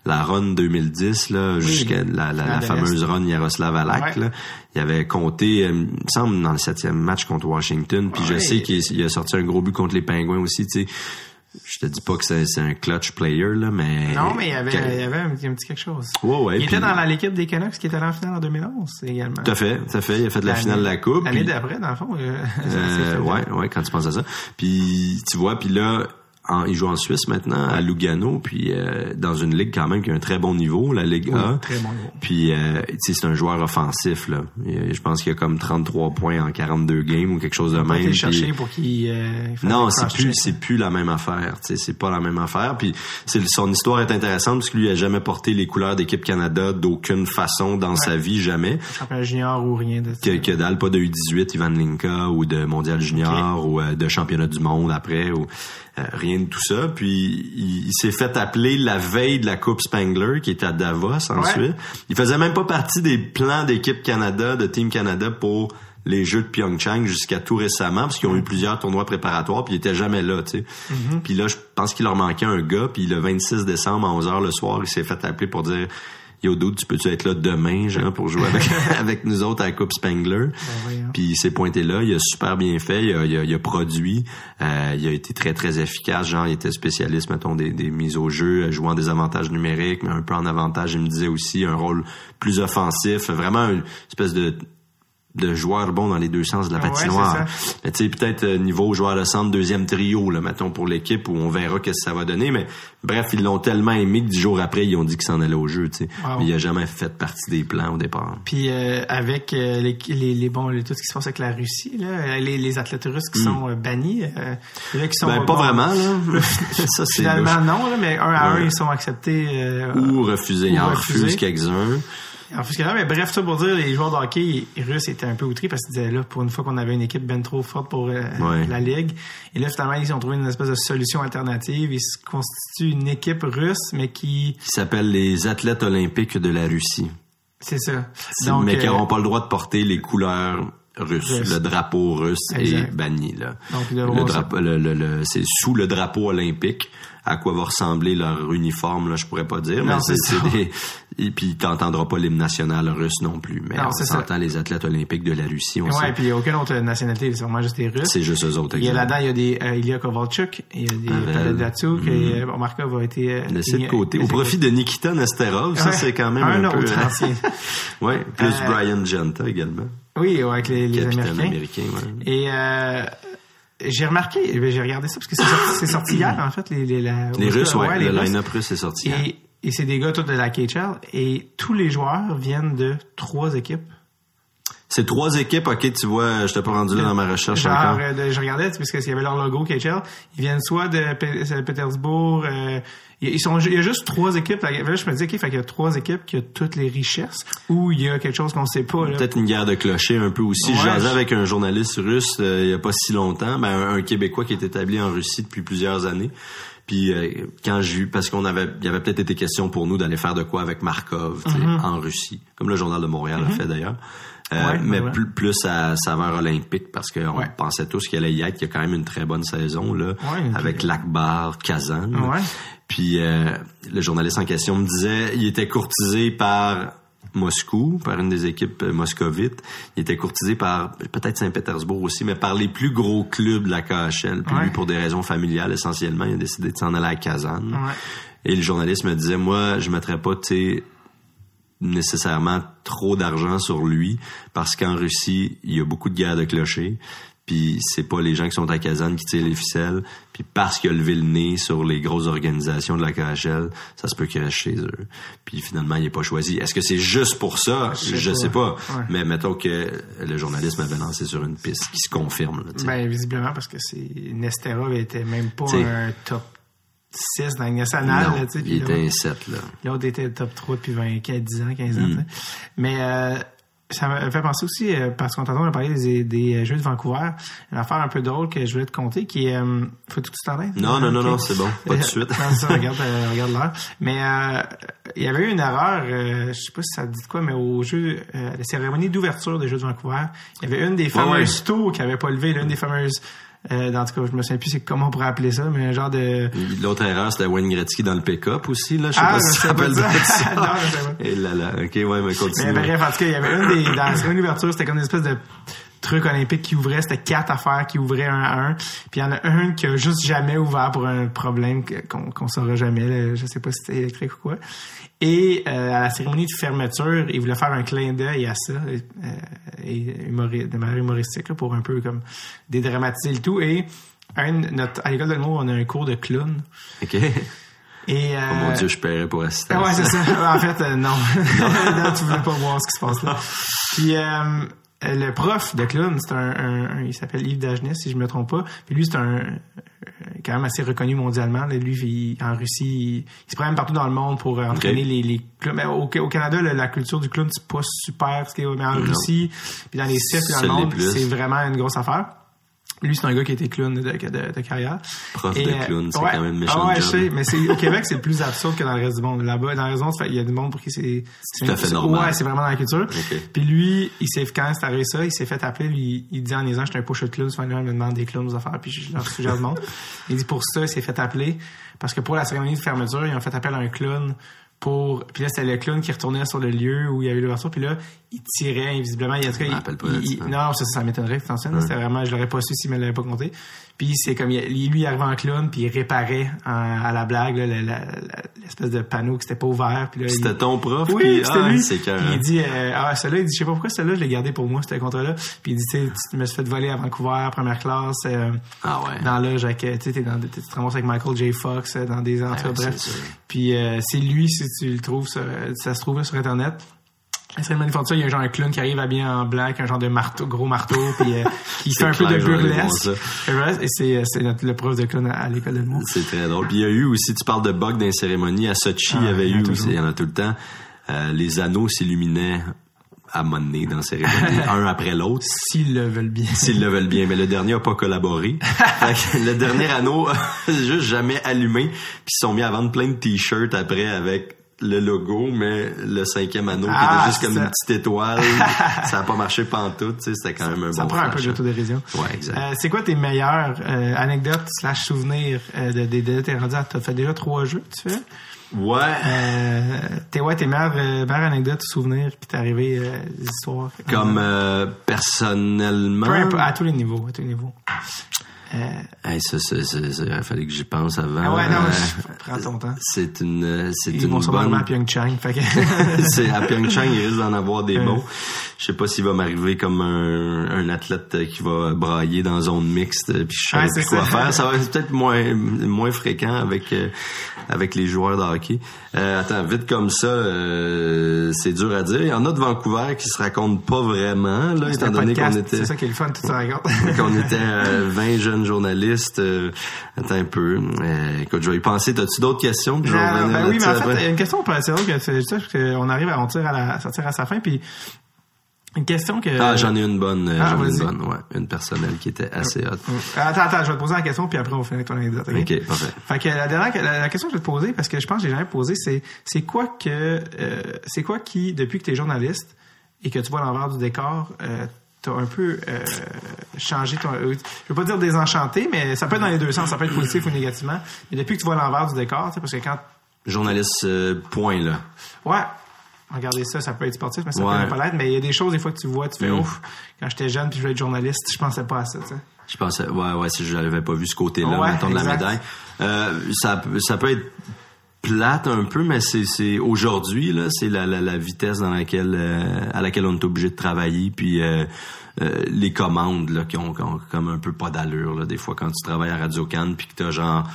la run 2010 là jusqu'à la, la, fameuse run Yaroslav Alak là. il avait compté il me semble dans le septième match contre Washington puis je sais qu'il a sorti un gros but contre les Pingouins aussi tu sais je te dis pas que c'est un clutch player, là, mais. Non, mais il y avait, il y avait un, petit quelque chose. Ouais, ouais. Il était dans l'équipe des Canucks qui était la finale en 2011 également. Tout à fait, tout à fait. Il a fait de la finale de la Coupe. L'année d'après, dans le fond. Euh, euh ouais, ouais, quand tu penses à ça. Puis, tu vois, puis là, il joue en Suisse maintenant, à Lugano, puis euh, dans une ligue quand même qui a un très bon niveau, la Ligue A. Très bon niveau. Puis, euh, c'est un joueur offensif. Là. je pense qu'il a comme 33 points en 42 games ou quelque chose de même. chercher pour qu'il euh, Non, c'est plus c'est plus la même affaire. C'est pas la même affaire. Puis son histoire est intéressante parce que lui il a jamais porté les couleurs d'équipe Canada d'aucune façon dans sa vie, jamais. Championnat junior ou rien de ça. Que, que dalle, pas de U18, Ivan Linka ou de mondial junior ou de championnat du monde après ou rien rien de tout ça. Puis il, s'est fait appeler la veille de la Coupe Spangler, qui était à Davos ensuite. Il faisait même pas partie des plans d'équipe Canada, de Team Canada pour les Jeux de Pyeongchang jusqu'à tout récemment, parce qu'ils ont eu plusieurs tournois préparatoires, puis ils étaient jamais là, tu sais. Mm-hmm. Puis là, je pense qu'il leur manquait un gars, puis le 26 décembre à 11h le soir, il s'est fait appeler pour dire Yo doute, tu peux-tu être là demain, genre, pour jouer avec, avec nous autres à la Coupe Spangler. Ben puis il s'est pointé là, il a super bien fait, il a, il a, produit, euh, il a été très très efficace, genre il était spécialiste, mettons, des, des mises au jeu, jouant des avantages numériques, mais un peu en avantage, il me disait aussi, un rôle plus offensif, vraiment une espèce de de joueurs bons dans les deux sens de la patinoire. mais tu sais peut-être euh, niveau joueur de centre deuxième trio là mettons pour l'équipe où on verra qu'est-ce que ça va donner mais bref ils l'ont tellement aimé que dix jours après ils ont dit qu'ils s'en allaient au jeu tu sais. Mais il a jamais fait partie des plans au départ. Puis euh, avec euh, les, les, les bons tout ce qui se passe avec la Russie là, les, les athlètes russes qui hmm. sont bannis là, qui sont ben, pas vraiment là. ça c'est finalement non là, mais un à un ils sont acceptés ou refusés, ils en refusent quelques-uns. Alors, mais bref, ça pour dire, les joueurs de hockey russes étaient un peu outrés parce qu'ils disaient là, pour une fois qu'on avait une équipe ben trop forte pour euh, la ligue. Et là, finalement, ils ont trouvé une espèce de solution alternative. Ils se constituent une équipe russe, mais qui... Qui s'appelle les athlètes olympiques de la Russie. C'est ça. mais qui n'auront euh, pas le droit de porter les couleurs russes. Le drapeau russe est banni, là. Donc, le drapeau, le, c'est sous le drapeau olympique à quoi va ressembler leur uniforme, là, je pourrais pas dire, mais c'est des, et puis t'entendras pas l'hymne national russe non plus, mais non, on entend les athlètes olympiques de la Russie, on Ouais, puis il y a aucune autre nationalité, c'est vraiment juste des Russes. C'est juste eux autres, Il y a là-dedans, il y a des, euh, Ilya Kovalchuk, il y a des Pavel Datsuk, et mm. Markov a été, euh, laissé de côté. Au profit de Nikita Nesterov, ça c'est quand même un, un autre peu, ancien. ouais, plus euh, Brian Genta également. Oui, avec les, les Américains. Américain, ouais. Et, euh, j'ai remarqué, eh j'ai regardé ça parce que c'est sorti, hier en fait les les, les Russes, ouais, le line-up russe est sorti hier. Et c'est des gars tous de la KHL et tous les joueurs viennent de trois équipes. C'est trois équipes, ok, tu vois, je t'ai pas rendu là dans ma recherche Genre, encore. Euh, je regardais, parce qu'il y avait leur logo KHL. Ils viennent soit de Pétersbourg, euh, ils sont, il y a juste trois équipes. Là, je me dis, OK, fait qu'il y a trois équipes qui ont toutes les richesses ou il y a quelque chose qu'on sait pas. Peut-être une guerre de clochers un peu aussi. Ouais, J'en avec un journaliste russe euh, il y a pas si longtemps, ben, un, Québécois qui est établi en Russie depuis plusieurs années. Puis euh, quand j'ai eu, parce qu'on avait, il y avait peut-être été question pour nous d'aller faire de quoi avec Markov mm-hmm. en Russie, comme le journal de Montréal a mm-hmm. fait d'ailleurs. Euh, mais plus, plus à saveur olympique parce qu'on pensait tous qu'il allait y être, qu'il y a quand même une très bonne saison là, avec Lakbar, Kazan. Puis euh, le journaliste en question me disait, il était courtisé par Moscou, par une des équipes euh, moscovites. Il était courtisé par peut-être Saint-Pétersbourg aussi, mais par les plus gros clubs de la KHL. Puis lui, pour des raisons familiales essentiellement, il a décidé de s'en aller à Kazan. Et le journaliste me disait, moi, je mettrais pas, tu nécessairement trop d'argent sur lui parce qu'en Russie, il y a beaucoup de guerres de clochers puis c'est pas les gens qui sont à Kazan qui tirent les ficelles, puis parce qu'il a levé le nez sur les grosses organisations de la KHL, ça se peut qu'il reste chez eux. Puis finalement, il est pas choisi. Est-ce que c'est juste pour ça? Je, sais pas. Mais mettons que le journalisme avait lancé sur une piste qui se confirme. Là, ben, visiblement, parce que c'est Nesterov était même pas un top 6 dans le national. Non, là, il était un 7. L'autre était top 3 depuis 20, 10 ans, 15 ans. Mm. Mais... Euh, ça me fait penser aussi, euh, parce qu'on t'entend parler des, des euh, Jeux de Vancouver, une affaire un peu drôle que je voulais te conter, qui est... Euh, faut tout de suite Non, non, non, non, c'est bon, pas tout de suite. regarde, regarde l'heure. Mais il y avait eu une erreur, je sais pas si ça dit quoi, mais au jeu, la cérémonie d'ouverture des Jeux de Vancouver, il y avait une des fameuses tours qui avait pas levé, l'une des fameuses euh, dans tout cas, je me souviens plus c'est comment on pourrait appeler ça, mais un genre de. L'autre erreur, c'était Wayne Gretzky dans le pick-up aussi, là. Je sais ah, pas si tu rappelles ça. ça. non, je sais pas. Et là, là. OK, ouais, mais continue. Mais bref, en tout cas, il y avait une des, dans seconde ouverture, c'était comme une espèce de truc olympique qui ouvrait, c'était quatre affaires qui ouvraient un à un. Puis il y en a un qui a juste jamais ouvert pour un problème qu'on qu'on saura jamais. Là. Je sais pas si c'était électrique ou quoi. Et euh, à la cérémonie de fermeture, il voulait faire un clin d'œil à ça, euh, et de manière humoristique, pour un peu comme dédramatiser le tout. Et notre, à l'école de l'humour, on a un cours de clown. OK. Et, euh, oh mon Dieu, je paierais pour assister. Ouais, c'est ça. En fait, non. non. tu voulais pas voir ce qui se passe là. Puis, le prof de clown, c'est un, il s'appelle Yves Dagenet, si je me trompe pas. Puis lui, c'est un quand même assez reconnu mondialement. Lui, en Russie, il, se promène partout dans le monde pour euh, entraîner les, les Mais au, Canada, la, culture du clown, c'est pas super. Mais en Russie, puis dans les cirques dans le monde, c'est vraiment une grosse affaire. Lui, c'est un gars qui était clown de, de, de carrière. Prof de clown, c'est quand même méchant. Ah ouais, je sais, mais c'est, au Québec, c'est plus absurde que dans le reste du monde. Là-bas, dans le reste du monde, il y a du monde pour qui c'est... C'est tout à fait normal. Ouais, c'est vraiment dans la culture. Puis lui, il s'est, quand c'est arrivé ça, il s'est fait appeler, lui, il dit en disant, j'étais un push de clown, souvent, il me demande des clowns aux affaires, puis je leur suggère du monde. Il dit, pour ça, il s'est fait appeler, parce que pour la cérémonie de fermeture, ils ont fait appel à un clown pour puis là c'était le clown qui retournait sur le lieu où il y avait l'ouverture puis là il tirait invisiblement. Il, en tout cas, il, non ça, ça m'étonnerait que c'était vraiment je l'aurais pas su s'il me l'avait pas compté puis c'est comme il, lui il arrivait en clown puis il réparait à la blague l'espèce de panneau qui s'était pas ouvert puis c'était ton prof oui puis, ah, lui. il dit euh, ah celle-là il dit je sais pas pourquoi celle-là je l'ai gardé pour moi c'était contrat là puis il dit tu sais tu me suis fait voler à Vancouver première classe euh, ah ouais. dans l'âge avec tu sais dans tu te ramasses avec Michael J. Fox euh, dans des entrées bref puis c'est lui si tu le trouves ça, ça se trouve sur internet c'est le ça, il y a un genre un clown qui arrive habillé en black, un genre de marteau, gros marteau, puis euh, qui fait un peu de burlesque. Et c'est, c'est notre, le prof de clown à, l'école de mots. C'est très drôle. Puis il y a eu aussi, tu parles de bugs dans les cérémonies, à Sochi, il y ah, avait eu aussi, il y en a tout le temps, euh, les anneaux s'illuminaient à monnaie dans la cérémonie, un après l'autre. S'ils le veulent bien. S'ils le veulent bien. Mais le dernier a pas collaboré. le dernier anneau, juste jamais allumé. Puis ils sont mis à vendre plein de t-shirts après avec le logo, mais le cinquième anneau qui était ah, juste comme une petite étoile, ça a pas marché pantoute, tu sais, c'était quand même un ça bon Ça prend un peu d'autodérision. Ouais, exact. Euh, c'est quoi tes meilleures euh, anecdotes slash souvenirs euh, de des de, t'es rendu t'as fait déjà trois jeux, tu fais? Ouais. Tes, ouais, tes meilleures, meilleures anecdotes, souvenirs qui t'est arrivé, des histoires. Comme personnellement? à tous les niveaux, à tous les niveaux. Euh, ça, ça, ça, il fallait que j'y pense avant. Ah ouais, non, euh, prends ton temps. C'est une, c'est Ils une vont bonne... à Pyeongchang. Fait que... c'est à Pyeongchang, il risque d'en avoir des mots. Je sais pas s'il va m'arriver comme un, un, athlète qui va brailler dans zone mixte, puis je sais plus quoi faire. Ça va être peut-être moins, moins fréquent avec, euh, avec les joueurs de hockey. Euh, attends, vite comme ça, euh, c'est dur à dire. Il y en a de Vancouver qui se racontent pas vraiment, là, étant donné qu'on était... C'est ça qui est le fun, tout ça raconte. qu'on était 20 jeunes journalistes. attends un peu. écoute, je vais y penser. T'as-tu d'autres questions? ben oui, mais en fait, il y a une question pour c'est drôle que on arrive à on tire à la, sortir à sa fin, puis une question que. Ah, j'en ai une bonne. Ah, j'en ai une bonne, ouais. Une personnelle qui était assez haute. Attends, attends, je vais te poser la question, puis après, on avec ton anecdote. OK, parfait. Fait que la dernière, la, question que je vais te poser, parce que je pense que j'ai jamais posé, c'est, c'est quoi que, euh, c'est quoi qui, depuis que tu es journaliste et que tu vois l'envers du décor, euh, t'as un peu euh, changé ton. Euh, je veux pas dire désenchanté, mais ça peut être dans les deux sens, ça peut être positif ou négativement. Mais depuis que tu vois l'envers du décor, tu sais, parce que quand. Journaliste, euh, point, là. Ouais regardez ça, ça peut être sportif, mais ça peut pas l'être. Mais il y a des choses, des fois, que tu vois, tu fais mm. ouf. Quand j'étais jeune puis je voulais être journaliste, je pensais pas à ça. Je pensais, ouais, ouais, si je n'avais pas vu ce côté-là, ouais, de la médaille. Euh, ça, ça peut être plate un peu, mais c'est aujourd'hui là, c'est la, la, la, vitesse dans laquelle euh, à laquelle on est obligé de travailler, puis euh, euh, les commandes là qui ont, qui comme un peu pas d'allure là, des fois quand tu travailles à Radio Cannes puis que t'as genre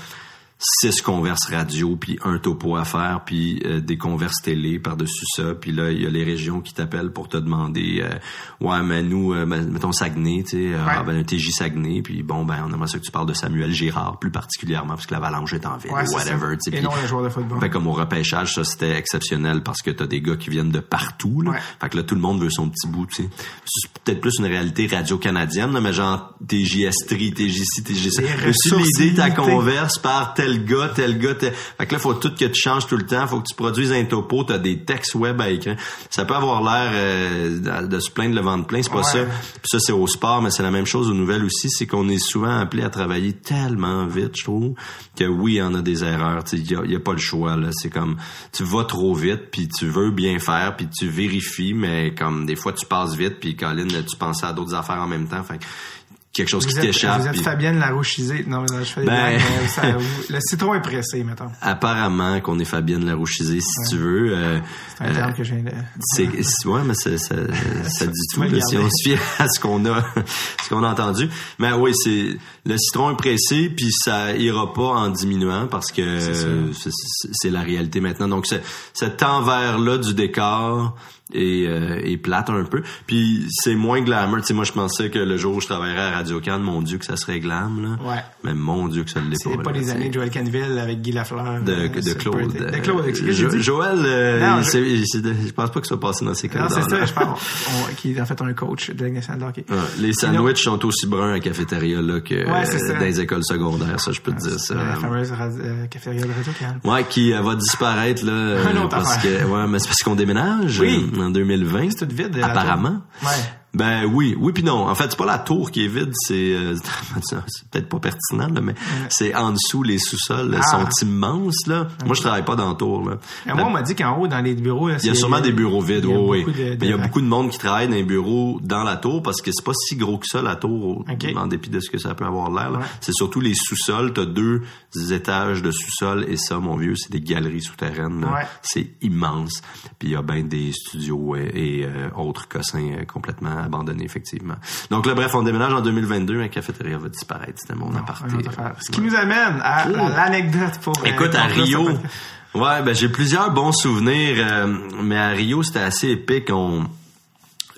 six converses radio, puis un topo à faire, puis euh, des converses télé par-dessus ça. Puis là, il y a les régions qui t'appellent pour te demander euh, Ouais, mais nous, euh, mettons Saguenay, tu sais, ah, ben, un TJ Saguenay, puis bon, ben, on aimerait ça que tu parles de Samuel Girard, plus particulièrement, parce que l'avalanche est en ville, ouais, whatever. Et pis, non les joueurs de football. Ben, comme au repêchage, ça, c'était exceptionnel parce que t'as des gars qui viennent de partout, là. Fait que là, tout le monde veut son petit bout, tu sais. C'est peut-être plus une réalité radio-canadienne, mais genre TJS3, TJC, TJC. l'idée ta converse par tel tel gars, tel gars, tel... Fait que là, faut tout que tu changes tout le temps. Faut que tu produises un topo. T'as des textes web à écrire. Ça peut avoir l'air euh, de se plaindre le ventre plein. C'est pas ça. Puis ça, c'est au sport, mais c'est la même chose aux nouvelles aussi. C'est qu'on est souvent appelé à travailler tellement vite, je trouve, que oui, en a des erreurs. Il y a, y a, pas le choix. là. C'est comme, tu vas trop vite, puis tu veux bien faire, puis tu vérifies, mais comme des fois, tu passes vite, puis Colin, tu pensais à d'autres affaires en même temps. Fait quelque chose qui t'échappe. Vous êtes Fabienne Larouchisée. Non, mais je fais ben... ça, Le citron est pressé, mettons. Apparemment qu'on est Fabienne Larouchisée, si tu veux. Euh, c'est un terme euh, que j'ai... C'est, ouais, mais ça, ça, ça dit tout, là, si on se fie à ce qu'on a, ce qu'on a entendu. Mais oui, c'est, le citron est pressé, puis ça ira pas en diminuant parce que c'est, la réalité maintenant. Donc, cet envers-là du décor, et, euh, et plate un peu. Puis c'est moins glamour. Tu sais, moi, je pensais que le jour où je travaillerais à Radio Cannes, mon Dieu, que ça serait glam, là. Ouais. Mais mon Dieu, que ça l'est pas. C'est pas les années de Joël Canville avec Guy Lafleur. De, euh, de c'est Claude. De Claude, j'ai Jo-? Joël, euh, Non, je- je pense pas que ça soit passé dans ses Non, c'est ça, je pense. On- qui est en fait un coach de nationale de hockey. Ouais, les sandwichs sont aussi bruns à la cafétéria là, que Ouais, euh, dans les écoles secondaires, ça je peux te dire ça. La fameuse euh, cafétéria de Radio Cannes. Ouais, qui va disparaître là Un autre parce que ouais, mais c'est parce qu'on déménage Oui. En 2020. C'est tout Apparemment. Ouais. Ben oui, oui puis non. En fait, c'est pas la tour qui est vide, c'est euh, c'est peut-être pas pertinent là, mais c'est en dessous les sous-sols Ah. sont immenses là. Moi, je travaille pas dans la tour là. Moi, on m'a dit qu'en haut, dans les bureaux, là, Il y a sûrement des bureaux vides, il y a oui, de- Mais il y a beaucoup de monde qui travaille dans les bureaux dans la tour parce que c'est pas si gros que ça, la tour, en dépit de ce que ça peut avoir l'air. Ouais. C'est surtout les sous-sols. T'as deux étages de sous-sol et ça, mon vieux, c'est des galeries souterraines. Ouais. C'est immense. Puis il y a bien des studios et, euh, autres cossins euh, complètement abandonnés, effectivement. Donc là, bref, on déménage en 2022, la cafétéria va disparaître. C'était mon aparté. Autre affaire. Ce qui nous amène à, à l'anecdote pour. euh, Écoute, à Rio, ouais, ben j'ai plusieurs bons souvenirs, euh, mais à Rio c'était assez épique. On,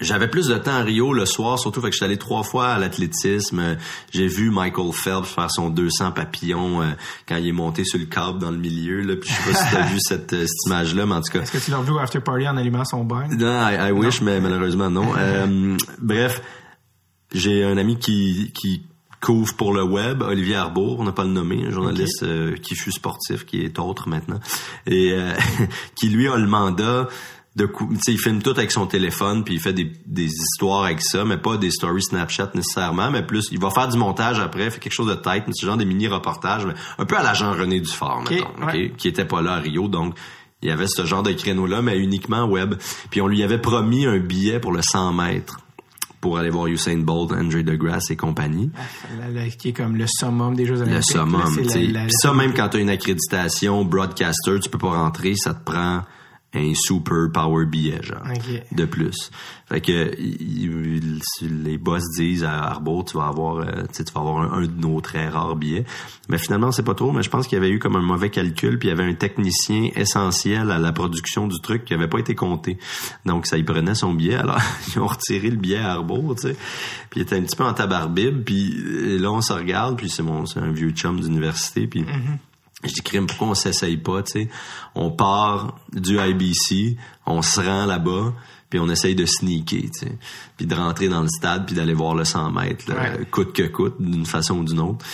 j'avais plus de temps à Rio le soir, surtout fait que j'étais allé trois fois à l'athlétisme. Euh, J'ai vu Michael Phelps faire son 200 papillons euh, quand il est monté sur le câble dans le milieu. Là, puis je sais pas si t'as vu cette, euh, cette image-là, mais en tout cas, Est-ce que tu l'as vu au after party en allumant son bain? non, I, I wish, mais malheureusement non. Euh, bref, j'ai un ami qui, qui couvre pour le web, Olivier Arbour, on n'a pas le nommé, un journaliste euh, qui fut sportif, qui est autre maintenant, et euh, qui lui a le mandat de cou- tu sais il filme tout avec son téléphone puis il fait des, des histoires avec ça mais pas des stories Snapchat nécessairement mais plus il va faire du montage après fait quelque chose de tête mais c'est genre des mini reportages mais un peu à l'agent René Dufort mettons, ouais. qui était pas là à Rio donc il y avait ce genre de créneau là mais uniquement web puis on lui avait promis un billet pour le 100 mètres pour aller voir Usain Bolt, Andre DeGrasse et compagnie. La- la- qui est comme le summum des Jeux Le Olympiques. summum, là, c'est tu sais. ça, même quand tu as une accréditation broadcaster, tu peux pas rentrer, ça te prend un super power billet, genre, de plus. Fait que il- il- les boss disent à Arbour, tu vas avoir, euh, tu vas avoir un, un de nos très rares billets. Mais finalement, c'est pas trop. Mais je pense qu'il y avait eu comme un mauvais calcul, puis il y avait un technicien essentiel à la production du truc qui avait pas été compté. Donc ça, il prenait son billet. Alors ils ont retiré le billet à Arbour, tu sais. Puis il était un petit peu en tabarbib. Puis euh, là, on se regarde. Puis c'est mon, c'est un vieux chum d'université. Puis je dis, crime, pourquoi on s'essaye pas, tu sais? On part du IBC, on se rend là-bas, puis on essaye de sneaker, tu sais. Puis de rentrer dans le stade, puis d'aller voir le 100 mètres, là, Ouais. coûte que coûte, d'une façon ou d'une autre.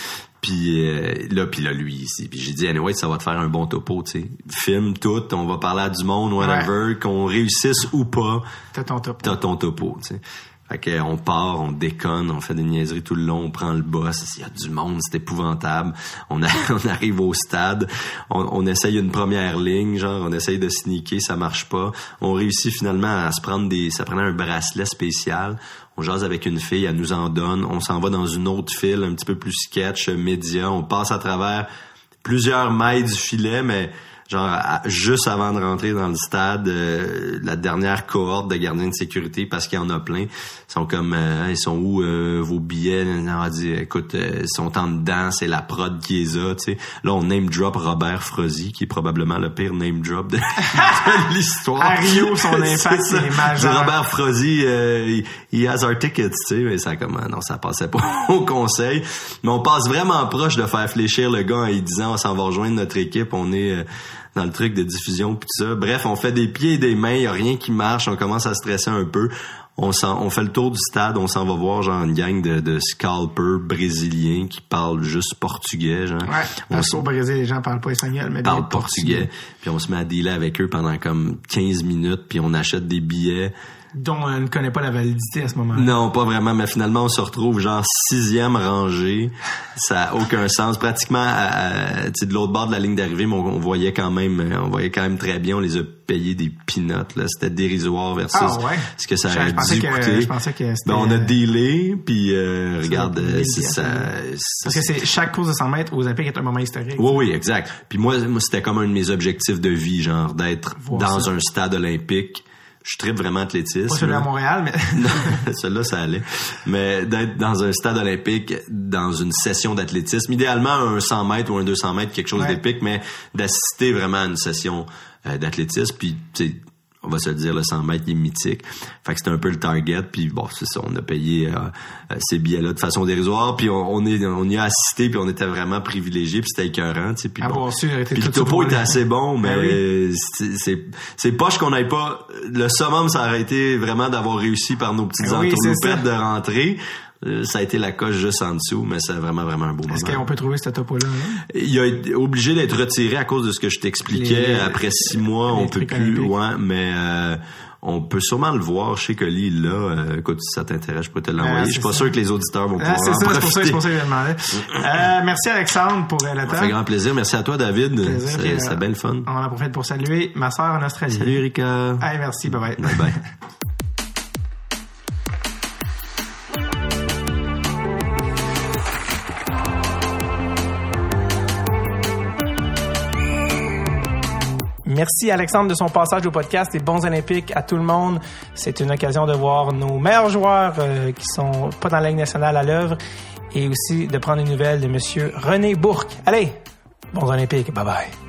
Puis euh, là, puis là, lui ici. Puis j'ai dit, anyway, ça va te faire un bon topo, tu sais. Filme tout, on va parler à du monde, whatever, qu'on réussisse ou pas, T'as ton top. t'as ton topo, tu sais. Fait on part, on déconne, on fait des niaiseries tout le long, on prend le boss, il y a du monde, c'est épouvantable. On, arrive au stade, on, essaye une première ligne, genre on essaye de sneaker, ça marche pas. On réussit finalement à se prendre des... Ça prenait un bracelet spécial. On jase avec une fille, elle nous en donne. On s'en va dans une autre file, un petit peu plus sketch, média. On passe à travers plusieurs mailles du filet, mais genre à- juste avant de rentrer dans le stade, euh, la dernière cohorte de gardiens de sécurité, parce qu'il y en a plein, sont comme euh, ils sont où euh, vos billets? On a dit écoute, euh, ils sont en dedans, c'est la prod qui les a, tu sais. Là on name drop Robert Frozy, qui est probablement le pire name drop de, de l'histoire. À Rio, son impact, c'est majeur. Robert Frozy, euh, il has our tickets, tu sais, mais ça comme non, ça passait pas au conseil. Mais on passe vraiment proche de faire fléchir le gars en lui disant on s'en va rejoindre notre équipe, on est euh, dans le truc de diffusion pis tout ça. Bref, on fait des pieds et des mains, y a rien qui marche, on commence à stresser un peu. On, s'en- on fait le tour du stade, on s'en va voir genre une gang de, de scalpers brésiliens qui parlent juste portugais, genre. Ouais. On Parce qu'au Brésil, les gens parlent pas espagnol, mais bien parle portugais. Puis on se met à dealer avec eux pendant comme 15 minutes, puis on achète des billets. Dont on ne connaît pas la validité à ce moment-là. Non, pas vraiment, mais finalement, on se retrouve genre sixième rangée. Ça a aucun sens. Pratiquement, à, à- tu sais, de l'autre bord de la ligne d'arrivée, on, on voyait quand même, euh, on voyait quand même très bien. On les a payés des peanuts, là. C'était dérisoire versus Ah ouais? ce que ça pensais dû que- coûter. je pensais que c'était- Ben, on a dealé, puis euh, regarde, euh, 1000 c'est ça. Parce que c'est chaque course de 100 mètres aux Olympiques est un moment historique. Oui, oui, exact. Puis moi, moi c'était comme un de mes objectifs de vie, genre d'être dans ça. un stade olympique. Je tripe vraiment athlétisme. Pas celui à là. Montréal, mais Celui-là, ça allait. Mais d'être dans un stade olympique, dans une session d'athlétisme, idéalement un 100 mètres ou un 200 mètres, quelque chose Ouais. d'épique, mais d'assister vraiment à une session euh, d'athlétisme, puis on va se le dire, le 100 mètres, il est mythique. Fait que c'était un peu le target. Puis bon, c'est ça, on a payé euh, euh, ces billets-là de façon dérisoire. Puis on, est, on y a assisté, puis on était vraiment privilégiés. Puis c'était écœurant, tu sais. Puis, bon, puis le topo était assez bon, ben mais c'est c'est poche qu'on n'ait pas... Le summum, ça aurait été vraiment d'avoir réussi par nos petites ben oui, de rentrer. Euh, ça a été la coche juste en dessous, mais c'est vraiment, vraiment un beau moment. Est-ce qu'on peut trouver ce topo-là? Hein? Il a été obligé d'être retiré à cause de ce que je t'expliquais. Après six mois, on peut plus, loin, mais euh, on peut sûrement le voir chez Colis là. Euh, écoute, si ça t'intéresse, je peux te l'envoyer. je suis pas sûr que les auditeurs vont pouvoir ah, C'est ça, c'est pour ça, que je demandais. euh, merci Alexandre pour la table. Ça fait grand plaisir. Merci à toi, David. C'est bien le fun. On en profite pour saluer ma sœur en Australie. Salut, Erika. Hey, merci. Bye bye. Bye bye. Merci Alexandre de son passage au podcast des bons olympiques à tout le monde. C'est une occasion de voir nos meilleurs joueurs euh, qui sont pas dans la Ligue nationale à l'œuvre et aussi de prendre une nouvelle de monsieur René Bourque. Allez, bons olympiques. Bye bye.